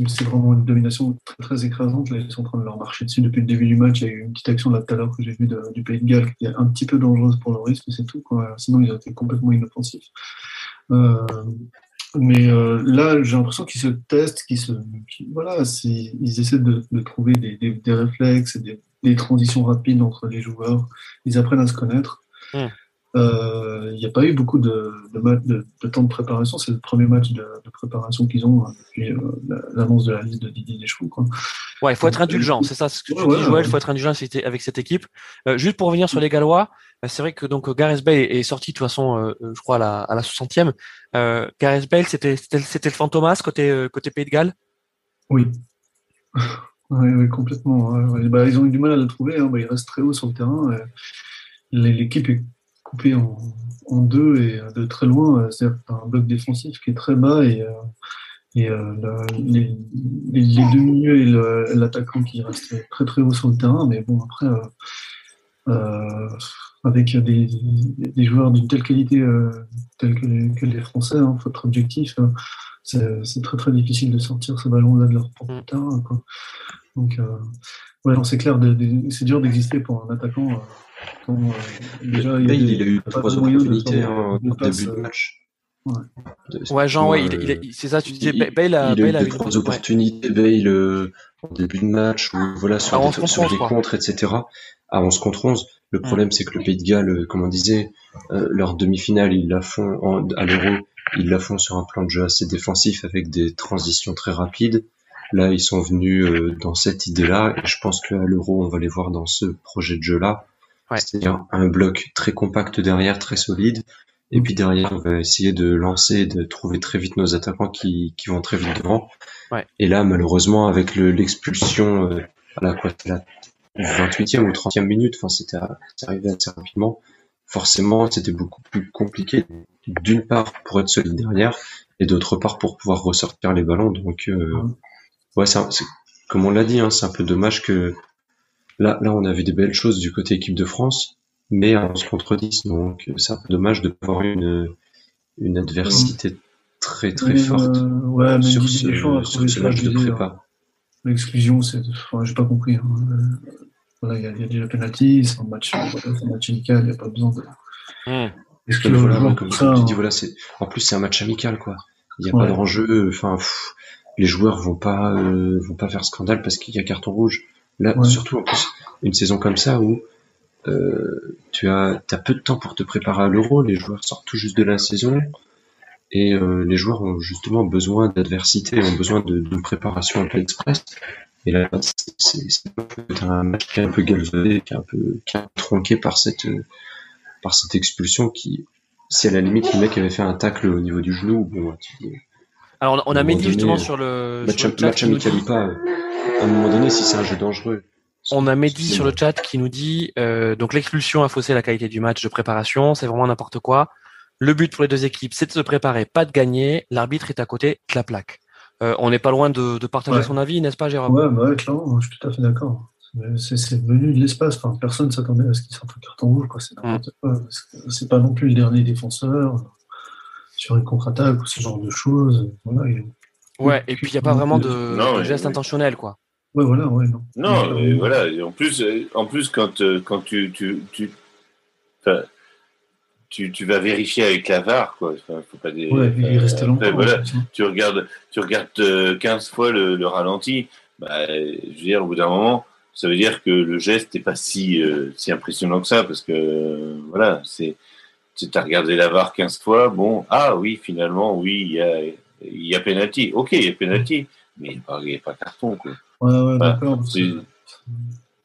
c'est vraiment une domination très, très écrasante. Là, ils sont en train de leur marcher dessus depuis le début du match. Il y a eu une petite action là tout à l'heure que j'ai vue du Pays de Galles qui est un petit peu dangereuse pour le risque, mais c'est tout. Quoi. Sinon, ils ont été complètement inoffensifs. Euh, mais euh, là, j'ai l'impression qu'ils se testent, qu'ils se, voilà, ils essaient de, trouver des, réflexes, des, transitions rapides entre les joueurs. Ils apprennent à se connaître. Mmh. Euh, il n'y a pas eu beaucoup de, de, de, temps de préparation. C'est le premier match de, préparation qu'ils ont hein, depuis euh, l'annonce de la liste de Didier Deschamps. Quoi. Ouais, il faut être indulgent. C'est ça ce que tu dis, Joël. Il faut être indulgent avec cette équipe. Euh, juste pour revenir sur les Gallois, c'est vrai que donc Gareth Bale est sorti de toute façon, je crois à la, à la 60e. Gareth Bale, c'était le fantomas côté côté Pays de Galles? Oui. oui, oui, complètement. Bah, ils ont eu du mal à le trouver. Hein. Bah, il reste très haut sur le terrain. L'équipe est coupé en, deux et de très loin. Euh, c'est un bloc défensif qui est très bas et, euh, et euh, les, deux milieux et l'attaquant qui reste très très haut sur le terrain. Mais bon, après, avec des, joueurs d'une telle qualité telle que, les Français, hein, votre objectif, c'est très très difficile de sortir ce ballon-là de leur propre terrain. Donc, ouais, c'est clair, c'est dur d'exister pour un attaquant euh, déjà, il, il, a eu trois opportunités au début de match. Ouais, Jean, ouais, il, c'est ça, tu disais, Bale a, il a eu trois opportunités, Bale, euh, au début de match, ou voilà, sur, des, sur des contres, etc. À 11 contre 11. Le mm. problème, c'est que le Pays de Galles, euh, comme on disait, leur demi-finale, ils la font en, à l'Euro, ils la font sur un plan de jeu assez défensif avec des transitions très rapides. Là, ils sont venus dans cette idée-là, et je pense qu'à l'Euro, on va les voir dans ce projet de jeu-là. C'est-à-dire un bloc très compact derrière, très solide. Et puis derrière, on va essayer de lancer, de trouver très vite nos attaquants qui, qui vont très vite devant. Ouais. Et là, malheureusement, avec l'expulsion euh, à la, la 28e ou 30e minute, enfin, c'était arrivé assez rapidement. Forcément, c'était beaucoup plus compliqué. D'une part, pour être solide derrière, et d'autre part, pour pouvoir ressortir les ballons. Donc, euh, ouais, c'est comme on l'a dit, hein, c'est un peu dommage que Là, là, on a vu des belles choses du côté équipe de France, mais on se contre 10, donc c'est un peu dommage de avoir une, une adversité très très forte euh, ouais, sur ce, sur ce match de prépa. L'exclusion, c'est, enfin, j'ai pas compris. Hein. Euh, voilà, il y, a, y a déjà penalty, c'est un match, un match amical, il n'y a pas besoin de. Mmh. Voilà, comme ça, tu dis, hein. voilà, c'est, en plus, c'est un match amical, quoi. Il n'y a pas d'enjeu, enfin, les joueurs vont pas, euh, vont pas faire scandale parce qu'il y a carton rouge. Là, surtout en plus, une saison comme ça où euh, tu as, as peu de temps pour te préparer à l'euro, les joueurs sortent tout juste de la saison et euh, les joueurs ont justement besoin d'adversité, ont besoin d'une préparation un peu express. Et là, c'est un match qui est un peu galvaudé, qui est un peu, qui est tronqué par cette, par cette expulsion qui, si à la limite le mec avait fait un tacle au niveau du genou, bon, tu Alors on a mis justement sur le, match, sur le match amical ou pas, à un moment donné, si c'est un jeu dangereux. On a Mehdi sur le chat qui nous dit euh, donc l'expulsion a faussé la qualité du match de préparation, c'est vraiment n'importe quoi. Le but pour les deux équipes, c'est de se préparer, pas de gagner. L'arbitre est à côté de la plaque. Euh, on n'est pas loin de, partager son avis, n'est-ce pas, Jérôme? Ouais, bah clairement, je suis tout à fait d'accord. C'est venu de l'espace. Enfin, personne ne s'attendait à ce qu'il sorte un carton rouge. C'est mmh. C'est pas non plus le dernier défenseur sur une contre-attaque ou ce genre de choses. Voilà, Ouais, et puis il n'y a pas vraiment de, geste intentionnel, quoi. Ouais, voilà, ouais, non. Non, mais voilà. en plus, en plus quand, euh, quand tu, tu, tu, tu, tu, vas vérifier avec la VAR, quoi. Enfin, faut pas des, ouais, il restait longtemps. Voilà, tu regardes, tu regardes 15 euh, fois le, le, ralenti. Bah, je veux dire, au bout d'un moment, ça veut dire que le geste n'est pas si, euh, si impressionnant que ça, parce que, voilà, c'est, tu as regardé la VAR 15 fois, bon, ah oui, finalement, oui, il y a il y a penalty. Ok, il y a penalty, mais il n'y a, pas carton. Quoi. Ouais, ouais, d'accord.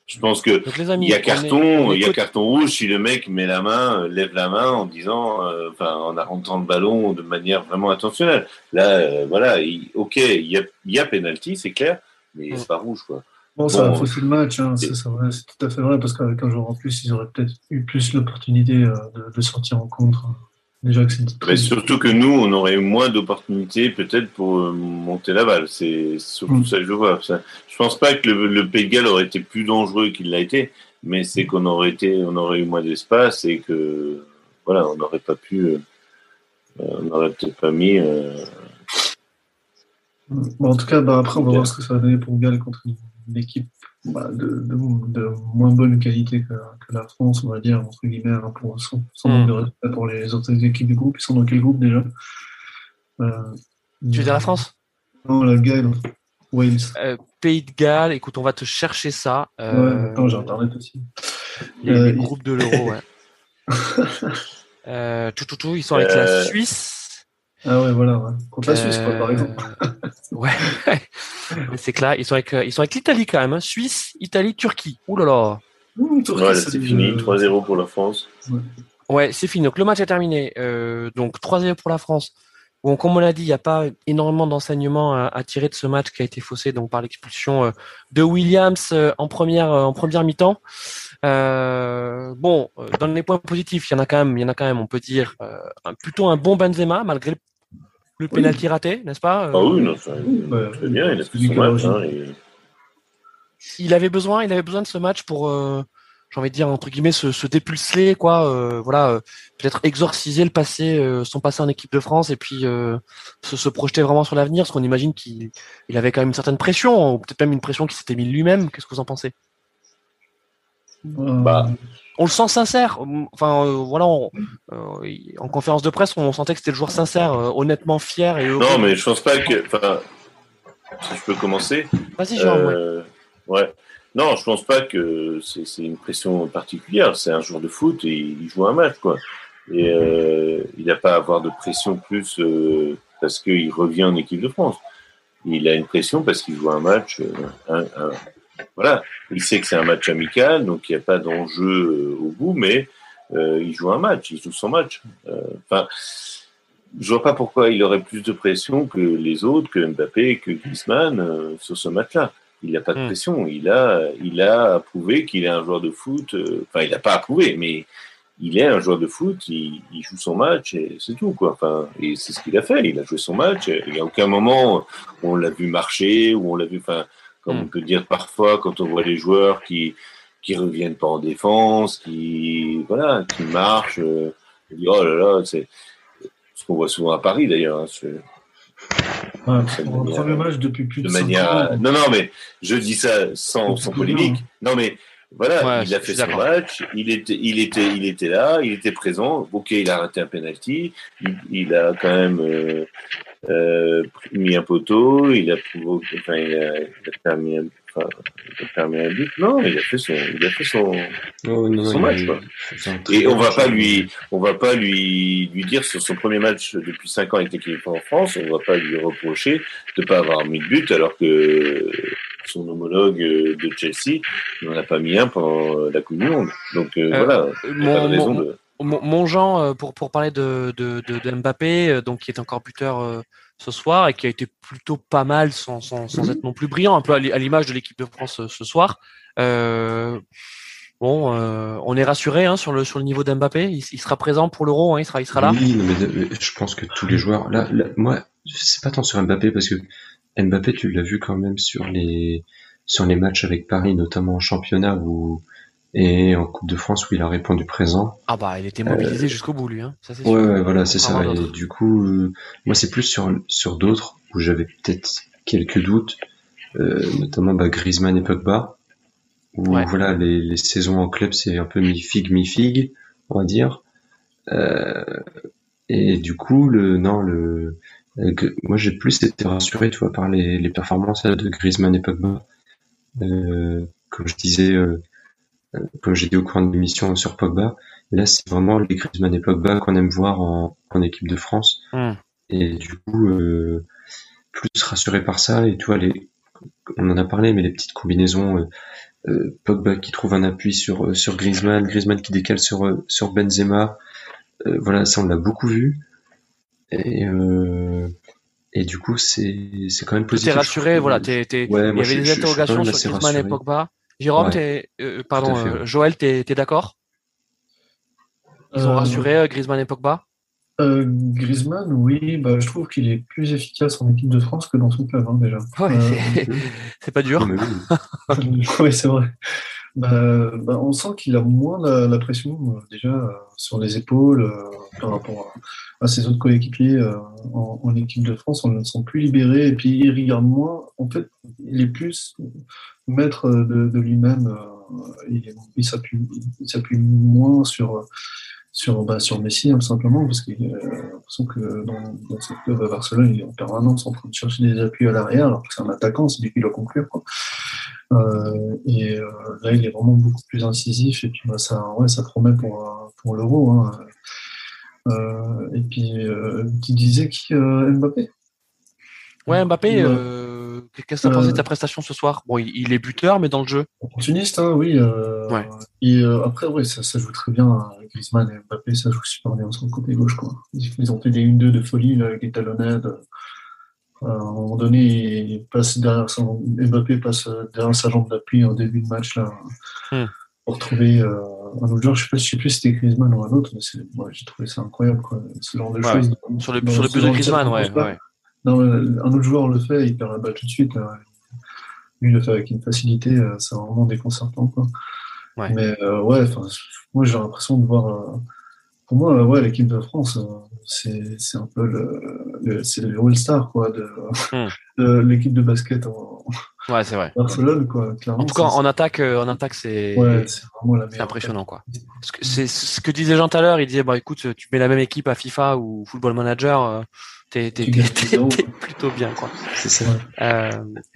Je pense que il y a carton, il y a carton rouge si le mec met la main, lève la main en disant, euh, enfin, en arrêtant le ballon de manière vraiment intentionnelle. Là, euh, voilà, ok, il y a, y a penalty, c'est clair, mais c'est pas rouge, quoi. Bon, ça a faussé le match, hein, c'est tout à fait vrai, parce qu'avec un joueur en plus, ils auraient peut-être eu plus l'opportunité euh, de, de, sortir en contre. Hein. Déjà que Mais surtout que nous, on aurait eu moins d'opportunités peut-être pour euh, monter la balle. C'est surtout mm. ça que je vois. Ça, je pense pas que le, le Pays de Galles aurait été plus dangereux qu'il l'a été, mais c'est qu'on aurait été, on aurait eu moins d'espace et que voilà, on n'aurait pas pu, euh, on n'aurait peut-être pas mis. Euh, en tout cas, bah, après, on va voir ce que ça va donner pour Galles contre une équipe bah, de, moins bonne qualité que, la France, on va dire, entre guillemets, hein, pour, sans, mm. de respect pour les autres équipes du groupe. Ils sont dans quel groupe déjà? Euh, Tu veux dire la France? Non, la Galles. Wales. Euh, Pays de Galles, écoute, on va te chercher ça. Euh, ouais, j'ai Internet aussi. Les, groupes de l'Euro, ouais. tout, tout, tout, ils sont avec la Suisse. Ah ouais, voilà, contre la Suisse, par exemple. ouais, c'est clair. Ils sont avec, ils sont avec l'Italie quand même. Hein. Suisse, Italie, Turquie. Ouh là là. Mmh, c'est fini. 3-0 pour la France. Ouais, c'est fini. Donc le match est terminé. Euh, donc 3-0 pour la France. Bon, comme on l'a dit, il n'y a pas énormément d'enseignements à, tirer de ce match qui a été faussé donc par l'expulsion euh, de Williams euh, en première en première mi-temps. bon, dans les points positifs, il y en a quand même, il y en a quand même, on peut dire plutôt un bon Benzema malgré le penalty raté, n'est-ce pas Ah oui, non, très bien, il a fait son match. Hein, il avait besoin, il avait besoin de ce match pour, euh, j'ai envie de dire entre guillemets, se, se dépulser, quoi. Euh, voilà, euh, peut-être exorciser le passé, son passé en équipe de France, et puis se, se, projeter vraiment sur l'avenir, parce qu'on imagine qu'il il avait quand même une certaine pression, ou peut-être même une pression qui s'était mise lui-même. Qu'est-ce que vous en pensez? Bah, on le sent sincère. Enfin, euh, voilà, euh, en conférence de presse, on sentait que c'était le joueur sincère, euh, honnêtement fier et Non, mais je pense pas que. Enfin, si je peux commencer. Vas-y, Jean. ouais. Non, je pense pas que c'est une pression particulière. C'est un joueur de foot et il joue un match, quoi. Et il n'a pas à avoir de pression plus parce qu'il revient en équipe de France. Il a une pression parce qu'il joue un match, un, voilà, il sait que c'est un match amical, donc il n'y a pas d'enjeu euh, au bout, mais euh, il joue un match, il joue son match. Euh, enfin, je vois pas pourquoi il aurait plus de pression que les autres, que Mbappé, que Griezmann sur ce match-là. Il n'a pas de hmm. pression. Il a, il a prouvé qu'il est un joueur de foot. Enfin, il n'a pas approuvé, mais il est un joueur de foot. Il, joue son match et c'est tout, quoi. Enfin, et c'est ce qu'il a fait. Il a joué son match. Il n'y a aucun moment où on l'a vu marcher, où on l'a vu. Enfin, comme on hmm. peut dire parfois quand on voit les joueurs qui qui reviennent pas en défense, qui voilà, qui marchent. Euh, on dit oh là là, c'est ce qu'on voit souvent à Paris d'ailleurs. Hein, ouais, match depuis plus de, de manière. Non non mais je dis ça sans, sans polémique. Non mais voilà, il a fait son match, il était, il était, il était là, il était présent. Ok, il a raté un penalty, il, il a quand même euh, euh, mis un poteau, il a enfin, il a, il a permis un, enfin, il a permis un but. Non, il a fait son, il a fait son, oh, son match. Quoi. Et on va pas lui, on va pas lui, lui dire sur son premier match depuis cinq ans avec l'équipe en France, on va pas lui reprocher de pas avoir mis de but alors que son homologue de Chelsea n'en a pas mis un pendant la Coupe du Monde. Donc euh, euh voilà, mon, pas de raison de mon, Jean, euh, pour, pour parler de, de, de, Mbappé, euh, donc qui est encore buteur euh, ce soir et qui a été plutôt pas mal sans, sans, sans être non plus brillant, un peu à l'image de l'équipe de France ce soir. Euh, bon, on est rassuré hein, sur le sur le niveau d'Mbappé. Il, il, sera présent pour l'Euro, hein, il sera il sera là. Oui, mais, je pense que tous les joueurs. Là, là moi, c'est pas tant sur Mbappé parce que Mbappé, tu l'as vu quand même sur les sur les matchs avec Paris, notamment en championnat où et en Coupe de France où il a répondu présent. Ah bah il était mobilisé euh, jusqu'au bout lui. Hein. Ça, ouais, ouais, voilà c'est ça. Et du coup, euh, moi c'est plus sur sur d'autres où j'avais peut-être quelques doutes, euh, notamment bah, Griezmann et Pogba. Où voilà les, les saisons en club c'est un peu mi figue mi figue on va dire. Euh, et du coup le non le moi j'ai plus été rassuré tu vois par les, les performances de Griezmann et Pogba. comme je disais comme j'ai dit au cours de l'émission sur Pogba. là, c'est vraiment les Griezmann et Pogba qu'on aime voir en, en, équipe de France. Hmm. Et du coup, euh, plus rassuré par ça. Et tu vois, les, on en a parlé, mais les petites combinaisons, euh, euh Pogba qui trouve un appui sur euh, sur Griezmann, Griezmann qui décale sur euh, sur Benzema. voilà, ça on l'a beaucoup vu. Et et du coup, c'est c'est quand même positif. T'es rassuré, voilà. T'es, t'es... il y avait des interrogations sur Griezmann et Pogba. Jérôme, euh, pardon, euh, Joël, t'es es, d'accord? Ils ont euh, rassuré Griezmann et Pogba Griezmann, oui, bah, je trouve qu'il est plus efficace en équipe de France que dans son club hein, déjà. Ouais, c'est pas dur. oui, c'est vrai. Bah, bah, on sent qu'il a moins la, pression euh, déjà euh, sur les épaules euh, par rapport à, ses autres coéquipiers en, équipe de France. On ne le sent plus libéré et puis il regarde moins. En fait, il est plus maître de, lui-même. il, il s'appuie moins sur sur, bah, sur Messi, hein, simplement, parce qu'il a l'impression que dans, dans ce club à Barcelone, il est en permanence en train de chercher des appuis à l'arrière, alors que c'est un attaquant, c'est lui qui doit conclure. Quoi. Euh, et euh, là, il est vraiment beaucoup plus incisif, et puis bah, ça, ouais, ça promet pour, pour l'Euro. Hein. Euh, et puis, tu disais qui Mbappé? Ouais, Mbappé, qu'est-ce que tu as pensé de ta prestation ce soir? Bon, il, est buteur, mais dans le jeu. Opportuniste, hein, oui. ouais. Et après, ouais, ça, ça, joue très bien. Griezmann et Mbappé, ça joue super bien sur le côté gauche. Quoi. Ils ont fait des 1-2 de folie là, avec des talonnades. Euh, à un moment donné, passe derrière son, Mbappé passe derrière sa jambe d'appui en début de match là, hmm. pour trouver euh, un autre joueur. Je ne sais, plus si c'était Griezmann ou un autre, mais j'ai trouvé ça incroyable. Quoi. Ce genre de choses. Sur le, sur le but de Griezmann, ouais, ouais. Non, un autre joueur le fait, il perd la balle tout de suite. Lui, il le fait avec une facilité, euh, c'est vraiment déconcertant. Quoi. Mais ouais, moi j'ai l'impression de voir pour moi, ouais, l'équipe de France, euh, c'est un peu le, c'est le All-Star quoi, hmm. de, l'équipe de basket en ouais, c'est vrai. Barcelone. Quoi, en tout cas, en attaque, euh, en attaque c'est ouais, impressionnant. Quoi. C'est ce que disait Jean tout à l'heure, il disait bah, écoute, tu mets la même équipe à FIFA ou Football Manager, euh, t'es plutôt bien. Quoi. Ça.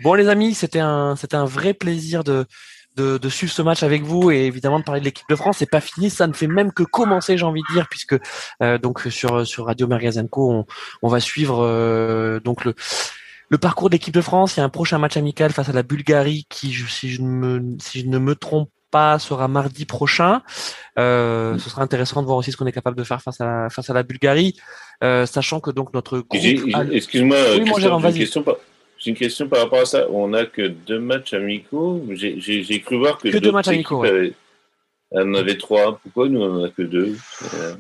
bon, les amis, c'était un, un vrai plaisir de, de, suivre ce match avec vous et évidemment de parler de l'équipe de France. C'est pas fini, ça ne fait même que commencer, j'ai envie de dire, puisque euh, donc sur sur Radio Mergazenco, on, on va suivre euh, donc le le parcours de l'équipe de France. Il y a un prochain match amical face à la Bulgarie qui, si je ne me si je ne me trompe sera mardi prochain. Euh, ce sera intéressant de voir aussi ce qu'on est capable de faire face à la, face à la Bulgarie, sachant que donc notre groupe. Excuse-moi, oui, question. J'ai une question par rapport à ça. On n'a que deux matchs amicaux. J'ai cru voir que, que deux matchs amicaux. Ouais. On avait trois. Pourquoi nous, on n'en a que deux?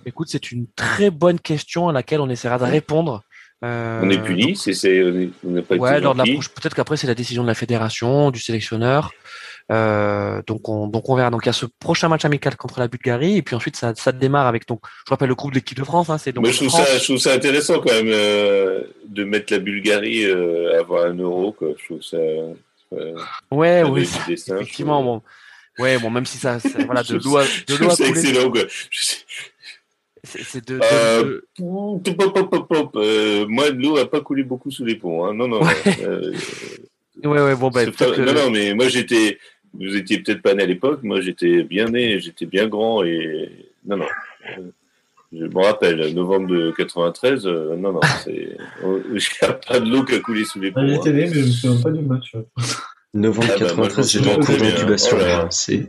Écoute, c'est une très bonne question à laquelle on essaiera de répondre. Euh, on est puni, c'est, on n'est pas ouais, peut-être qu'après c'est la décision de la fédération, du sélectionneur. Euh, donc on donc on verra. Donc il y a ce prochain match amical contre la Bulgarie et puis ensuite ça, ça démarre avec donc je rappelle le groupe de l'équipe de France. Hein, c'est donc. je trouve ça je trouve ça intéressant quand même euh, de mettre la Bulgarie euh, avoir un euro quoi. Je trouve ça. Euh, ouais oui. effectivement bon. Ouais bon même si ça, voilà de l'eau de l'eau C'est excellent quoi. C'est de, euh, moi, l'eau n'a pas coulé beaucoup sous les ponts. Hein. Non, non. Ouais. ouais, ouais, bon, bah, Non, non, mais moi, j'étais, vous étiez peut-être pas né à l'époque. Moi, j'étais bien né, j'étais bien grand et non, non. Je me rappelle, novembre de 93, euh, non, non, c'est, il n'y a pas de l'eau qui a coulé sous les ponts. J'étais né, mais je me souviens pas du match. Novembre 93, j'ai en cours d'intubation. Oh c'est...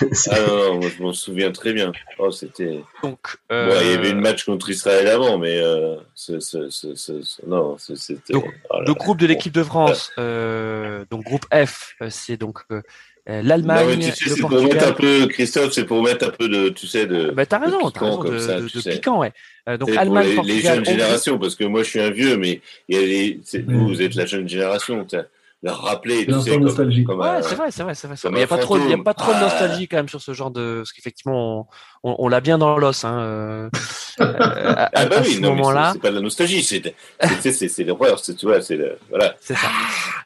ah non, non, moi je m'en souviens très bien. Oh, c'était. Donc, euh... il y avait une match contre Israël avant, mais euh, c'est, c'est, c'est, non, c'était. Donc, oh le groupe de l'équipe de France, euh, donc groupe F, euh, c'est donc euh, l'Allemagne, tu sais, le Portugal. Pour mettre un peu, Christophe, c'est pour mettre un peu de, tu sais, de. Bah, t'as raison, t'as raison, de, de, de piquant, ouais. Euh, donc Allemagne, les, Portugal. Les jeunes générations, parce que moi je suis un vieux, mais il y a les, vous, vous êtes la jeune génération. Leur rappeler. Tu sais, nostalgie. Comme, ouais, c'est vrai, c'est vrai, c'est vrai. Il n'y a pas trop, il y a pas trop de nostalgie quand même sur ce genre de, parce qu'effectivement, on, on, l'a bien dans l'os, hein. Euh, à, ah bah oui, ce moment-là. C'est pas de la nostalgie, c'est, c'est, c'est l'horreur, c'est, tu vois, c'est le, voilà. C'est ça.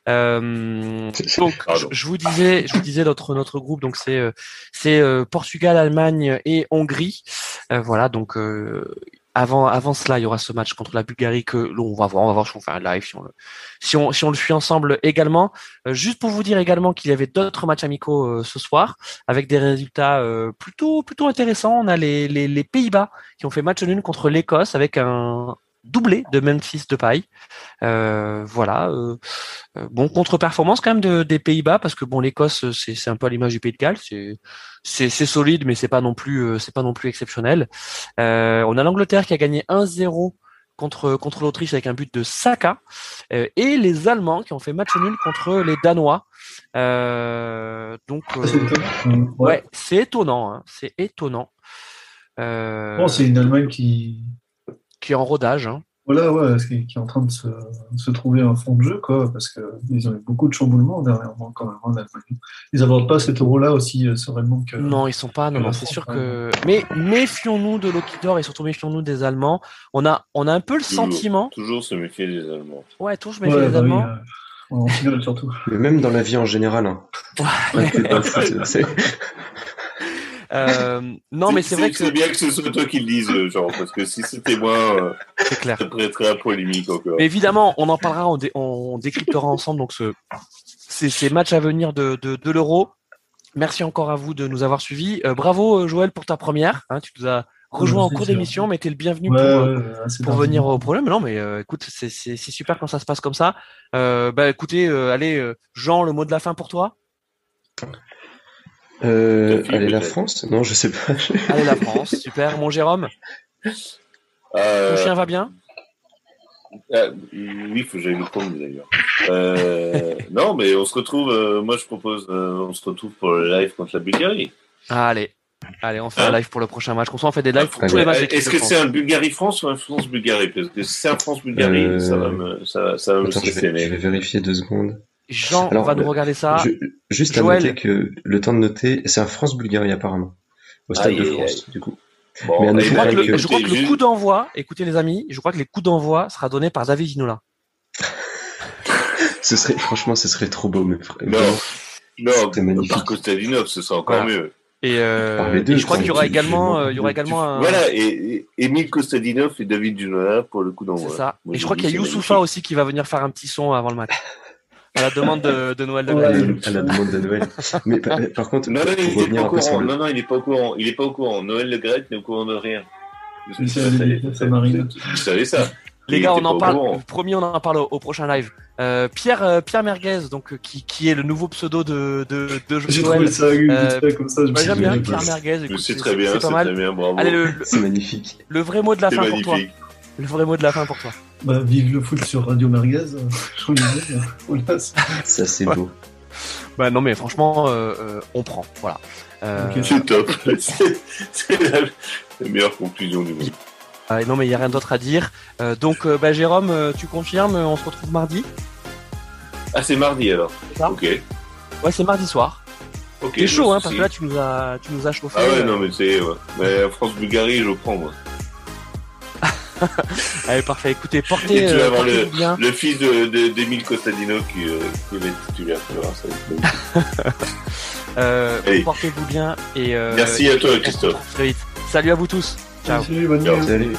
Euh, donc, je, je, vous disais, je vous disais notre notre groupe, donc c'est euh, c'est euh, Portugal, Allemagne et Hongrie. Euh, voilà, donc avant, avant cela, il y aura ce match contre la Bulgarie que l'on va voir. On va voir si on fait un live, si on le, si on, le suit ensemble également. Euh, juste pour vous dire également qu'il y avait d'autres matchs amicaux euh, ce soir avec des résultats euh, plutôt, plutôt intéressants. On a les, les, les Pays-Bas qui ont fait match nul contre l'Écosse avec un, doublé de Memphis de paille. Euh, voilà. Euh, euh, bon, contre-performance quand même de, des Pays-Bas parce que bon, l'Écosse c'est un peu à l'image du Pays de Galles, c'est c'est solide mais c'est pas non plus c'est pas non plus exceptionnel. on a l'Angleterre qui a gagné 1-0 contre contre l'Autriche avec un but de Saka et les Allemands qui ont fait match nul contre les Danois. donc ouais, c'est étonnant, hein, c'est étonnant. Bon, c'est une Allemagne qui qui est en rodage. Hein. voilà, ouais, qui, est en train de se, trouver un fond de jeu, quoi, parce qu'ils ont eu beaucoup de chamboulements dernièrement, quand même, en Allemagne. Ils n'abordent pas cet euro-là aussi euh, sereinement que. Non, ils sont pas, non, non c'est sûr que. Mais méfions-nous de Lokidor et surtout méfions-nous des Allemands. On a, on a un peu le sentiment. Toujours se méfier des Allemands. Ouais, toujours se méfier des bah Allemands. Oui, euh, surtout. Mais même dans la vie en général. Hein. Ouais. Euh, non, mais c'est vrai que. C'est bien que ce soit toi qui le dise, genre, parce que si c'était moi, euh, c'est clair. ça prêterait à polémique encore. évidemment, on en parlera, on, on décryptera ensemble donc ce, ces, matchs à venir de, de, de l'Euro. Merci encore à vous de nous avoir suivis. Euh, bravo Joël pour ta première. Hein, tu nous as rejoint en cours d'émission, mais tu es le bienvenu pour, euh, pour venir au problème. Non, mais euh, écoute, c'est super quand ça se passe comme ça. bah écoutez, allez, Jean, le mot de la fin pour toi. Euh, allez, la France Non, je sais pas. allez, la France, super. Mon Jérôme euh... Ton chien va bien euh, Oui, il faut que j'aille le prendre d'ailleurs. Euh, non, mais on se retrouve, euh, moi je propose, euh, on se retrouve pour le live contre la Bulgarie. Ah, allez. Allez, on fait un hein live pour le prochain match. On fait des lives pour tous les matchs. Est-ce que c'est un Bulgarie-France ou un France-Bulgarie? Parce que si c'est un France-Bulgarie, ça va me, ça, ça va me Attends, je, vais, je vais vérifier deux secondes. Jean, on va nous regarder ça. juste à noter que le temps de noter, c'est un France-Bulgarie apparemment, au stade de France, du coup. Mais je, crois que le, je crois que le coup d'envoi, écoutez les amis, je crois que les coups d'envoi sera donné par David Ginola. ce serait, franchement, ce serait trop beau, mais non, non, magnifique. par Kostadinov, ce serait encore mieux. Et, euh, et je crois qu'il y aura également, euh, il y aura également un... Voilà, et, et Emile Kostadinov et David Ginola pour le coup d'envoi. C'est ça. et je crois qu'il y a Youssoufa aussi qui va venir faire un petit son avant le match. À la demande de, de Noël de ouais, À la demande de Noël. Mais par, contre, non, non, il n'est pas au courant. Non, non, il n'est pas au courant. Il n'est pas au courant. Noël Le Gret n'est au courant de rien. Vous savez ça. Les gars, on en parle. Promis, on en parle au, prochain live. Euh, Pierre, euh, Pierre Merguez, donc euh, qui, qui est le nouveau pseudo de de, de J'ai trouvé ça euh, comme ça. J'aime bien Pierre Merguez. C'est très bien, c'est très bien, bravo. Allez, le, c'est magnifique. Le vrai mot de la fin pour toi. Le vrai mot de la fin pour toi. Bah, vive le foot sur Radio Merguez. Ça, c'est beau. Bah non, mais franchement, euh, euh, on prend. Voilà. Euh... C'est top. c'est la, meilleure conclusion du monde. Ah, non, mais il n'y a rien d'autre à dire. Euh, donc, euh, bah, Jérôme, tu confirmes On se retrouve mardi? Ah, c'est mardi alors. Ok. Ouais, c'est mardi soir. Ok. C'est chaud, hein, parce que là, tu nous as, tu nous as chauffé. Ah ouais, non, mais c'est. Ouais. Mais France-Bulgarie, je prends, moi. Allez, parfait. Écoutez, portez, tu vas avoir le, bien. le fils d'Emile de, Costadino qui, euh, qui va être titulaire. euh, Portez-vous bien et euh, merci à toi, Christophe. Très vite. Salut à vous tous. Ciao. Salut, bonne Ciao. Salut.